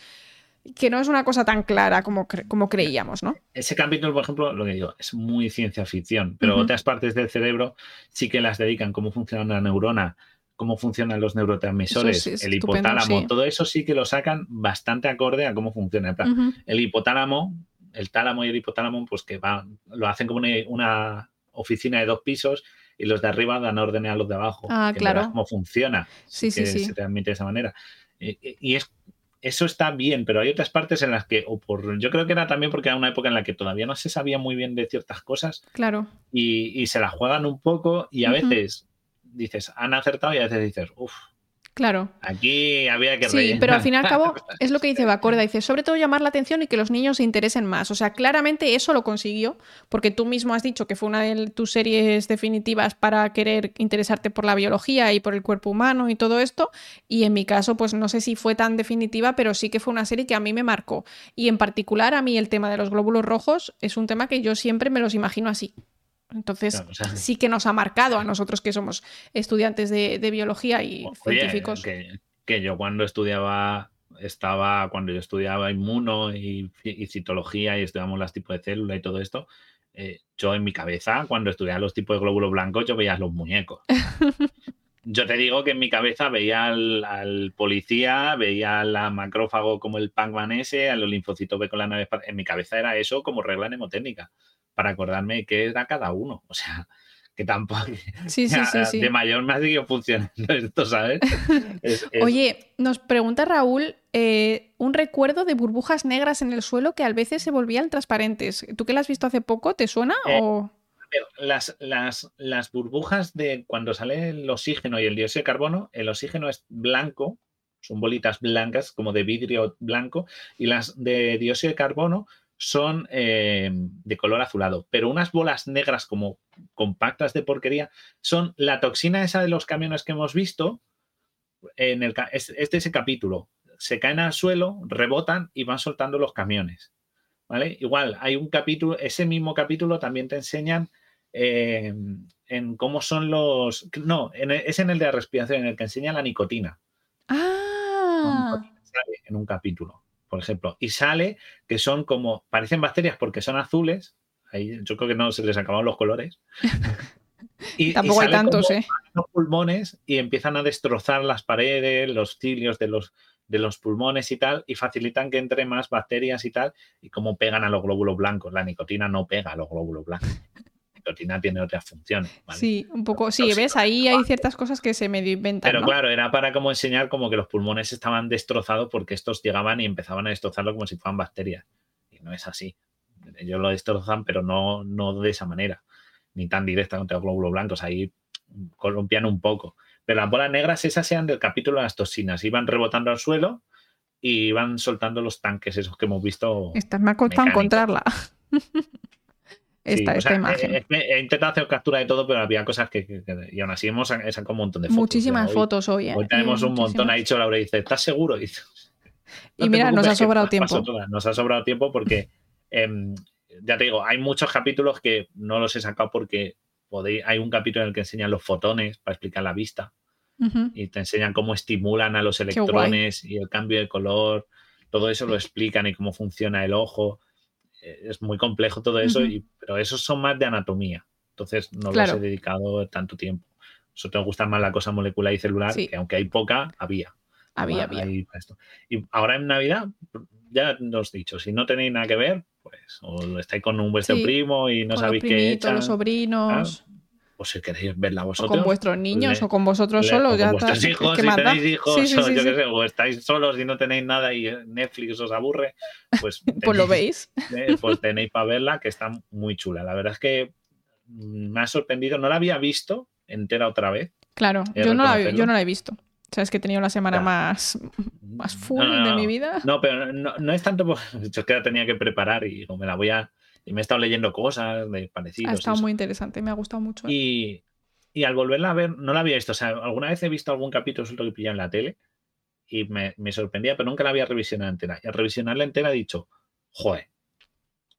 que no es una cosa tan clara como, como creíamos, ¿no? Ese capítulo, por ejemplo, lo que digo, es muy ciencia ficción, pero otras partes del cerebro sí que las dedican, cómo funciona la neurona, cómo funcionan los neurotransmisores, el hipotálamo, todo eso sí que lo sacan bastante acorde a cómo funciona. El hipotálamo, el tálamo y el hipotálamo, pues que va, lo hacen como una, oficina de dos pisos y los de arriba dan órdenes a los de abajo. Ah, claro. Cómo funciona. Sí, sí, sí. Se transmite de esa manera. Y, es, eso está bien, pero hay otras partes en las que, o por, yo creo que era también porque era una época en la que todavía no se sabía muy bien de ciertas cosas. Claro. Y, se la juegan un poco y a veces dices, han acertado y a veces dices, uff. Claro. Aquí había que Sí, pero al fin y al cabo es lo que dice Bacorda. Dice, sobre todo llamar la atención y que los niños se interesen más. O sea, claramente eso lo consiguió, porque tú mismo has dicho que fue una de tus series definitivas para querer interesarte por la biología y por el cuerpo humano y todo esto. Y en mi caso, pues no sé si fue tan definitiva, pero sí que fue una serie que a mí me marcó. Y en particular, a mí el tema de los glóbulos rojos es un tema que yo siempre me los imagino así. Entonces, sí que nos ha marcado a nosotros que somos estudiantes de, biología y científicos. Que, yo cuando estudiaba, estaba, cuando yo estudiaba inmuno y, citología y estudiamos los tipos de células y todo esto, eh, yo en mi cabeza, cuando estudiaba los tipos de glóbulos blancos, yo veía los muñecos. yo te digo que en mi cabeza veía al, policía, veía al macrófago como el Pac-Man ese, a los linfocitos B con la nave En mi cabeza era eso como regla mnemotécnica para acordarme qué era cada uno. O sea, que tampoco. Sí, sí, sí, De mayor me ha seguido funcionando esto, ¿sabes? Oye, nos pregunta Raúl eh, un recuerdo de burbujas negras en el suelo que a veces se volvían transparentes. ¿Tú que las has visto hace poco? ¿Te suena? Eh, o... Las, las, las, burbujas de cuando sale el oxígeno y el dióxido de carbono, el oxígeno es blanco, son bolitas blancas como de vidrio blanco, y las de dióxido de carbono son eh, de color azulado, pero unas bolas negras como compactas de porquería son la toxina esa de los camiones que hemos visto. En el, este es el capítulo. Se caen al suelo, rebotan y van soltando los camiones. ¿Vale? Igual, hay un capítulo, ese mismo capítulo también te enseñan eh, en cómo son los. No, es en el de la respiración, en el que enseña la nicotina. Ah. En un capítulo por ejemplo, y sale que son como, parecen bacterias porque son azules, ahí yo creo que no se les acabaron los colores. y, Tampoco hay tantos, ¿eh? Los pulmones y empiezan a destrozar las paredes, los cilios de los, de los pulmones y tal, y facilitan que entre más bacterias y tal, y como pegan a los glóbulos blancos. La nicotina no pega a los glóbulos blancos nicotina tiene otras funciones. Sí, un poco. Sí, ves, ahí hay ciertas cosas que se medio inventan. Pero claro, era para como enseñar como que los pulmones estaban destrozados porque estos llegaban y empezaban a destrozarlo como si fueran bacterias. Y no es así. Ellos lo destrozan, pero no, no de esa manera, ni tan directa contra los glóbulos blancos. Ahí columpian un poco. Pero las bolas negras, esas sean del capítulo de las toxinas. Iban rebotando al suelo y iban soltando los tanques, esos que hemos visto. Esta me ha costado encontrarla. esta, imagen. Eh, he, intentado hacer captura de todo, pero había cosas que, y aún así hemos sacado un montón de fotos. Muchísimas fotos hoy. ¿eh? Hoy tenemos un montón, ha dicho Laura, y dice, ¿estás seguro? Y, mira, nos ha sobrado tiempo. Nos ha sobrado tiempo porque, em, ya te digo, hay muchos capítulos que no los he sacado porque podéis, hay un capítulo en el que enseñan los fotones para explicar la vista. Y te enseñan cómo estimulan a los electrones y el cambio de color. Todo eso lo explican y cómo funciona el ojo es muy complejo todo eso, y, pero esos son más de anatomía. Entonces no los he dedicado tanto tiempo. Nosotros nos gusta más la cosa molecular y celular, que aunque hay poca, había. Había, había. Y ahora en Navidad, ya nos he dicho, si no tenéis nada que ver, pues o estáis con un vuestro primo y no sabéis qué echan, los sobrinos o si queréis verla vosotros. con vuestros niños o con vosotros solos. ya con vuestros hijos, si tenéis hijos, o, yo qué sé, o estáis solos y no tenéis nada y Netflix os aburre, pues, pues lo veis. Eh, pues tenéis para verla, que está muy chula. La verdad es que me ha sorprendido, no la había visto entera otra vez. Claro, yo no, la, yo no la he visto. Sabes que he tenido la semana más, más full de mi vida. No, pero no, es tanto por. Yo es que la tenía que preparar y digo, me la voy a y me he estado leyendo cosas de parecidos. Ha estado muy interesante, me ha gustado mucho. ¿eh? y al volverla a ver, no la había visto. O sea, alguna vez he visto algún capítulo suelto que pillado en la tele y me, sorprendía, pero nunca la había revisionado entera. Y al revisionarla entera he dicho, joder,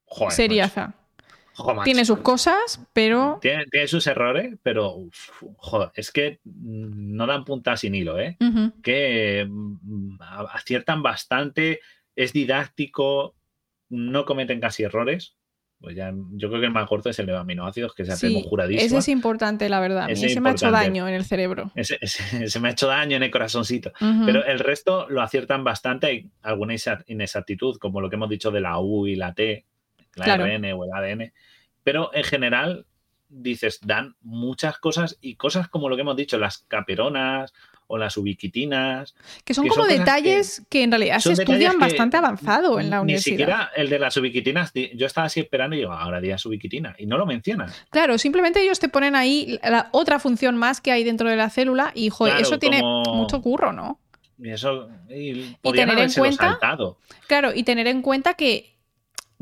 joder. Seriaza. tiene sus cosas, pero. Tiene, sus errores, pero joder, es que no dan punta sin hilo, ¿eh? Que mm, aciertan bastante, es didáctico, no cometen casi errores. Pues ya, yo creo que el más corto es el de aminoácidos, que se hace sí, juradísimo. Ese es importante, la verdad. Ese, me ha hecho daño en el cerebro. Ese, me ha hecho daño en el corazoncito. Pero el resto lo aciertan bastante. Hay alguna inexactitud, como lo que hemos dicho de la U y la T, la RN o el ADN. Pero en general, dices, dan muchas cosas y cosas como lo que hemos dicho, las caperonas o las ubiquitinas. Que son como detalles que, en realidad se estudian bastante avanzado en la universidad. Ni siquiera el de las ubiquitinas, yo estaba así esperando y digo, ahora día ubiquitina, y no lo mencionan. Claro, simplemente ellos te ponen ahí la otra función más que hay dentro de la célula y joder, eso tiene mucho curro, ¿no? Y eso y, tener en cuenta, claro, y tener en cuenta que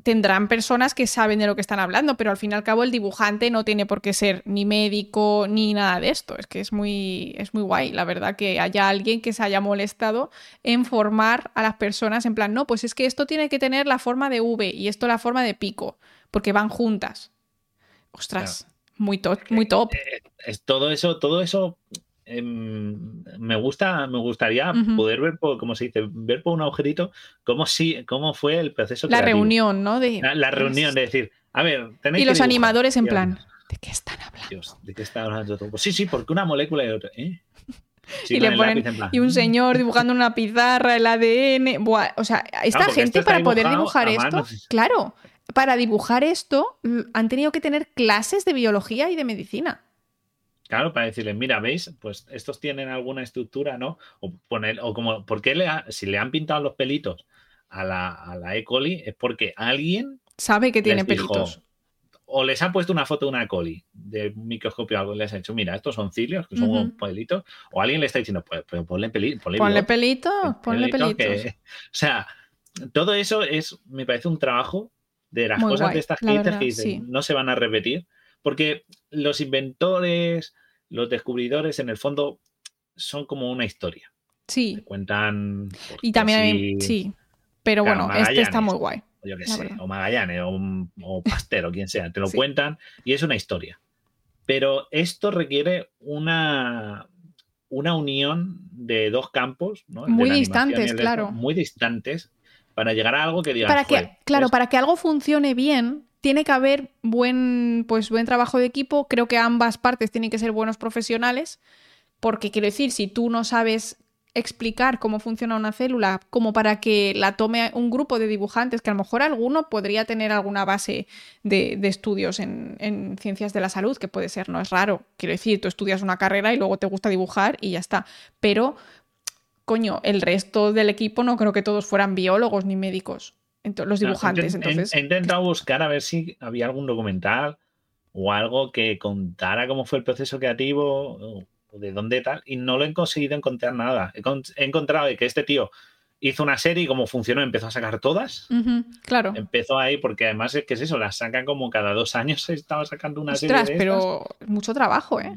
tendrán personas que saben de lo que están hablando, pero al fin y al cabo el dibujante no tiene por qué ser ni médico ni nada de esto. Es que es muy, es muy guay, la verdad, que haya alguien que se haya molestado en formar a las personas en plan, no, pues es que esto tiene que tener la forma de V y esto la forma de pico, porque van juntas. Ostras, muy top, muy top. Eh, es todo eso, todo eso Em, me gusta, me gustaría poder ver, por, como se dice, ver por un agujerito cómo, si, cómo fue el proceso. La reunión, ¿no? De, la, reunión, de decir, a ver, tenéis Y los animadores en plan, ¿de qué están hablando? ¿de qué están hablando? Pues sí, sí, porque una molécula y otra. ¿eh? y, un señor dibujando una pizarra, el ADN. o sea, esta gente para poder dibujar esto, claro, para dibujar esto han tenido que tener clases de biología y de medicina. Claro, para decirles, mira, ¿veis? Pues estos tienen alguna estructura, ¿no? O poner, o como, ¿por qué le si le han pintado los pelitos a la, a la E. coli? Es porque alguien sabe que tiene pelitos. o les ha puesto una foto de una E. coli de microscopio o algo, les ha dicho, mira, estos son cilios, que son pelitos, o alguien le está diciendo, pues, pues ponle, peli, ponle, ponle pelitos, ponle pelitos. o sea, todo eso es, me parece un trabajo de las cosas de estas que no se van a repetir porque los inventores, los descubridores, en el fondo, son como una historia. Sí. cuentan. Y también hay, sí. Pero bueno, este está muy guay. O yo qué sé, o Magallanes, o, o Pasteur, o quien sea, te lo cuentan y es una historia. Pero esto requiere una, una unión de dos campos, ¿no? muy distantes, claro. Muy distantes para llegar a algo que diga. Para que, claro, para que algo funcione bien, tiene que haber buen, pues, buen trabajo de equipo. Creo que ambas partes tienen que ser buenos profesionales, porque quiero decir, si tú no sabes explicar cómo funciona una célula, como para que la tome un grupo de dibujantes, que a lo mejor alguno podría tener alguna base de, estudios en, en, ciencias de la salud, que puede ser, no es raro. Quiero decir, tú estudias una carrera y luego te gusta dibujar y ya está. Pero, coño, el resto del equipo no creo que todos fueran biólogos ni médicos los dibujantes. entonces. He, intentado buscar a ver si había algún documental o algo que contara cómo fue el proceso creativo o de dónde tal, y no lo he conseguido encontrar nada. He, encontrado que este tío hizo una serie y cómo funcionó, empezó a sacar todas. claro. Empezó ahí, porque además es que es eso, las sacan como cada dos años, estaba sacando una serie. De pero mucho trabajo, ¿eh?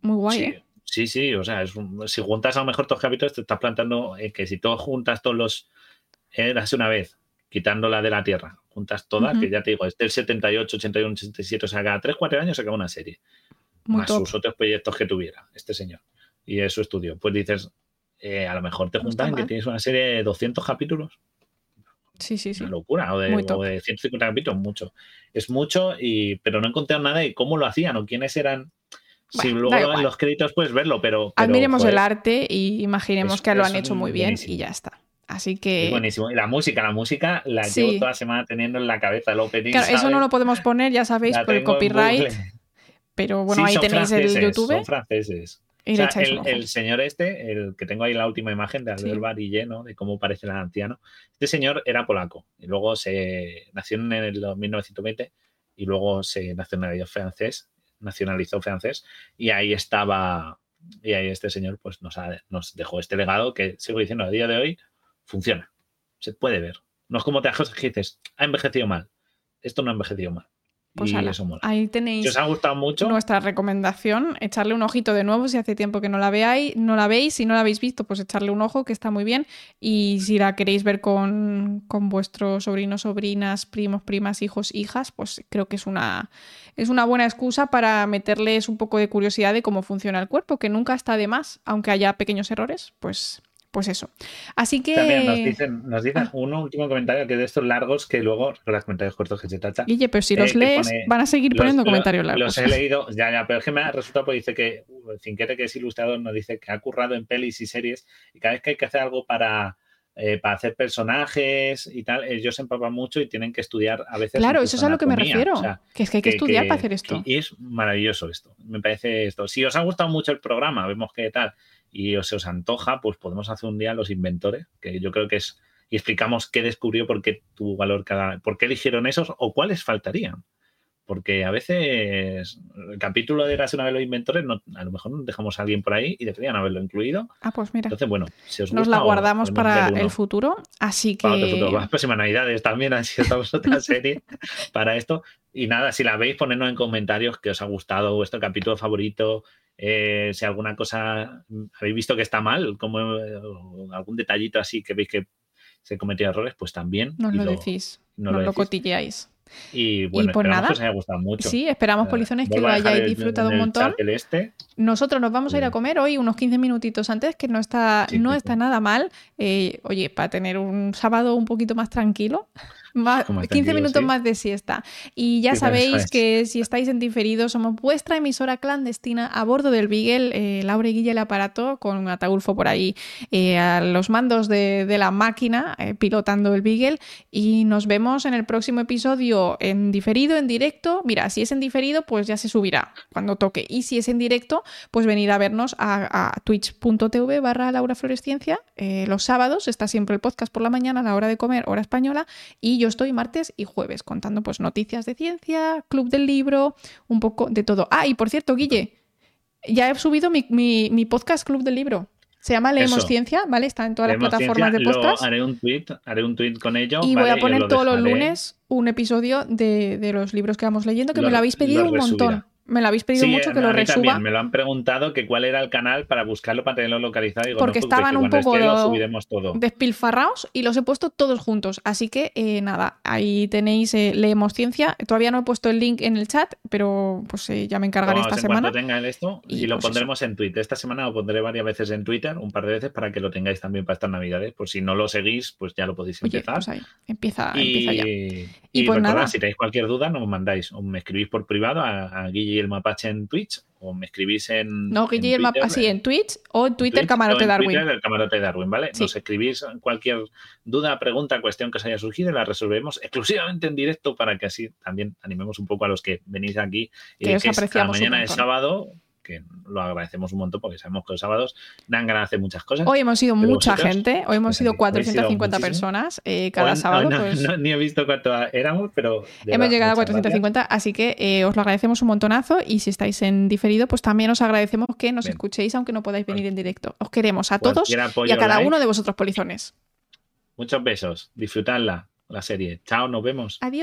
Muy guay, sí. ¿eh? Sí, sí, o sea, si juntas a lo mejor todos los capítulos, te estás plantando eh, que si todos juntas todos los. Eras una vez, quitándola de la Tierra, juntas todas, que ya te digo, es del 78, 81, 87, o sea, cada 3, 4 años sacaba una serie. más sus otros proyectos que tuviera este señor. Y es su estudio. Pues dices, eh, a lo mejor te juntan que tienes una serie de 200 capítulos. Sí, sí, sí. Una locura. O de, de, 150 capítulos, mucho. Es mucho, y, pero no encontré nada de cómo lo hacían o quiénes eran. si luego en los créditos puedes verlo, pero. Admiremos el arte y imaginemos que lo han hecho muy bien y ya está. Así que. buenísimo. Y la música, la música la llevo toda la semana teniendo en la cabeza el opening. Claro, eso no lo podemos poner, ya sabéis, por el copyright. Pero bueno, ahí tenéis el YouTube. Son franceses. el, señor este, el que tengo ahí la última imagen de Albert Barille, ¿no? De cómo parece el anciano. Este señor era polaco y luego se nació en el 1920 y luego se nacionalizó francés, nacionalizó francés y ahí estaba y ahí este señor pues nos, nos dejó este legado que sigo diciendo a día de hoy funciona. Se puede ver. No es como te cosas que dices, ha envejecido mal. Esto no ha envejecido mal. Pues y ala, eso mola. ahí Si tenéis os ha gustado mucho, nuestra recomendación, echarle un ojito de nuevo si hace tiempo que no la veáis, no la veis, si no la habéis visto, pues echarle un ojo que está muy bien y si la queréis ver con, con vuestros sobrinos, sobrinas, primos, primas, hijos, hijas, pues creo que es una es una buena excusa para meterles un poco de curiosidad de cómo funciona el cuerpo, que nunca está de más, aunque haya pequeños errores, pues pues eso. Así que también nos dicen, nos dicen Ah. un último comentario que de estos largos que luego, los comentarios cortos que se tacha. Guille, pero si eh, los lees, pone- van a seguir Los- poniendo lo- comentarios largos. Los he leído, ya, ya, pero es que me ha resultado, pues dice que uh, Cinquete, que es ilustrador, nos dice que ha currado en pelis y series y cada vez que hay que hacer algo para, eh, para hacer personajes y tal, ellos se empapan mucho y tienen que estudiar a veces. Claro, eso es a lo que me refiero. o sea, que es que hay que, estudiar para hacer esto. Y es maravilloso esto. Me parece esto. Si os ha gustado mucho el programa, vemos que tal, y os, os antoja, pues podemos hacer un día los inventores, que yo creo que es. Y explicamos qué descubrió, por qué tuvo valor cada. por qué eligieron esos o cuáles faltarían. Porque a veces el capítulo de Érase una vez los inventores, no, a lo mejor dejamos a alguien por ahí y deberían haberlo incluido. Ah, pues mira. Entonces, bueno, si os Nos gusta, la guardamos para el futuro, así que para futuro. Las próximas navidades también han sido otra serie para esto. Y nada, si la veis, ponednos en comentarios que os ha gustado vuestro capítulo favorito. Eh, si alguna cosa habéis visto que está mal, como eh, algún detallito así que veis que se cometió errores, pues también. nos y lo decís, nos nos lo lo decís. cotilleáis. Y bueno, pues esperamos nada. que os haya gustado mucho. Sí, esperamos, Eh, polizones, que vuelvo lo hayáis disfrutado un montón. este. Nosotros nos vamos a ir a comer hoy unos 15 minutitos antes, que no está, Sí, no sí, está nada mal. Eh, oye, para tener un sábado un poquito más tranquilo, Como 15 tranquilo, minutos sí. más de siesta. Y ya Sí, sabéis que si estáis en diferido, somos vuestra emisora clandestina a bordo del Beagle, eh, Laura y Guille el aparato, con Ataulfo por ahí eh, a los mandos de, de la máquina, eh, pilotando el Beagle. Y nos vemos en el próximo episodio en diferido, en directo. Mira, si es en diferido, pues ya se subirá cuando toque. Y si es en directo, pues venid a vernos a, a twitch.tv barra Laura Floresciencia. Los sábados está siempre el podcast por la mañana a la hora de comer, hora española. Y yo estoy martes y jueves contando pues noticias de ciencia, club del libro, un poco de todo. Ah, y por cierto, Guille, ya he subido mi, mi- mi podcast Club del Libro. Se llama Leemos Eso. Ciencia, ¿vale? Está en todas las plataformas Ciencia, de podcast. haré un tweet, haré un tweet con ello. Y voy a poner lo todos los lunes un episodio de, de los libros que vamos leyendo, que Lo- me lo habéis pedido un montón. Me lo habéis pedido Sí, mucho que lo resuba. también me lo han preguntado que cuál era el canal para buscarlo, para tenerlo localizado. Y digo, Porque no estaban un cuando poco subiremos todo. despilfarraos y los he puesto todos juntos. Así que eh, nada, ahí tenéis eh, Leemos Ciencia. Todavía no he puesto el link en el chat, pero pues eh, ya me encargaré Vamos, esta en semana. cuanto tenga el esto, Y y, lo pues pondremos en Twitter. Esta semana lo pondré varias veces en Twitter, un par de veces, para que lo tengáis también para estas navidades. Por si no lo seguís, pues ya lo podéis Oye, empezar. pues ahí, empieza, y, empieza ya. y Y pues recordad, nada. si tenéis cualquier duda, nos mandáis o me escribís por privado a, a Guille y el Mapache en Twitch o me escribís en. No, Guille y el mapa, Twitter, así en Twitch o en Twitter Twitch Camarote en Darwin. Twitter, el Camarote Darwin, ¿vale? Sí. Nos escribís cualquier duda, pregunta, cuestión que os haya surgido y la resolvemos exclusivamente en directo para que así también animemos un poco a los que venís aquí y Que que es cada apreciamos un mañana de sábado, que lo agradecemos un montón porque sabemos que los sábados dan ganas de hacer muchas cosas. Hoy hemos sido mucha vosotros, gente, hoy hemos pues sido aquí, habéis sido 450 muchísimo. personas eh, cada Hoy- sábado. no, pues, no- ni he visto cuánto éramos, pero. Hemos llegado a muchas gracias. 450, así que eh, os lo agradecemos un montonazo y si estáis en diferido, pues también os agradecemos que nos Bien. escuchéis aunque no podáis venir en directo. Os queremos a todos y a cada like. uno de vosotros polizones. Muchos besos. Disfrutadla, la serie. Chao, nos vemos. Adiós.